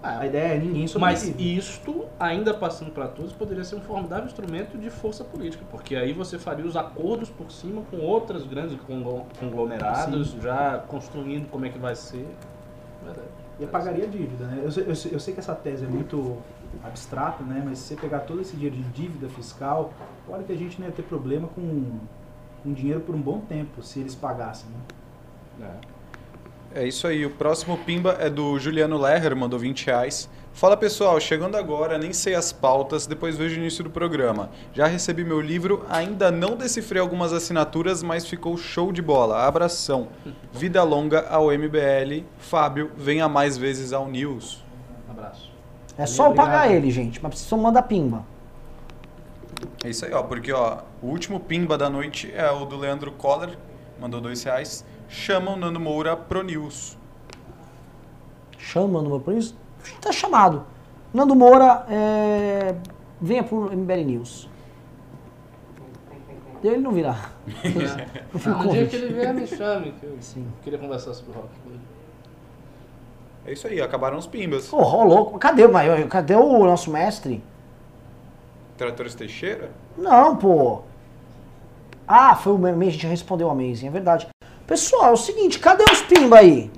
A Ah, ideia é ninguém Mas sobrevive. isto, ainda passando para todos, poderia ser um formidável instrumento de força política, porque aí você faria os acordos por cima com outros grandes conglo- conglomerados, já construindo como é que vai ser. Verdade. E pagaria a dívida, né? Eu sei, eu, eu sei que essa tese é muito abstrata, né? Mas se você pegar todo esse dinheiro de dívida fiscal, olha que a gente não ia ter problema com, com dinheiro por um bom tempo, se eles pagassem, né? É. É isso aí. O próximo Pimba é do Juliano Lerrer, mandou 20 reais. Fala pessoal, chegando agora, nem sei as pautas, depois vejo o início do programa. Já recebi meu livro, ainda não decifrei algumas assinaturas, mas ficou show de bola. Abração. Vida longa ao MBL. Fábio, venha mais vezes ao News. Um abraço. É só eu pagar ele, gente. Mas precisa mandar pimba. É isso aí, ó. Porque ó, o último Pimba da noite é o do Leandro Coller, mandou dois reais. Chama o Nando Moura pro News. Chama no meu por isso. Tá chamado. Nando Moura, é, venha pro MBL News. Ele não virá. Não fico Um dia que ele vier, me chame, que eu Sim. queria conversar sobre rock. É isso aí, acabaram os Pimbas. Ô louco. Cadê, o maior- cadê o nosso mestre? Tratores Teixeira? Não, pô. Ah, foi o Amazing, a gente já respondeu o Amazing, é verdade. Pessoal, é o seguinte, cadê os pimba aí?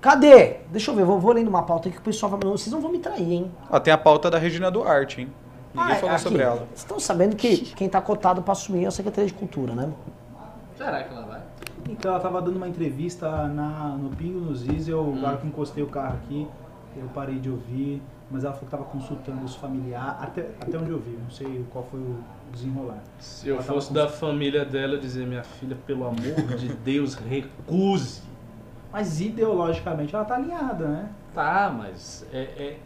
Cadê? Deixa eu ver, vou, vou lendo uma pauta aqui que o pessoal vai... Vocês não vão me trair, hein? Ó, tem a pauta da Regina Duarte, hein? Ninguém Ah, falou aqui, sobre ela. Vocês estão sabendo que quem está cotado para assumir é a Secretaria de Cultura, né? Será que ela vai? Então ela tava dando uma entrevista na, no Pingo nos Is, eu Hum. agora que encostei o carro aqui, eu parei de ouvir, mas ela falou que estava consultando os familiares, até, até onde eu vi, não sei qual foi o desenrolar. Se eu Ela fosse da família dela, dizia, minha filha, pelo amor de Deus, recuse. Mas ideologicamente ela tá alinhada, né? Tá, mas é. é...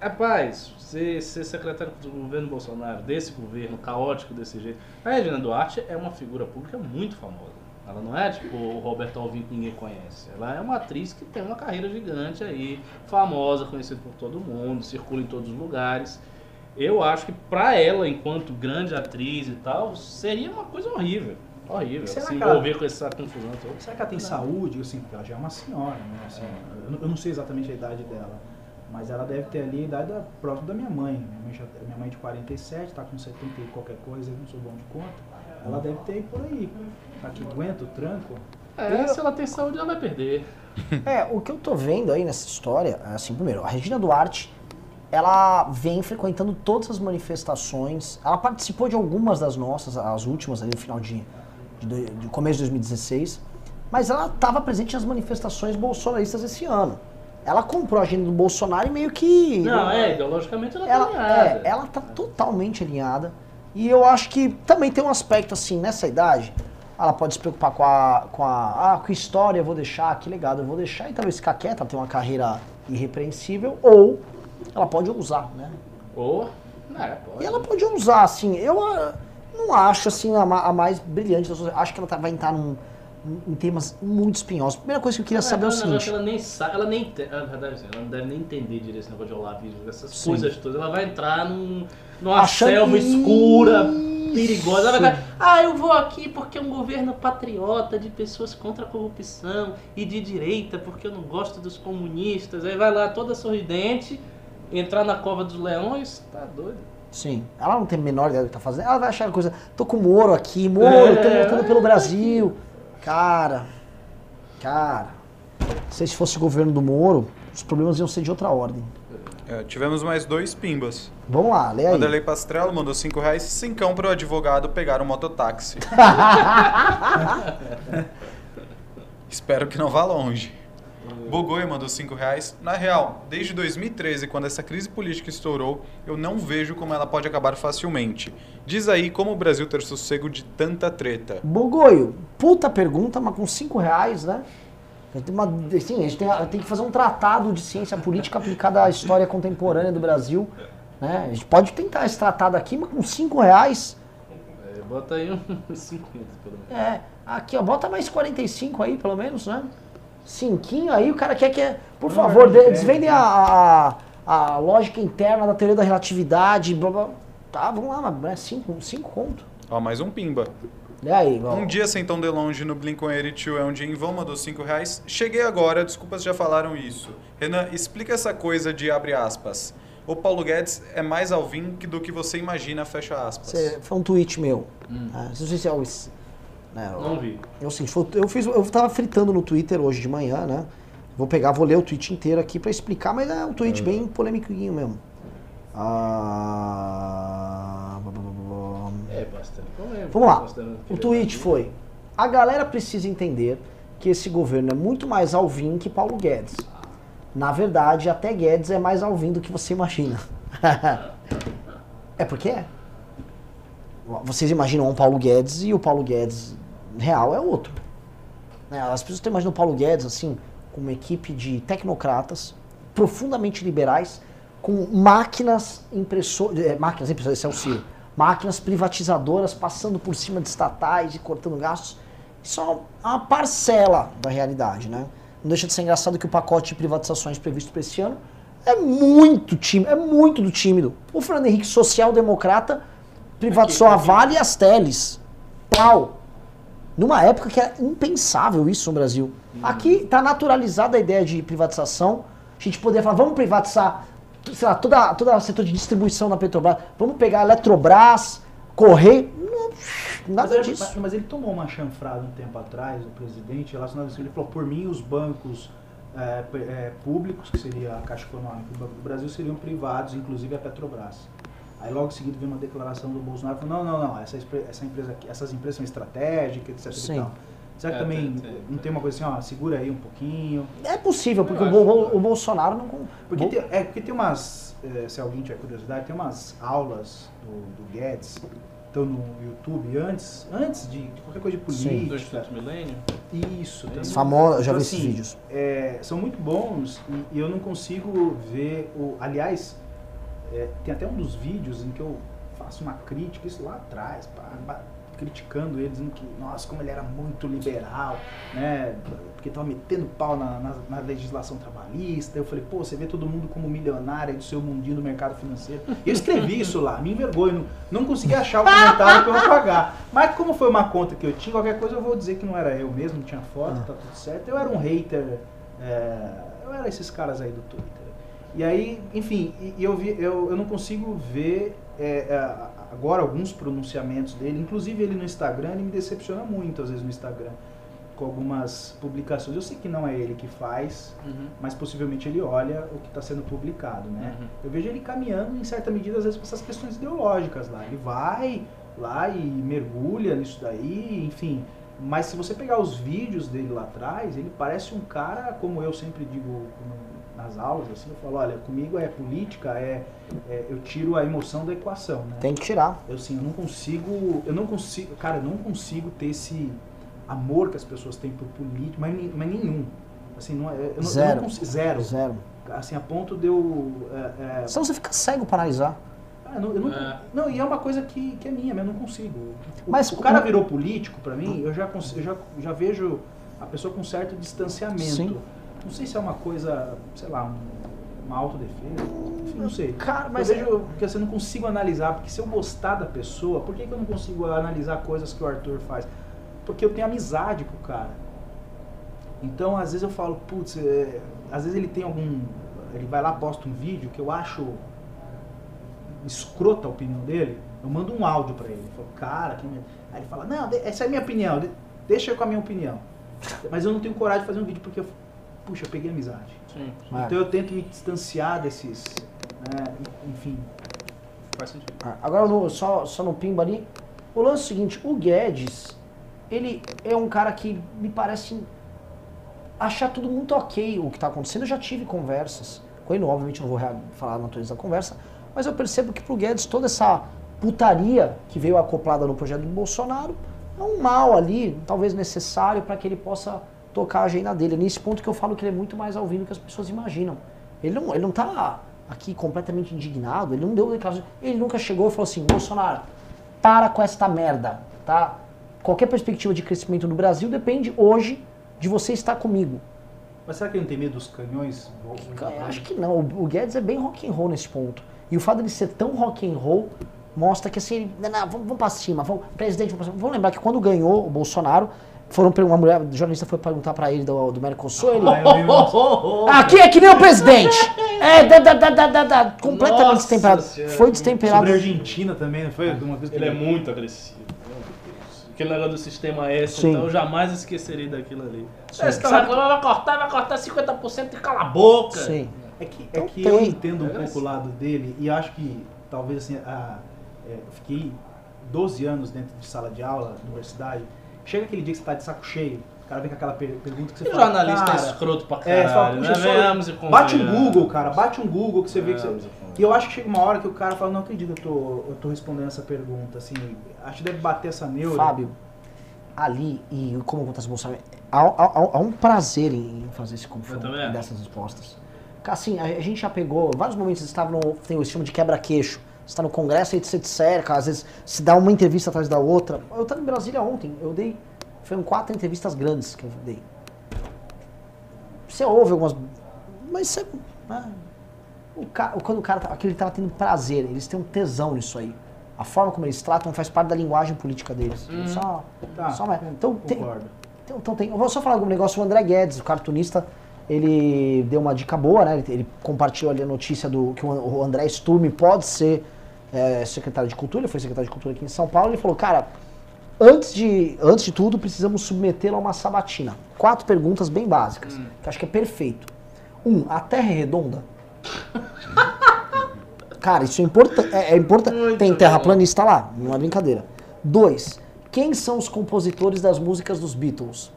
Rapaz, ser, ser secretário do governo Bolsonaro, desse governo caótico desse jeito. A Regina Duarte é uma figura pública muito famosa. Ela não é tipo o Roberto Alvim que ninguém conhece. Ela é uma atriz que tem uma carreira gigante aí, famosa, conhecida por todo mundo, circula em todos os lugares. Eu acho que pra ela, enquanto grande atriz e tal, seria uma coisa horrível. Horrível. Será se que ela- envolver com essa confusão toda. Será que ela tem saúde? Assim, porque ela já é uma senhora, né? Assim, eu, não- eu não sei exatamente a idade dela, mas ela deve ter ali a idade da, próxima da minha mãe. Minha mãe, já, minha mãe é de 47, tá com 70 e qualquer coisa, eu não sou bom de conta. Ela deve ter por aí. Tá que aguenta o tranco. É, se ela tem saúde, ela vai perder. É, o que eu tô vendo aí nessa história, é assim, primeiro, a Regina Duarte, ela vem frequentando todas as manifestações, ela participou de algumas das nossas, as últimas ali no final de, de, de começo de 2016, mas ela estava presente nas manifestações bolsonaristas esse ano. Ela comprou a agenda do Bolsonaro e meio que... Não, é, ideologicamente ela, ela, tá alinhada. é, ela tá totalmente alinhada. E eu acho que também tem um aspecto assim, nessa idade, ela pode se preocupar com a. com a. Ah, com história eu vou deixar, que legado eu vou deixar, e talvez ficar quieta, ter uma carreira irrepreensível, ou ela pode ousar, né? Ou, é, pode. E ela pode ousar, assim, eu ah, não acho assim a, ma- a mais brilhante das. Acho que ela tá- vai entrar num, em temas muito espinhosos. Primeira coisa que eu queria saber é o seguinte. ela nem sabe, ela nem assim, ela não deve nem entender direito esse negócio de Olavo, essas Sim. coisas todas. Ela vai entrar num, numa Achando selva escura, perigosa. Ela vai ficar, ah, eu vou aqui porque é um governo patriota de pessoas contra a corrupção e de direita porque eu não gosto dos comunistas. Aí vai lá toda sorridente, entrar na cova dos leões, tá doido. Sim, ela não tem a menor ideia do que tá fazendo. Ela vai achar coisa. Tô com o Moro aqui, Moro, tô É. lutando pelo Brasil. Cara, cara, se esse fosse o governo do Moro, os problemas iam ser de outra ordem. É, tivemos mais dois pimbas. Vamos lá, lê aí. Vanderlei Pastrello mandou 5 reais, cincão pro advogado pegar um mototáxi. Espero que não vá longe. Bogoi mandou 5 reais. Na real, desde 2013, quando essa crise política estourou, eu não vejo como ela pode acabar facilmente. Diz aí como o Brasil ter sossego de tanta treta. Bogoio, puta pergunta, mas com 5 reais, né? Tem uma, assim, a gente tem, tem que fazer um tratado de ciência política aplicada à história contemporânea do Brasil. Né? A gente pode tentar esse tratado aqui, mas com 5 reais. É, bota aí uns 50 pelo menos. É, aqui ó, bota mais 45 aí, pelo menos, né? Cinquinho aí, o cara quer que. Por Não, favor, é, de- é. desvendem a, a, a lógica interna da teoria da relatividade, blá blá. Tá, vamos lá, mas é 5 cinco conto. Ó, mais um pimba. E aí, ó. Um dia sem tão de longe no Blink-182 é um dia em vão, mandou 5 reais. Cheguei agora, desculpas já falaram isso. Renan, explica essa coisa de abre aspas. O Paulo Guedes é mais alvin que do que você imagina, fecha aspas. Cê- foi um tweet meu. Ah, não sei se é o. Né, o- Não vi. É o seguinte, foi- eu fiz, eu tava fritando no Twitter hoje de manhã, né? Vou pegar, vou ler o tweet inteiro aqui pra explicar, mas é um tweet bem polêmicozinho mesmo. Ah. É bastante polêmico. Vamos lá. Que O tweet é foi: a galera precisa entender que esse governo é muito mais Alvin que Paulo Guedes. Na verdade, até Guedes é mais Alvin do que você imagina. é porque é. Vocês imaginam um Paulo Guedes e o Paulo Guedes real é outro. Né, As pessoas estão imaginando o Paulo Guedes assim, com uma equipe de tecnocratas profundamente liberais, com máquinas impressoras, é, máquinas impressoras, esse é o Ciro, máquinas privatizadoras passando por cima de estatais e cortando gastos. Isso é uma- uma parcela da realidade, né? Não deixa de ser engraçado que o pacote de privatizações previsto para esse ano é muito tímido, é muito do tímido. O Fernando Henrique, social-democrata, privatizou a Vale e as Teles. Pau! Numa época que era impensável isso no Brasil. Aqui está naturalizada a ideia de privatização. A gente poderia falar, vamos privatizar, sei lá, toda, toda o setor de distribuição da Petrobras. Vamos pegar a Eletrobras, Correio. Não, Mas nada ele, disso. mas- mas ele tomou uma chanfrada um tempo atrás, o presidente, relacionado a isso. Ele falou, por mim, os bancos é, é, públicos, que seria a Caixa Econômica e o Banco do Brasil, seriam privados, inclusive a Petrobras. Aí logo em seguida veio uma declaração do Bolsonaro falando, não, não, não, essa, essa empresa aqui, essas empresas são estratégicas, etc. Sim. E tal. Será que É, também tem- tem- não tem uma coisa assim, ó, segura aí um pouquinho? É possível, porque o, acho, o Bolsonaro não. Porque Bol- tem, é, porque tem umas, eh, se alguém tiver curiosidade, tem umas aulas do, do Guedes, estão no YouTube antes, antes de, de qualquer coisa de Sim. política. Do Instituto Milênio? Isso, tem Os famosos, eu já Então, vi esses assim, vídeos. é, são muito bons e, e eu não consigo ver o. Aliás, é, tem até um dos vídeos em que eu faço uma crítica, isso lá atrás, criticando eles, dizendo que, nossa, como ele era muito liberal, né? Porque tava metendo pau na, na- na legislação trabalhista. Eu falei, pô, você vê todo mundo como milionário aí do seu mundinho do mercado financeiro. E eu escrevi isso lá, me envergonho, não, não consegui achar o comentário que eu vou pagar. Mas como foi uma conta que eu tinha, qualquer coisa eu vou dizer que não era eu mesmo, não tinha foto, tá tudo certo. Eu era um hater, é, eu era esses caras aí do Twitter. E aí, enfim, e, eu, vi, eu, eu não consigo ver é, é, agora alguns pronunciamentos dele, inclusive ele no Instagram, ele me decepciona muito às vezes no Instagram, com algumas publicações. Eu sei que não é ele que faz, Uhum. mas possivelmente ele olha o que está sendo publicado, né? Uhum. Eu vejo ele caminhando em certa medida às vezes para essas questões ideológicas lá. Ele vai lá e mergulha nisso daí, enfim. Mas se você pegar os vídeos dele lá atrás, ele parece um cara, como eu sempre digo no- nas aulas, assim, eu falo, olha, comigo é política, é, é- eu tiro a emoção da equação, né? Tem que tirar. Eu assim, eu não consigo, eu não consigo, cara, eu não consigo ter esse amor que as pessoas têm por político, mas, mas nenhum. Assim, não, é- eu, não- eu Zero. não consigo, zero. Zero. Assim, a ponto de eu é, é, Senão você fica cego pra analisar. ah, não, eu não, É. não, e é uma coisa que, que é minha, mas eu não consigo. O, Mas o cara virou político, pra mim, eu já, eu já, já vejo a pessoa com certo distanciamento. Sim. Não sei se é uma coisa, sei lá, um- uma autodefesa, enfim, não sei. Cara, mas é- eu vejo que assim, eu não consigo analisar, porque se eu gostar da pessoa, por que, que eu não consigo analisar coisas que o Arthur faz? Porque eu tenho amizade com o cara. Então, às vezes eu falo, putz, é, às vezes ele tem algum. Ele vai lá, posta um vídeo que eu acho escrota a opinião dele, eu mando um áudio pra ele. Eu falo, cara, que. Aí ele fala, não, essa é a minha opinião, de- deixa eu com a minha opinião. Mas eu não tenho coragem de fazer um vídeo porque, eu, puxa, eu peguei amizade. Sim. Então eu tento me distanciar desses, né, enfim. faz sentido. Ah, Agora, no- só, só no pimba ali. O lance é o seguinte: o Guedes, ele é um cara que me parece achar tudo muito ok o que está acontecendo. Eu já tive conversas com ele, obviamente não vou falar a natureza da conversa, mas eu percebo que pro Guedes toda essa putaria que veio acoplada no projeto do Bolsonaro é um mal ali, talvez necessário para que ele possa tocar a agenda dele. É nesse ponto que eu falo que ele é muito mais ao vivo do que as pessoas imaginam. Ele não, ele não tá aqui completamente indignado, ele não deu declaração. Ele nunca chegou e falou assim, Bolsonaro, para com esta merda, tá? Qualquer perspectiva de crescimento no Brasil depende hoje de você estar comigo. Mas será que ele não tem medo dos canhões? Acho que não. O Guedes é bem rock and roll nesse ponto. E o fato dele ser tão rock and roll mostra que assim, não, não, vamos, vamos pra cima, vamos, presidente, vamos, pra cima. vamos lembrar que quando ganhou o Bolsonaro, foram uma mulher, jornalista foi perguntar pra ele do, do Mercosul, ele, Ah, aqui é que nem o presidente, é, da, da, da, da, da, da, completamente Nossa destemperado, Senhora. foi destemperado. Sobre a Argentina também, não foi? Alguma coisa que Ele é muito agressivo. meu Deus. Aquele negócio do sistema S, Sim. então eu jamais esquecerei daquilo ali. Sim. Você tá reclamando, vai cortar, vai cortar 50% e cala a boca. Sim. É que, é Então que tem. eu entendo um É pouco o lado dele e acho que talvez assim, a, é, eu fiquei 12 anos dentro de sala de aula, universidade. Chega aquele dia que você tá de saco cheio, o cara vem com aquela per- pergunta que você E fala. jornalista é cara, escroto pra é, você fala, caralho, puxa, né? só- Venhamos e bate um. Google, cara, bate um Google que você vê que você. e eu acho que chega uma hora que o cara fala, não acredito que eu tô, eu tô respondendo essa pergunta, assim, acho que deve bater essa neura. Fábio, ali, e como acontece no Bolsonaro, há, há- há um prazer em fazer esse confronto dessas respostas. Assim, a, a gente já pegou, vários momentos você estava no, tem o esquema de quebra-queixo, está no congresso e você te cerca, às vezes se dá uma entrevista atrás da outra. Eu estava em Brasília ontem, eu dei, foram quatro entrevistas grandes que eu dei. Você ouve algumas, mas você, né, o ca, quando o cara, tá- aquele cara tendo prazer, eles têm um tesão nisso aí. A forma como eles tratam faz parte da linguagem política deles. Uhum. Só, Tá, só. Então, tem, concordo. então, então tem, eu vou só falar um negócio, o André Guedes, o cartunista, ele deu uma dica boa, né? Ele, ele compartilhou ali a notícia do que o, o André Sturme pode ser é, secretário de Cultura, ele foi secretário de Cultura aqui em São Paulo, ele falou, cara, antes de, antes de tudo, precisamos submetê-lo a uma sabatina. Quatro perguntas bem básicas, que eu acho que é perfeito. Um, a Terra é redonda? Cara, isso é importante. É, é importante. Tem terraplanista lá, não é brincadeira. Dois, quem são os compositores das músicas dos Beatles?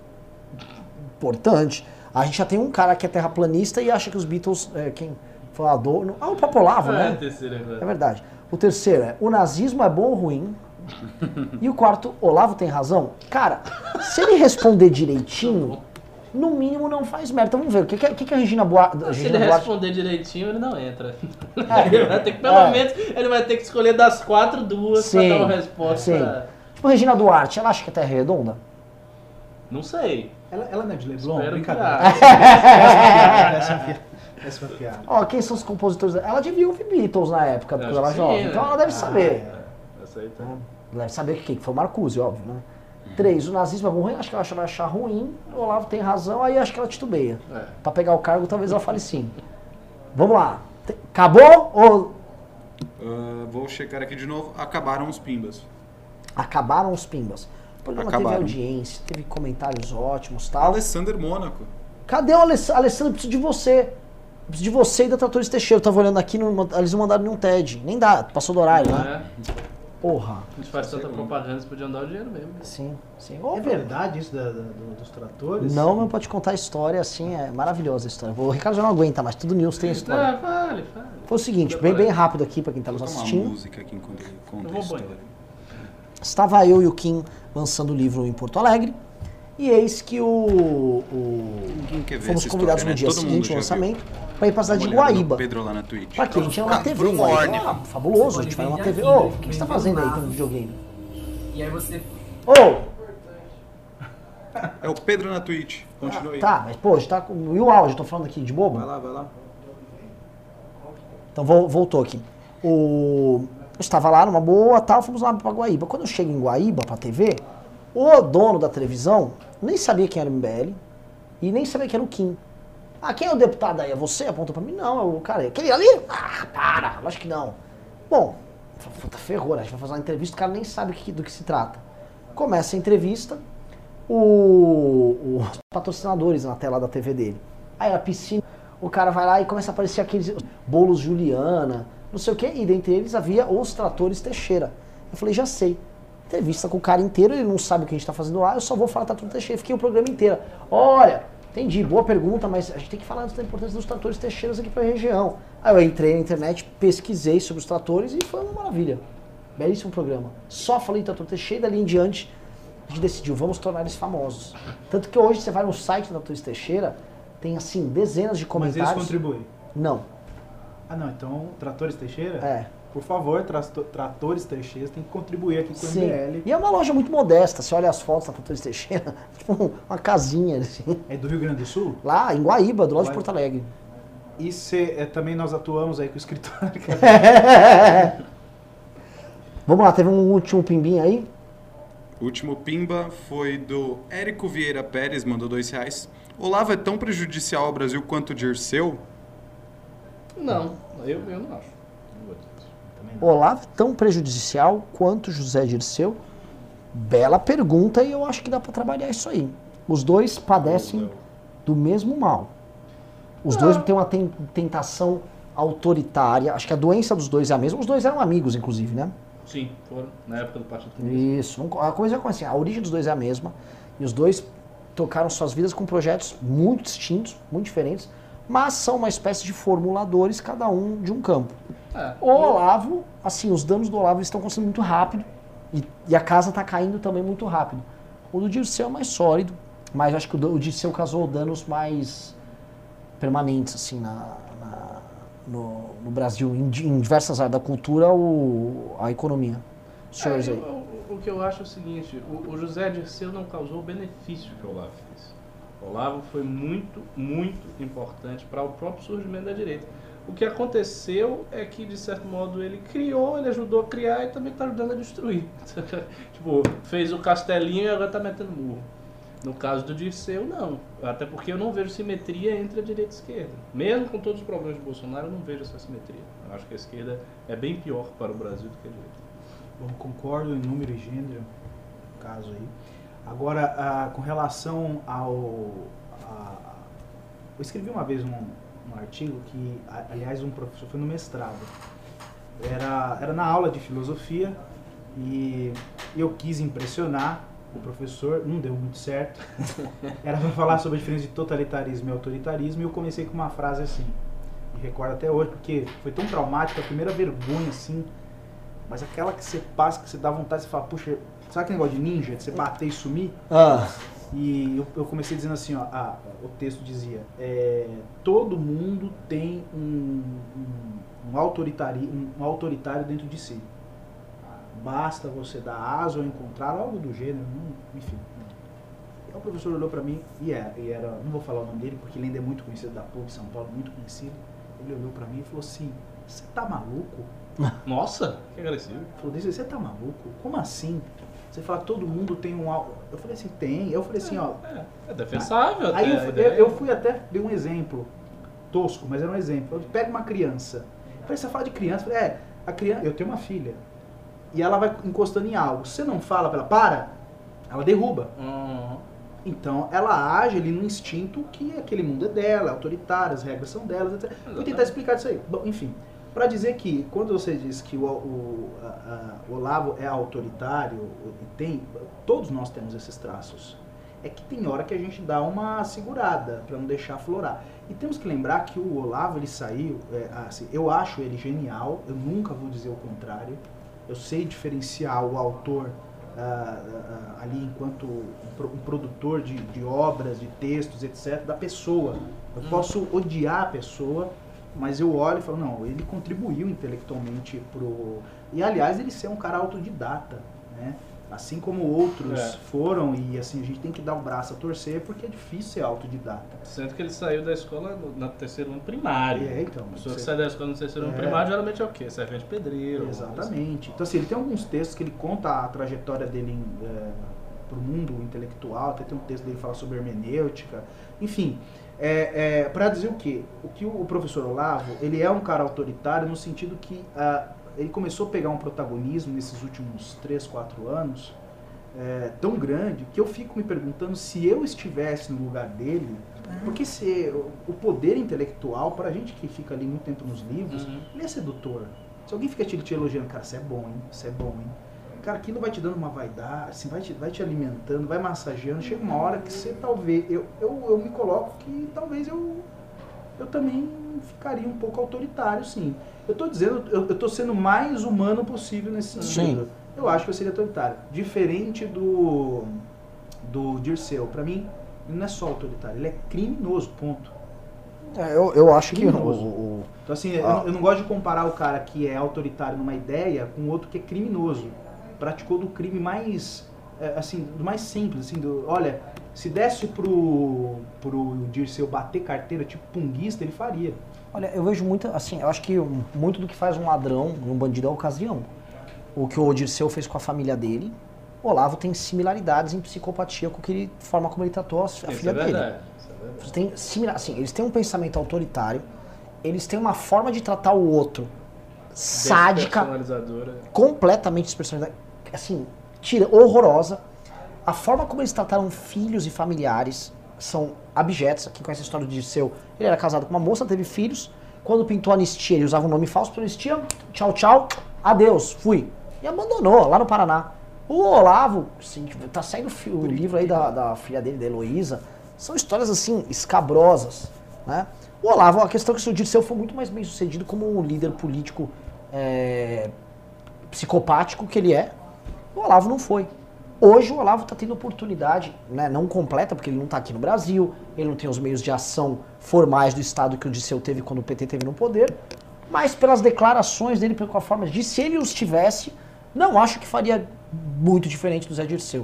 Importante. A gente já tem um cara que é terraplanista e acha que os Beatles. É, quem foi Adorno. Ah, o Papolavo, É, né? terceira É verdade. O terceiro é o nazismo é bom ou ruim? E o quarto, Olavo tem razão? Cara, se ele responder direitinho, no mínimo não faz merda. Então vamos ver. O que, que, que que a Regina Boa- Se Regina ele responder direitinho, ele não entra. É. ele vai ter que, pelo É. menos, ele vai ter que escolher das quatro, duas Sim, pra dar uma resposta. sim. Tipo, Regina Duarte, ela acha que a Terra é redonda? Não sei. Ela, ela não é de Leblon? Espero que Brincadeira. Essa. Essa é uma piada. Ó, quem são os compositores? Ela devia ouvir Beatles na época, porque ela é que jovem. sim, Então né? ela deve Ah, saber. É, Essa aí tá. Deve saber que, que foi o Marcuse, óbvio, né? Três, o nazismo é ruim, acho que ela vai achar ruim. O Olavo tem razão, aí acho que ela titubeia. É. Pra pegar o cargo, talvez ela fale sim. Vamos lá. Acabou ou Ah, vou checar aqui de novo. Acabaram os pimbas. acabaram os pimbas? O programa Acabaram. teve audiência, teve comentários ótimos e tal. Alessander Mônaco. Cadê o Aless- Alessandro? Preciso de você. Preciso de você e da Tratores Teixeira. Eu tava olhando aqui, não- eles não mandaram nenhum TED. Nem dá, passou do horário, né? É. Porra. A gente faz tanta propaganda, eles podiam dar o dinheiro mesmo. Sim, sim. É verdade isso da- da- do- dos tratores? Não, mas pode contar a história, assim, é maravilhosa a história. O Ricardo já não aguenta, mas tudo news tem história. Ah, fale, fale. Foi o seguinte, bem, bem rápido aqui pra quem tá nos assistindo. música aqui enquanto ele conta Eu a história. banheiro. Estava eu e o Kim lançando o livro em Porto Alegre. E eis que o. o- Ninguém quer ver fomos convidados história, no dia né? Todo mundo seguinte, já o viu. Para ir para a cidade de uma Guaíba. Pedro lá na Twitch. Pra quê? A gente ia Ah, numa TV Guaíba. Ah, fabuloso, a gente vai numa TV. Ô, o que, que você tá fazendo aí com o videogame? E aí você Ô, É o Pedro na Twitch. Continua aí. tá, mas pô, a gente tá com. E o áudio, tô falando aqui de bobo? Vai lá, vai lá. Então vol- voltou aqui. O... Eu estava lá numa boa tal, fomos lá para Guaíba. Quando eu chego em Guaíba pra TV, o dono da televisão nem sabia quem era o MBL e nem sabia quem era o Kim. Ah, quem é o deputado aí? É você? Apontou pra mim? Não, é o cara. Aquele ali? Ah, para, acho que não. Bom, puta, ferrou, né? A gente vai fazer uma entrevista, o cara nem sabe do que se trata. Começa a entrevista, o, os patrocinadores na tela da TV dele. Aí a piscina, o cara vai lá e começa a aparecer aqueles bolos Juliana, não sei o que, e dentre eles havia os tratores Teixeira. Eu falei, já sei. Entrevista com o cara inteiro, ele não sabe o que a gente tá fazendo lá, eu só vou falar trator Teixeira. Fiquei o programa inteiro. Olha, entendi, boa pergunta, mas a gente tem que falar antes da importância dos tratores Teixeiras aqui pra região. Aí eu entrei na internet, pesquisei sobre os tratores e foi uma maravilha. Belíssimo programa. Só falei trator Teixeira, dali em diante a gente decidiu, vamos tornar eles famosos. Tanto que hoje você vai no site da Tratores Teixeira, tem assim dezenas de Mas comentários. eles contribuem. Não, Ah, não. Então, Tratores Teixeira? é. Por favor, Tratores Teixeira tem que contribuir aqui com o Sim. MBL. E é uma loja muito modesta. Você olha as fotos da Tratores Teixeira, tipo uma casinha assim. É do Rio Grande do Sul? Lá em Guaíba, do lado de Guaíba. Porto Alegre. E cê, é, também nós atuamos aí com o escritório. Vamos lá, teve um último pimbinho aí. O último pimba foi do Érico Vieira Pérez, mandou dois reais. Olavo é tão prejudicial ao Brasil quanto o Dirceu? Não, eu, eu não acho. Olavo tão prejudicial quanto José Dirceu? Bela pergunta e eu acho que dá pra trabalhar isso aí. Os dois padecem do mesmo mal. Os dois têm uma ten- tentação autoritária. Acho que a doença dos dois é a mesma. Os dois eram amigos, inclusive, né? Sim, foram na época do Partido Comunista. Isso. não- A coisa é como assim, a origem dos dois é a mesma. E os dois tocaram suas vidas com projetos muito distintos, muito diferentes, mas são uma espécie de formuladores, cada um de um campo. É, O Olavo, assim, os danos do Olavo estão acontecendo muito rápido e, e a casa está caindo também muito rápido. O do Dirceu é mais sólido, mas acho que o, o Dirceu causou danos mais permanentes, assim, na, na- no, no Brasil, em, em diversas áreas da cultura, o, a economia. Os senhores É, eu- o, o que eu acho é o seguinte, o, o José Dirceu não causou o benefício que o Olavo Olavo foi muito, muito importante para o próprio surgimento da direita. O que aconteceu é que, de certo modo, ele criou, ele ajudou a criar e também está ajudando a destruir. tipo, fez o castelinho e agora está metendo murro. No caso do Dirceu, não. Até porque eu não vejo simetria entre a direita e a esquerda. Mesmo com todos os problemas de Bolsonaro, eu não vejo essa simetria. Eu acho que a esquerda é bem pior para o Brasil do que a direita. Bom, concordo em número e gênero, caso aí. Agora, ah, com relação ao. a- eu escrevi uma vez um, um artigo que, aliás, um professor foi no mestrado. era, era na aula de filosofia e eu quis impressionar o professor, não deu muito certo. Era para falar sobre a diferença de totalitarismo e autoritarismo e eu comecei com uma frase assim. Me recordo até hoje, porque foi tão traumático, a primeira vergonha assim, mas aquela que você passa, que você dá vontade, você fala, puxa, sabe aquele negócio de ninja, de você bater e sumir? Ah. E eu, eu, comecei dizendo assim, ó, ah, o texto dizia, é, todo mundo tem um, um, um, autoritari, um, um autoritário dentro de si basta você dar asa ou encontrar algo do gênero, enfim. E o professor olhou para mim e era, é, e era, não vou falar o nome dele porque ele ainda é muito conhecido da PUC São Paulo, muito conhecido. Ele olhou para mim e falou assim: "Você tá maluco?" Nossa, que agressivo. Ele falou: "Você tá maluco? Como assim?" Você fala, todo mundo tem um algo. Eu falei assim, tem. Eu falei assim, ó. É, é defensável. Aí eu, eu, eu, fui até, dei um exemplo tosco, mas era um exemplo. Eu pego uma criança. Eu falei, você fala de criança? Eu falei, é, a criança. Eu tenho uma filha e ela vai encostando em algo. Você não fala para ela, para, ela derruba. Uhum. Então ela age ali no instinto que aquele mundo é dela, é autoritário, as regras são delas, etc. Vou tentar explicar isso aí. Bom, enfim, para dizer que quando você diz que o, o, a, a, o Olavo é autoritário, tem, todos nós temos esses traços. É que tem hora que a gente dá uma segurada para não deixar florar. E temos que lembrar que o Olavo ele saiu, é, assim, eu acho ele genial, eu nunca vou dizer o contrário eu sei diferenciar o autor ah, ah, ali enquanto um, produtor de, de, obras, de textos, etc., da pessoa. Eu hum. posso odiar a pessoa, mas eu olho e falo, não, ele contribuiu intelectualmente pro... E, aliás, ele ser um cara autodidata, né? Assim como outros é. foram, e assim, a gente tem que dar o braço a torcer porque é difícil ser autodidata. Sendo que ele saiu da escola no, no terceiro ano primário. É, então. A pessoa que sai da escola no terceiro é. ano primário geralmente é o quê? Servente pedreiro. Exatamente. Assim. Então, assim, ele tem alguns textos que ele conta a trajetória dele é, para o mundo intelectual, até tem um texto dele que fala sobre hermenêutica. Enfim, é, é para dizer o quê? O que o professor Olavo, ele é um cara autoritário no sentido que. Uh, ele começou a pegar um protagonismo nesses últimos 3, 4 anos é, tão grande que eu fico me perguntando se eu estivesse no lugar dele, uhum. porque se o poder intelectual, para a gente que fica ali muito tempo nos livros, uhum. ele é sedutor. Se alguém fica te, te elogiando, cara, você é bom, hein? Você é bom, hein? Cara, aquilo vai te dando uma vaidade, assim, vai, te, vai te alimentando, vai massageando. Chega uma hora que você talvez. Eu, eu, eu me coloco que talvez eu, eu também ficaria um pouco autoritário, sim. Eu estou dizendo, eu estou sendo mais humano possível nesse sentido. Sim. Eu acho que eu seria autoritário. Diferente do, do Dirceu. Para mim, ele não é só autoritário, ele é criminoso, ponto. É, eu, eu acho criminoso. que o, o, Então, assim, eu, eu, não gosto de comparar o cara que é autoritário numa ideia com outro que é criminoso. Praticou do crime mais, é, assim, do mais simples, assim, do, olha, se desse pro, pro Dirceu bater carteira, tipo punguista, ele faria. Olha, eu vejo muito, assim, eu acho que muito do que faz um ladrão, um bandido é a ocasião. O que o Dirceu fez com a família dele, o Olavo tem similaridades em psicopatia com que a forma como ele tratou a, a filha é dele. Verdade, é tem similar, assim, eles têm um pensamento autoritário, eles têm uma forma de tratar o outro sádica, completamente despersonalizada, assim, tira, horrorosa. A forma como eles trataram filhos e familiares são abjetos. Quem conhece a história do Dirceu, ele era casado com uma moça, teve filhos. Quando pintou a anistia, ele usava um nome falso para anistia. Tchau, tchau, adeus, fui. E abandonou lá no Paraná. O Olavo, assim, tá saindo o livro aí da, da filha dele, da Heloísa. São histórias assim, escabrosas. Né? O Olavo, a questão é que o Dirceu foi muito mais bem sucedido como um líder político é, psicopático que ele é. O Olavo não foi. Hoje o Olavo está tendo oportunidade, né, não completa, porque ele não está aqui no Brasil, ele não tem os meios de ação formais do Estado que o Disseu teve quando o PT teve no poder, mas pelas declarações dele, pela forma de se ele os tivesse, não acho que faria muito diferente do Zé Dirceu.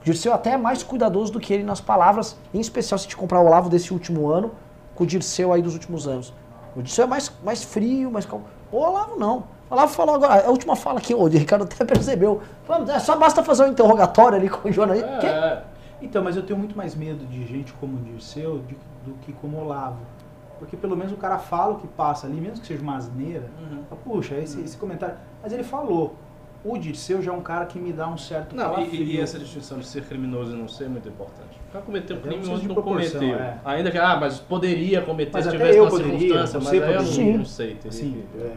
O Dirceu até é mais cuidadoso do que ele nas palavras, em especial se te comprar o Olavo desse último ano com o Dirceu aí dos últimos anos. O Dirceu é mais, mais frio, mais calmo. O Olavo não. Olavo falou agora, a última fala que o Ricardo até percebeu. É, só basta fazer um interrogatório ali com o jornalista. É, então, mas eu tenho muito mais medo de gente como o Dirceu de, do que como o Olavo. Porque pelo menos o cara fala o que passa ali, mesmo que seja uma asneira. Uhum. Puxa, esse, esse comentário. Mas ele falou. O Dirceu já é um cara que me dá um certo Não, e, e, essa distinção de ser criminoso e não ser é muito importante. O cara cometeu crime, mas não cometeu. É. Ainda que, ah, mas poderia cometer mas se tivesse uma circunstância, mas aí eu não, não sei. Sim, é,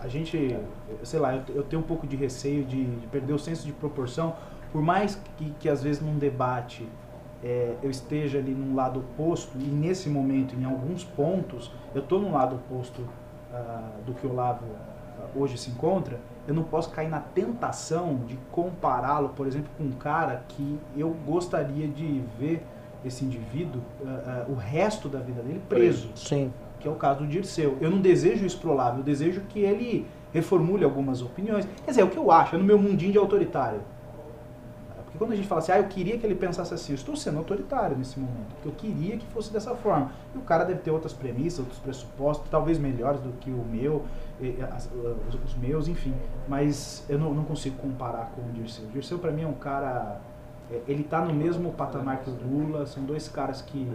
a gente, sei lá, eu, tenho um pouco de receio de, de, perder o senso de proporção, por mais que, que às vezes num debate é, eu esteja ali num lado oposto, e nesse momento, em alguns pontos, eu estou num lado oposto uh, do que o Olavo uh, hoje se encontra, eu não posso cair na tentação de compará-lo, por exemplo, com um cara que eu gostaria de ver esse indivíduo, uh, o resto da vida dele preso. Sim. Que é o caso do Dirceu. Eu não desejo isso pro Olavo, eu desejo que ele reformule algumas opiniões. Quer dizer, é o que eu acho, é no meu mundinho de autoritário. Porque quando a gente fala assim, ah, eu queria que ele pensasse assim, eu estou sendo autoritário nesse momento, porque eu queria que fosse dessa forma. E o cara deve ter outras premissas, outros pressupostos, talvez melhores do que o meu, os, meus, enfim. Mas eu não, não consigo comparar com o Dirceu. O Dirceu, para mim, é um cara. É, ele está no mesmo patamar que o Lula, são dois caras que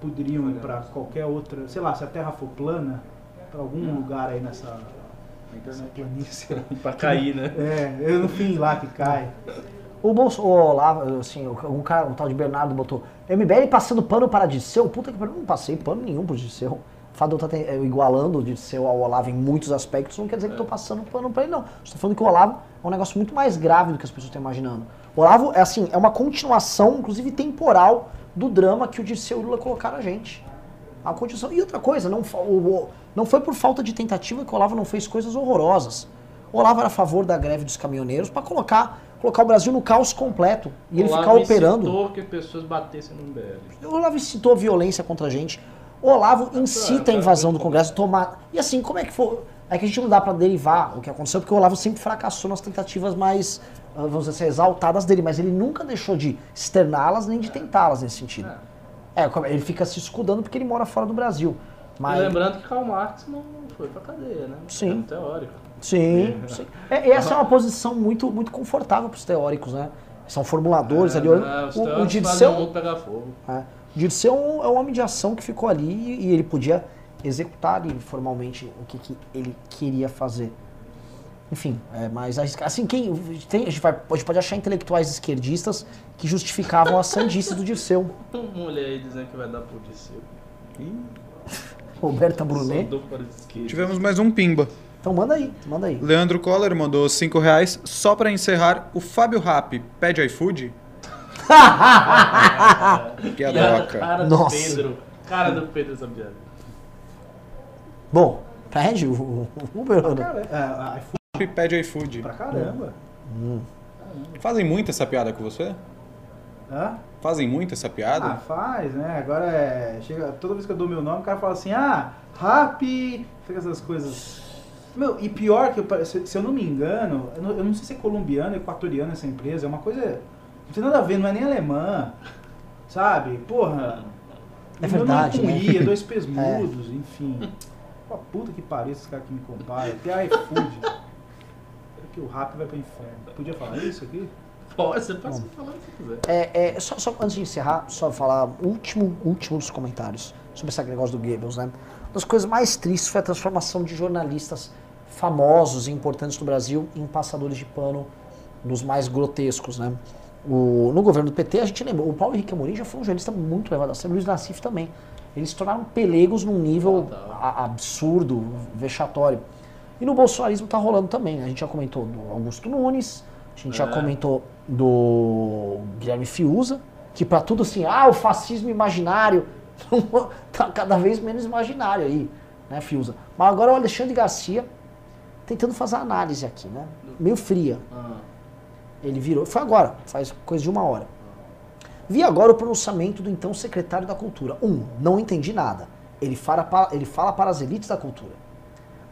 poderiam ir para qualquer outra. Sei lá, se a Terra for plana, para algum lugar aí nessa. Nessa planície. para cair, né? É, no fim lá que cai. O Bolsonaro, lá, assim, um cara, um tal de Bernardo botou, MBL passando pano para Disseu, puta que pariu, não passei pano nenhum pro Disseu. O fato de eu estar tá igualando o Disseu ao Olavo em muitos aspectos não quer dizer que eu estou passando pano para ele, não. Estou falando que o Olavo é um negócio muito mais grave do que as pessoas estão imaginando. O Olavo é assim, é uma continuação, inclusive temporal, do drama que o Disseu e o Lula colocaram a gente. A continuação. E outra coisa, não, o, não foi por falta de tentativa que o Olavo não fez coisas horrorosas. O Olavo era a favor da greve dos caminhoneiros para colocar colocar o Brasil no caos completo e ele ficar operando. O Olavo que pessoas batessem no MBL. O Olavo incitou violência contra a gente. O Olavo incita a invasão do Congresso, tomar. E assim, como é que foi? É que a gente não dá para derivar o que aconteceu, porque o Olavo sempre fracassou nas tentativas mais, vamos dizer assim, exaltadas dele, mas ele nunca deixou de externá-las nem de tentá-las nesse sentido. É. é, ele fica se escudando porque ele mora fora do Brasil. Mas... E lembrando que Karl Marx não foi pra cadeia, né? Sim. É teórico. Sim, sim. É, essa é uma posição muito, muito confortável para os teóricos, né? São formuladores é, ali. Não, o, o Dirceu, pegar fogo. É, o Dirceu é um, é um homem de ação que ficou ali e, e ele podia executar ali formalmente o que, que ele queria fazer. Enfim, é, mas assim, quem tem, a, gente vai, a gente pode achar intelectuais esquerdistas que justificavam a sandice do Dirceu. Mulher aí dizendo que vai dar pro Dirceu. Roberta Brunet. Tivemos mais um pimba. Então manda aí, manda aí. Leandro Coller mandou 5 reais. Só para encerrar, o Fábio Rap pede iFood? que adoca. Cara do Nossa. Pedro. Cara do Pedro essa piada. Bom, pede o Uber. É, iFood pede iFood. Pra caramba. Hum. Fazem muito essa piada com você? Hã? Fazem muito essa piada? Ah, faz, né? Agora é. Chega, toda vez que eu dou meu nome, o cara fala assim, ah, rap. Fica essas coisas. Meu, e pior que, eu, se, eu não me engano, eu não, eu não, sei se é colombiano, equatoriano essa empresa, é uma coisa. Não tem nada a ver, não é nem alemã. Sabe? Porra. É verdade. Não é com I, é dois pés mudos, é. enfim. Pô, puta que pariu esses caras que me comparam. Até iFood. Que o rap vai pro inferno. Podia falar isso aqui? Pode, você pode falar o que quiser. É, é, só, só, antes de encerrar, só falar último, último dos comentários sobre esse negócio do Goebbels, né? Uma das coisas mais tristes foi a transformação de jornalistas famosos e importantes no Brasil em passadores de pano dos mais grotescos, né? O, no governo do PT, a gente lembra, o Paulo Henrique Amorim já foi um jornalista muito levado a sério, o Luiz Nassif também. Eles se tornaram pelegos num nível a, absurdo, vexatório. E no bolsonarismo está rolando também. Né? A gente já comentou do Augusto Nunes, a gente é. já comentou do Guilherme Fiuza, que para tudo assim, ah, o fascismo imaginário, tá cada vez menos imaginário aí, né, Fiuza. Mas agora o Alexandre Garcia tentando fazer análise aqui, né? Meio fria. Ele virou, foi agora, faz coisa de uma hora. Vi agora o pronunciamento do então secretário da Cultura. Um, não entendi nada. Ele fala para, ele fala para as elites da cultura.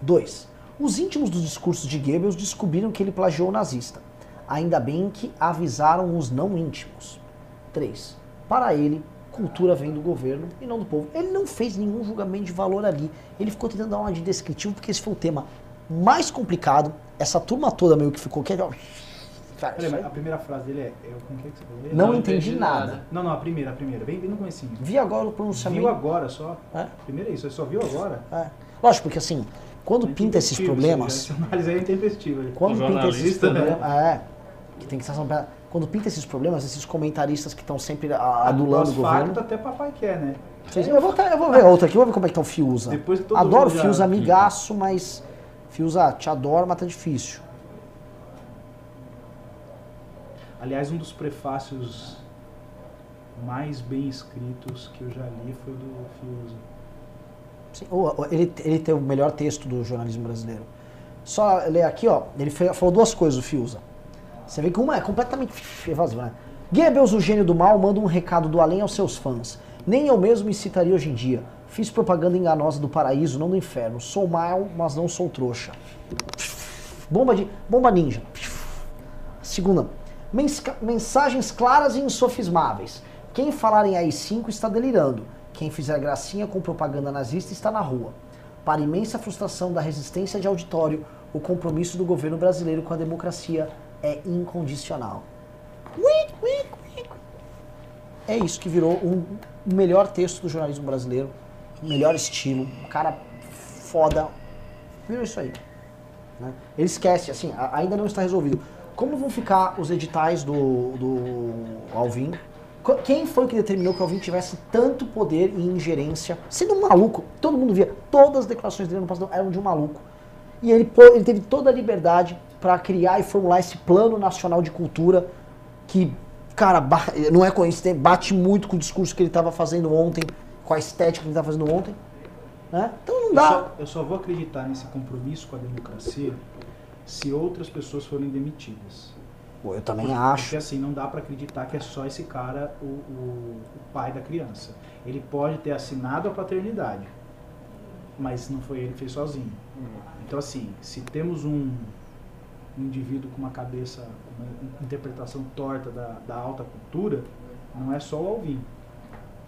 Dois, os íntimos dos discursos de Goebbels descobriram que ele plagiou o nazista. Ainda bem que avisaram os não íntimos. 3. Para ele, cultura vem do governo e não do povo. Ele não fez nenhum julgamento de valor ali. Ele ficou tentando dar uma de descritivo, porque esse foi o tema mais complicado. Essa turma toda meio que ficou. Que, a primeira frase dele é. é como que, é que você falou? Não, não entendi, entendi nada. nada. Não, não, a primeira, a primeira. Bem, bem no comecinho. Vi agora o pronunciamento. Viu agora só. É? Primeiro é isso, você só viu agora. É. Lógico, porque assim, quando é pinta esses problemas. Análise aí é intempestiva. Quando pinta esses né? problemas. É. Que tem que estar quando pinta esses problemas, esses comentaristas que estão sempre adulando o governo. Facto, até papai quer, né? eu, vou, eu vou ver outra aqui, vou ver como é que tá o Fiuza. Adoro Fiuza, amigaço, mas Fiuza, te adoro, mas tá difícil. Aliás, um dos prefácios mais bem escritos que eu já li foi do Fiuza. Sim, ele, ele tem o melhor texto do jornalismo brasileiro. Só ler aqui, ó, ele falou duas coisas, o Fiuza. Você vê que uma é completamente evasiva, né? Goebbels, o gênio do mal, manda um recado do além aos seus fãs. Nem eu mesmo me citaria hoje em dia. Fiz propaganda enganosa do paraíso, não do inferno. Sou mal, mas não sou trouxa. Bomba de bomba ninja. Segunda, mensagens claras e insofismáveis. Quem falar em AI-5 está delirando. Quem fizer gracinha com propaganda nazista está na rua. Para imensa frustração da resistência de auditório, o compromisso do governo brasileiro com a democracia é incondicional. É isso que virou um, o melhor texto do jornalismo brasileiro, melhor estilo, um cara foda. Virou isso aí. Né? Ele esquece, assim, ainda não está resolvido. Como vão ficar os editais do, do Alvin? Quem foi que determinou que o Alvin tivesse tanto poder e ingerência? Sendo um maluco, todo mundo via, todas as declarações dele no passado eram de um maluco. E ele, ele teve toda a liberdade para criar e formular esse plano nacional de cultura que, cara, não é coincidência, bate muito com o discurso que ele estava fazendo ontem, com a estética que ele estava fazendo ontem. Né? Então não dá. Eu só, eu só vou acreditar nesse compromisso com a democracia se outras pessoas forem demitidas. Eu também porque, acho. Porque assim, não dá para acreditar que é só esse cara o, o, o, pai da criança. Ele pode ter assinado a paternidade, mas não foi ele que fez sozinho. Então assim, se temos um, um indivíduo com uma cabeça, uma interpretação torta da, da alta cultura, não é só o Alvin.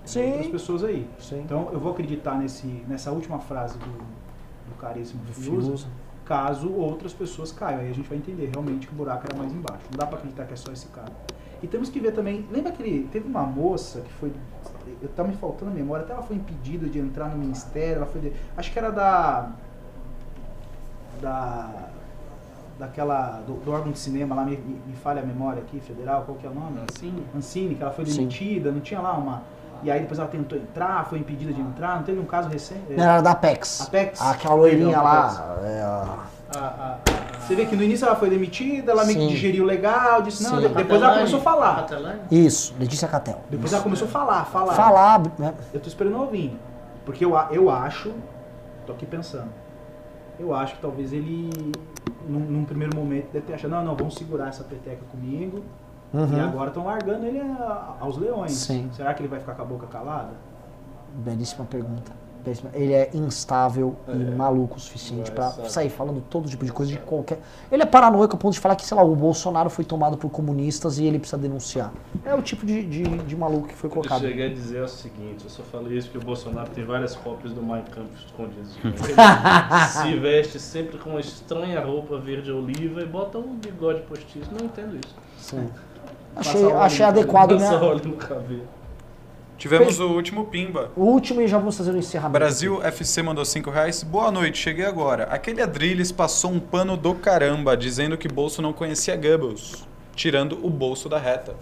Sim. Tem outras pessoas aí. Sim. Então eu vou acreditar nesse, nessa última frase do, do caríssimo Fiuza, caso outras pessoas caiam. Aí a gente vai entender realmente que o buraco era mais embaixo. Não dá para acreditar que é só esse cara. E temos que ver também, lembra que ele, teve uma moça que foi, eu tá me faltando a memória, até ela foi impedida de entrar no ministério, ela foi, de, acho que era da, da, daquela, do, do órgão de cinema lá, me, me, falha a memória aqui, federal, qual que é o nome? Ancine. Ancine, que ela foi demitida, Sim. não tinha lá uma e aí depois ela tentou entrar, foi impedida de entrar, não teve um caso recente? Não, era da Apex. Apex? Aquela loirinha lá. É, a... A, a, a, você vê que no início ela foi demitida, ela meio que digeriu legal, disse, não, Sim. depois ela começou a falar. Isso, Letícia Catel. Depois Isso. ela começou a falar, falar. Falar, né? Eu tô esperando ouvir. Porque eu, eu acho, tô aqui pensando, eu acho que talvez ele, num, num primeiro momento, deve ter achado, não, não, vamos segurar essa peteca comigo, Uhum. E agora estão largando ele aos leões. Sim. Será que ele vai ficar com a boca calada? Belíssima pergunta. Ele é instável é. e maluco o suficiente para sair falando todo tipo de coisa de qualquer. Ele é paranoico a ponto de falar que, sei lá, o Bolsonaro foi tomado por comunistas e ele precisa denunciar. É o tipo de, de, de maluco que foi colocado. Eu cheguei a dizer o seguinte: eu só falei isso porque o Bolsonaro tem várias cópias do Mein Kampf escondidas. Se veste sempre com uma estranha roupa verde oliva e bota um bigode postiço. Não entendo isso. Sim. Achei, achei adequado. Minha... óleo no cabelo. Tivemos o último Pimba. O último e já vamos fazer o encerramento. Brasil FC mandou 5 reais. Boa noite, cheguei agora. Aquele Adrilles passou um pano do caramba, dizendo que Bolso não conhecia Goebbels, tirando o bolso da reta.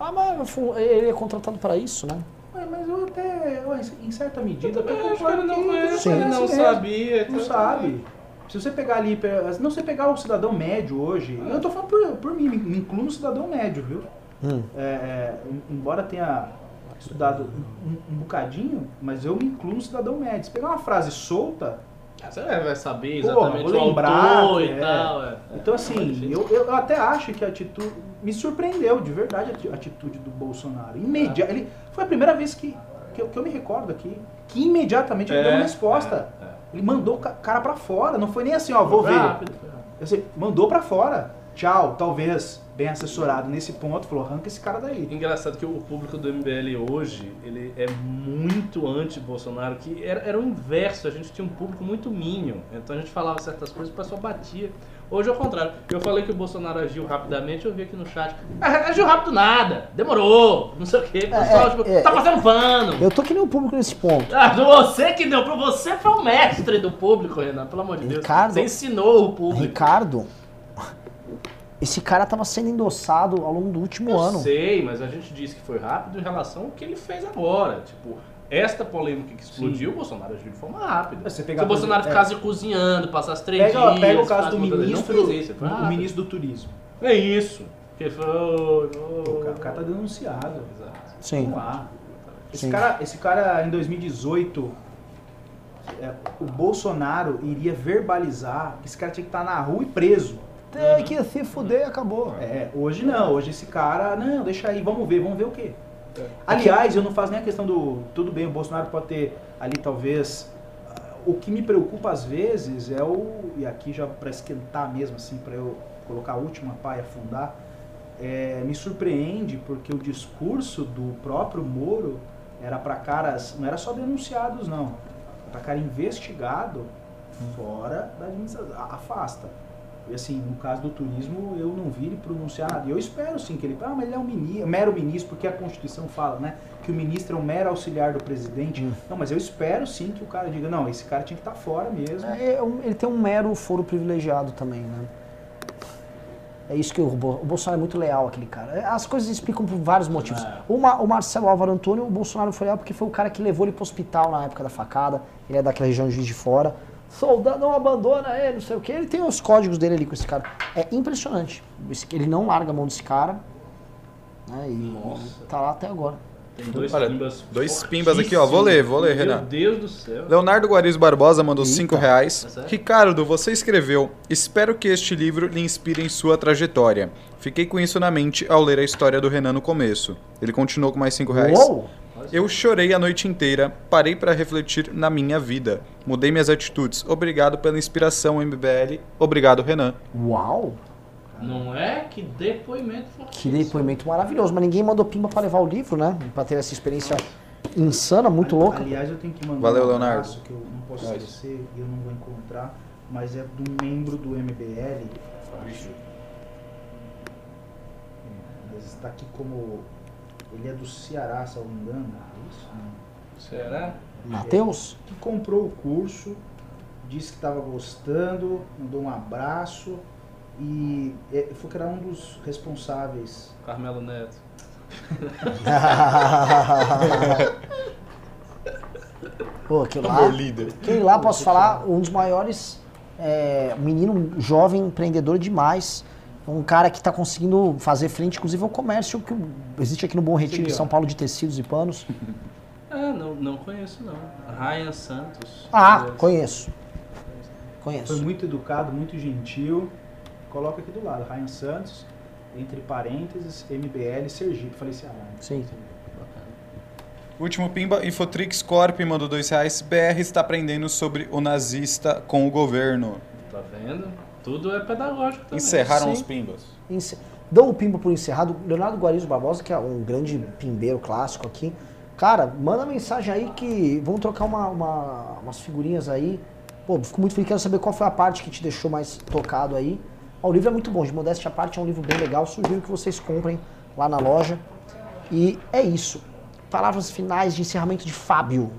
Ah, mas ele é contratado para isso, né? Mas eu até, em certa medida, eu acho que ele não conhece, ele não sabia. Não sabe. Se você pegar ali, não você pegar o cidadão médio hoje, eu tô falando por, por mim, me incluo no cidadão médio, viu? Hum. É, é, embora tenha estudado um, um, bocadinho, mas eu me incluo no cidadão médio. Se pegar uma frase solta. Ah, você vai saber exatamente Pô, vou lembrar, o e é. tal. É. Então, assim, eu, eu até acho que a atitude. Me surpreendeu de verdade a atitude do Bolsonaro. Imedi ele, foi a primeira vez que, que, eu, que eu me recordo aqui que imediatamente ele deu uma é, resposta. É, ele mandou o cara pra fora, não foi nem assim, ó, vou ver. Rápido, rápido. Mandou pra fora. Tchau, talvez bem assessorado nesse ponto, falou, arranca esse cara daí. Engraçado que o público do MBL hoje, ele é muito anti-Bolsonaro, que era, era o inverso, a gente tinha um público muito minho, então a gente falava certas coisas, o pessoal batia. Hoje é o contrário. Eu falei que o Bolsonaro agiu rapidamente, eu vi aqui no chat. Ah, agiu rápido nada, demorou, não sei o quê. O pessoal, é, tipo, é, tá passando pano. Eu tô que nem o público nesse ponto. Ah, você que deu, você foi o mestre do público, Renan, pelo amor de Ricardo, Deus. Você ensinou o público. Ricardo, esse cara estava sendo endossado ao longo do último eu ano. sei, mas a gente disse que foi rápido em relação ao que ele fez agora. Tipo, esta polêmica que explodiu, Sim. o Bolsonaro agiu de forma rápida. Você Se o Bolsonaro é. ficasse cozinhando, passasse três pega, dias... Pega o caso do ministro, isso, o ministro do turismo. É isso. Que foi... Oh, o, cara, o cara tá denunciado. Exato. Sim. Esse, Sim. Cara, esse cara, em 2018, é, o Bolsonaro iria verbalizar que esse cara tinha que estar na rua e preso. Tem que se fuder e acabou. É, hoje não. Hoje esse cara, não, deixa aí, vamos ver, vamos ver o quê? É. Aliás, eu não faço nem a questão do. Tudo bem, o Bolsonaro pode ter ali talvez. O que me preocupa às vezes é o. E aqui já para esquentar mesmo, assim, para eu colocar a última e afundar. É, me surpreende porque o discurso do próprio Moro era para caras. Não era só denunciados, não. Para cara investigado fora da administração. Afasta. E assim, no caso do turismo, eu não vi ele pronunciar nada. E eu espero sim que ele. Ah, mas ele é um ministro, mero ministro, porque a Constituição fala, né? Que o ministro é um mero auxiliar do presidente. Hum. Não, mas eu espero sim que o cara diga, não, esse cara tinha que estar tá fora mesmo. É, é ele tem um mero foro privilegiado também, né? É isso que o, o Bolsonaro é muito leal, aquele cara. É, as coisas explicam por vários motivos. É. O, o Marcelo Álvaro Antônio, o Bolsonaro foi leal porque foi o cara que levou ele para o hospital na época da facada. Ele é daquela região de Juiz de Fora soldado não abandona ele, não sei o que. Ele tem os códigos dele ali com esse cara. É impressionante. Ele não larga a mão desse cara. Né, e Nossa. tá lá até agora. Tem dois Olha, pimbas. Dois pimbas aqui, ó. Vou ler, vou ler, Renan. Meu Deus do céu. Leonardo Guariz Barbosa mandou 5 reais. É Ricardo, você escreveu: Espero que este livro lhe inspire em sua trajetória. Fiquei com isso na mente ao ler a história do Renan no começo. Ele continuou com mais 5 reais. Uou! Eu chorei a noite inteira, parei para refletir na minha vida. Mudei minhas atitudes. Obrigado pela inspiração, MBL. Obrigado, Renan. Uau! Não é? Que depoimento Que depoimento maravilhoso. Mas ninguém mandou pimba para levar o livro, né? Para ter essa experiência insana, muito Ali, louca. Aliás, eu tenho que mandar Valeu, um Leonardo. que eu não posso esquecer e eu não vou encontrar, mas é do membro do MBL. Mas está aqui como ele é do Ceará, se eu não me engano. É isso? Não. Será? Matheus? Que comprou o curso, disse que estava gostando, mandou um abraço e é, foi que era um dos responsáveis. Carmelo Neto. Pô, aquilo lá, aquele lá, posso falar, um dos maiores, é, menino jovem, empreendedor demais, um cara que está conseguindo fazer frente, inclusive, ao comércio que existe aqui no Bom Retiro, em São Paulo, de tecidos e panos. Ah, não, não conheço não. Ryan Santos. Ah, conheço. Conheço. Foi muito educado, muito gentil. Coloca aqui do lado, Ryan Santos, entre parênteses, MBL Sergipe. Falei assim, ah, Sim. Último Pimba, Infotrix Corp mandou dois reais. BR está aprendendo sobre o nazista com o governo. Tá vendo? Tudo é pedagógico também. Encerraram Sim. os pimbas. Encer... Dou o pimba por encerrado. Leonardo Guarizo Barbosa, que é um grande pimbeiro clássico aqui. Cara, manda mensagem aí que vamos trocar uma, uma, umas figurinhas aí. Pô, fico muito feliz, quero saber qual foi a parte que te deixou mais tocado aí. Ó, o livro é muito bom, de modéstia à parte, é um livro bem legal. Sugiro que vocês comprem lá na loja. E é isso. Palavras finais de encerramento de Fábio.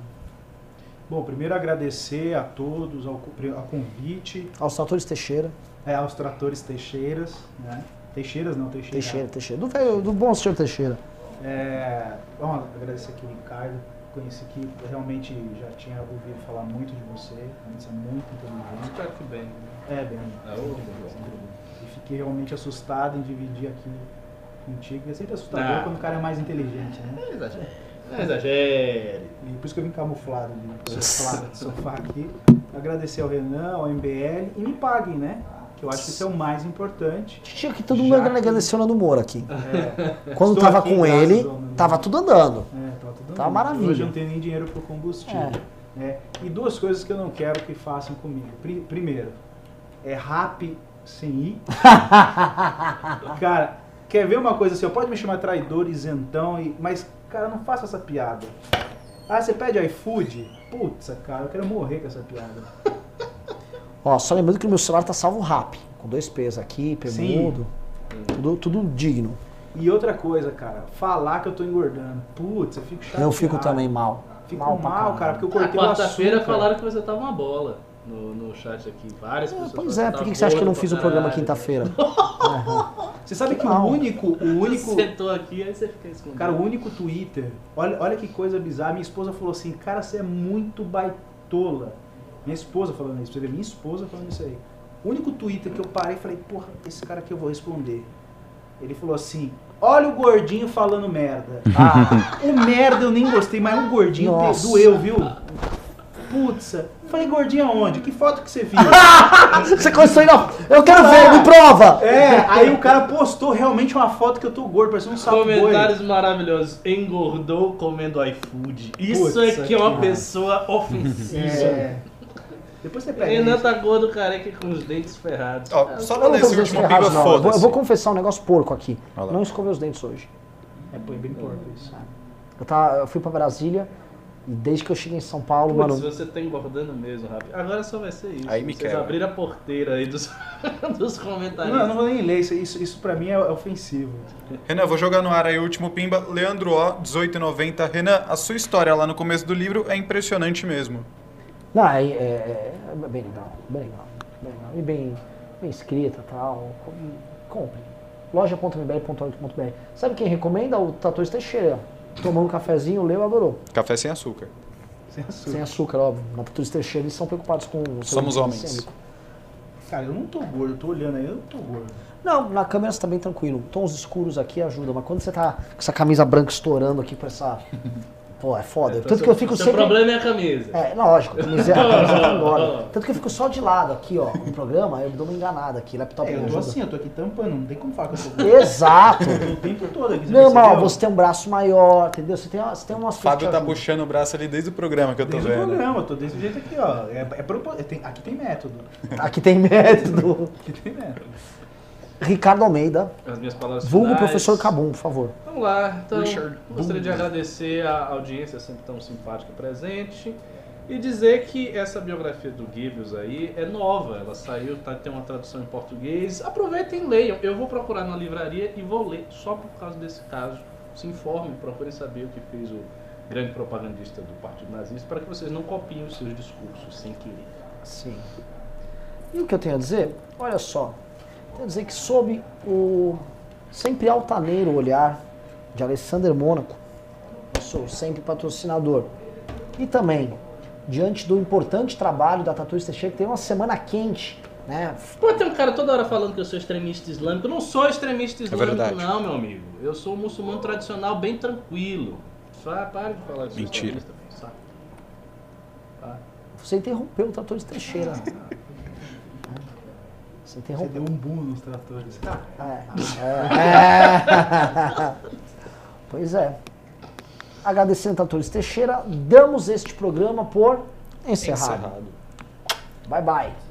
Bom, primeiro agradecer a todos ao, ao convite. Aos tratores Teixeira. É, aos tratores Teixeiras, né? Teixeiras não, Teixeira. Teixeira, Teixeira. Do, do bom senhor Teixeira. É, vamos agradecer aqui o Ricardo. Conheci que realmente já tinha ouvido falar muito de você. Você é muito inteligente. Espero que bem. É, bem. É, e fiquei realmente assustado em dividir aqui contigo. É sempre assustador ah. quando o cara é mais inteligente, né? É exagero. É exagere. E por isso que eu vim camuflado de, de sofá aqui. Agradecer ao Renan, ao MBL e me paguem, né? Que eu acho que isso é o mais importante. Tinha que todo mundo agradecendo no Moro aqui. É. Quando Estou tava com ele, tava tudo andando. É, tava tudo andando. Tava maravilha. Hoje eu não tenho nem dinheiro para combustível. É. É. E duas coisas que eu não quero que façam comigo. Primeiro, é rap sem ir. Cara, quer ver uma coisa assim? Pode me chamar traidor, isentão, e... mas Cara, não faça essa piada. Ah, você pede iFood? Putz, cara, eu quero morrer com essa piada. Ó, só lembrando que o meu celular tá salvo rápido, com dois P's aqui, P mudo, tudo, tudo digno. E outra coisa, cara, falar que eu tô engordando. Putz, eu fico chateado. Eu fico também mal. Fico mal, mal cara, porque eu cortei o Quarta-feira falaram que você tava uma bola no, no chat aqui. Várias é, pessoas. Pois é, por que, que você acha que eu não fiz o programa quinta-feira? Você sabe que Não. o único, o único, Sentou aqui, aí você fica escondido. cara, o único Twitter, olha, olha que coisa bizarra. Minha esposa falou assim, cara, você é muito baitola. Minha esposa falando isso, você vê, minha esposa falando isso aí. O único Twitter que eu parei e falei, porra, esse cara aqui eu vou responder. Ele falou assim, olha o gordinho falando merda. Ah, O merda eu nem gostei, mas o gordinho Nossa. doeu, viu? Putz, falei, gordinho aonde? Que foto que você viu? você começou a ir na... Eu quero ver, me prova! É, aí o cara postou realmente uma foto que eu tô gordo, parecendo um sapo boi. Comentários maravilhosos. Engordou comendo iFood. Isso Putz, é que é uma pessoa ofensiva. É. Depois você pega Renan tá gordo, careca com os dentes ferrados. Ó, só pra não nesse último pimba, não. Eu vou, foda-se. confessar um negócio porco aqui. Não escovei os dentes hoje. É bem, bem porco isso. Eu, tava, eu fui pra Brasília e desde que eu cheguei em São Paulo, Putz, mano. você tá engordando mesmo, rápido. Agora só vai ser isso. Aí me Vocês quebra. abriram a porteira aí dos, dos comentários. Não, eu não vou nem ler, isso, isso, isso pra mim é, é ofensivo. Renan, vou jogar no ar aí o último pimba. Leandro O, 1890. Renan, a sua história lá no começo do livro é impressionante mesmo. Não, é, é- é bem legal, bem legal, bem legal. E bem, bem escrita e tal. Com- Compre. loja.mbl.org.br. Sabe quem recomenda? O Tatuís Teixeira. Tomou um cafezinho, leu, adorou. Café sem açúcar. Sem açúcar. Sem açúcar, óbvio. Na Tatuís Teixeira eles são preocupados com o seu Somos homens. glicêmico. Cara, eu não tô gordo, eu tô olhando aí, eu não tô gordo. Não, na câmera você tá bem tranquilo. Tons escuros aqui ajudam, mas quando você tá com essa camisa branca estourando aqui pra essa. Pô, é foda. Tanto que eu fico seu sempre. problema é a camisa. É, lógico, a camisa, a camisa tá. Tanto que eu fico só de lado aqui, ó, no programa, eu dou uma enganada aqui, laptop É, eu tô ajuda. assim, eu tô aqui tampando, não tem como falar que eu tô. Exato. O tempo todo aqui, Não, mas ó, você tem um braço maior, entendeu? Você tem, você tem umas O coisas Fábio tá puxando o braço ali desde o programa que eu tô Desde o vendo. programa, eu tô desse jeito aqui, ó. É, é propo- é, tem- aqui tem método. Aqui tem método. Aqui tem método. Ricardo Almeida, As minhas palavras vulgo finais. professor Cabum, por favor. Vamos lá, então Richard gostaria de agradecer a audiência sempre tão simpática e presente e dizer que essa biografia do Gibbs aí é nova, ela saiu, tá, tem uma tradução em português. Aproveitem e leiam. Eu vou procurar na livraria e vou ler só por causa desse caso. Se informem, procurem saber o que fez o grande propagandista do Partido Nazista para que vocês não copiem os seus discursos sem querer. Sim. E o que eu tenho a dizer? Olha só. A dizer que sob o sempre altaneiro olhar de Alessander Mônaco, eu sou sempre patrocinador. E também, diante do importante trabalho da Tatu Teixeira, que tem uma semana quente, né? Pô, tem um cara toda hora falando que eu sou extremista islâmico. Eu não sou extremista islâmico, verdade. não, meu amigo. Eu sou um muçulmano tradicional bem tranquilo. Só para de falar isso. Mentira. Você interrompeu o Tatu Teixeira. Você deu um boom nos tratores. É. É. Pois é. Agradecendo a Tatuís Teixeira, damos este programa por encerrado. Encerrado. Bye bye.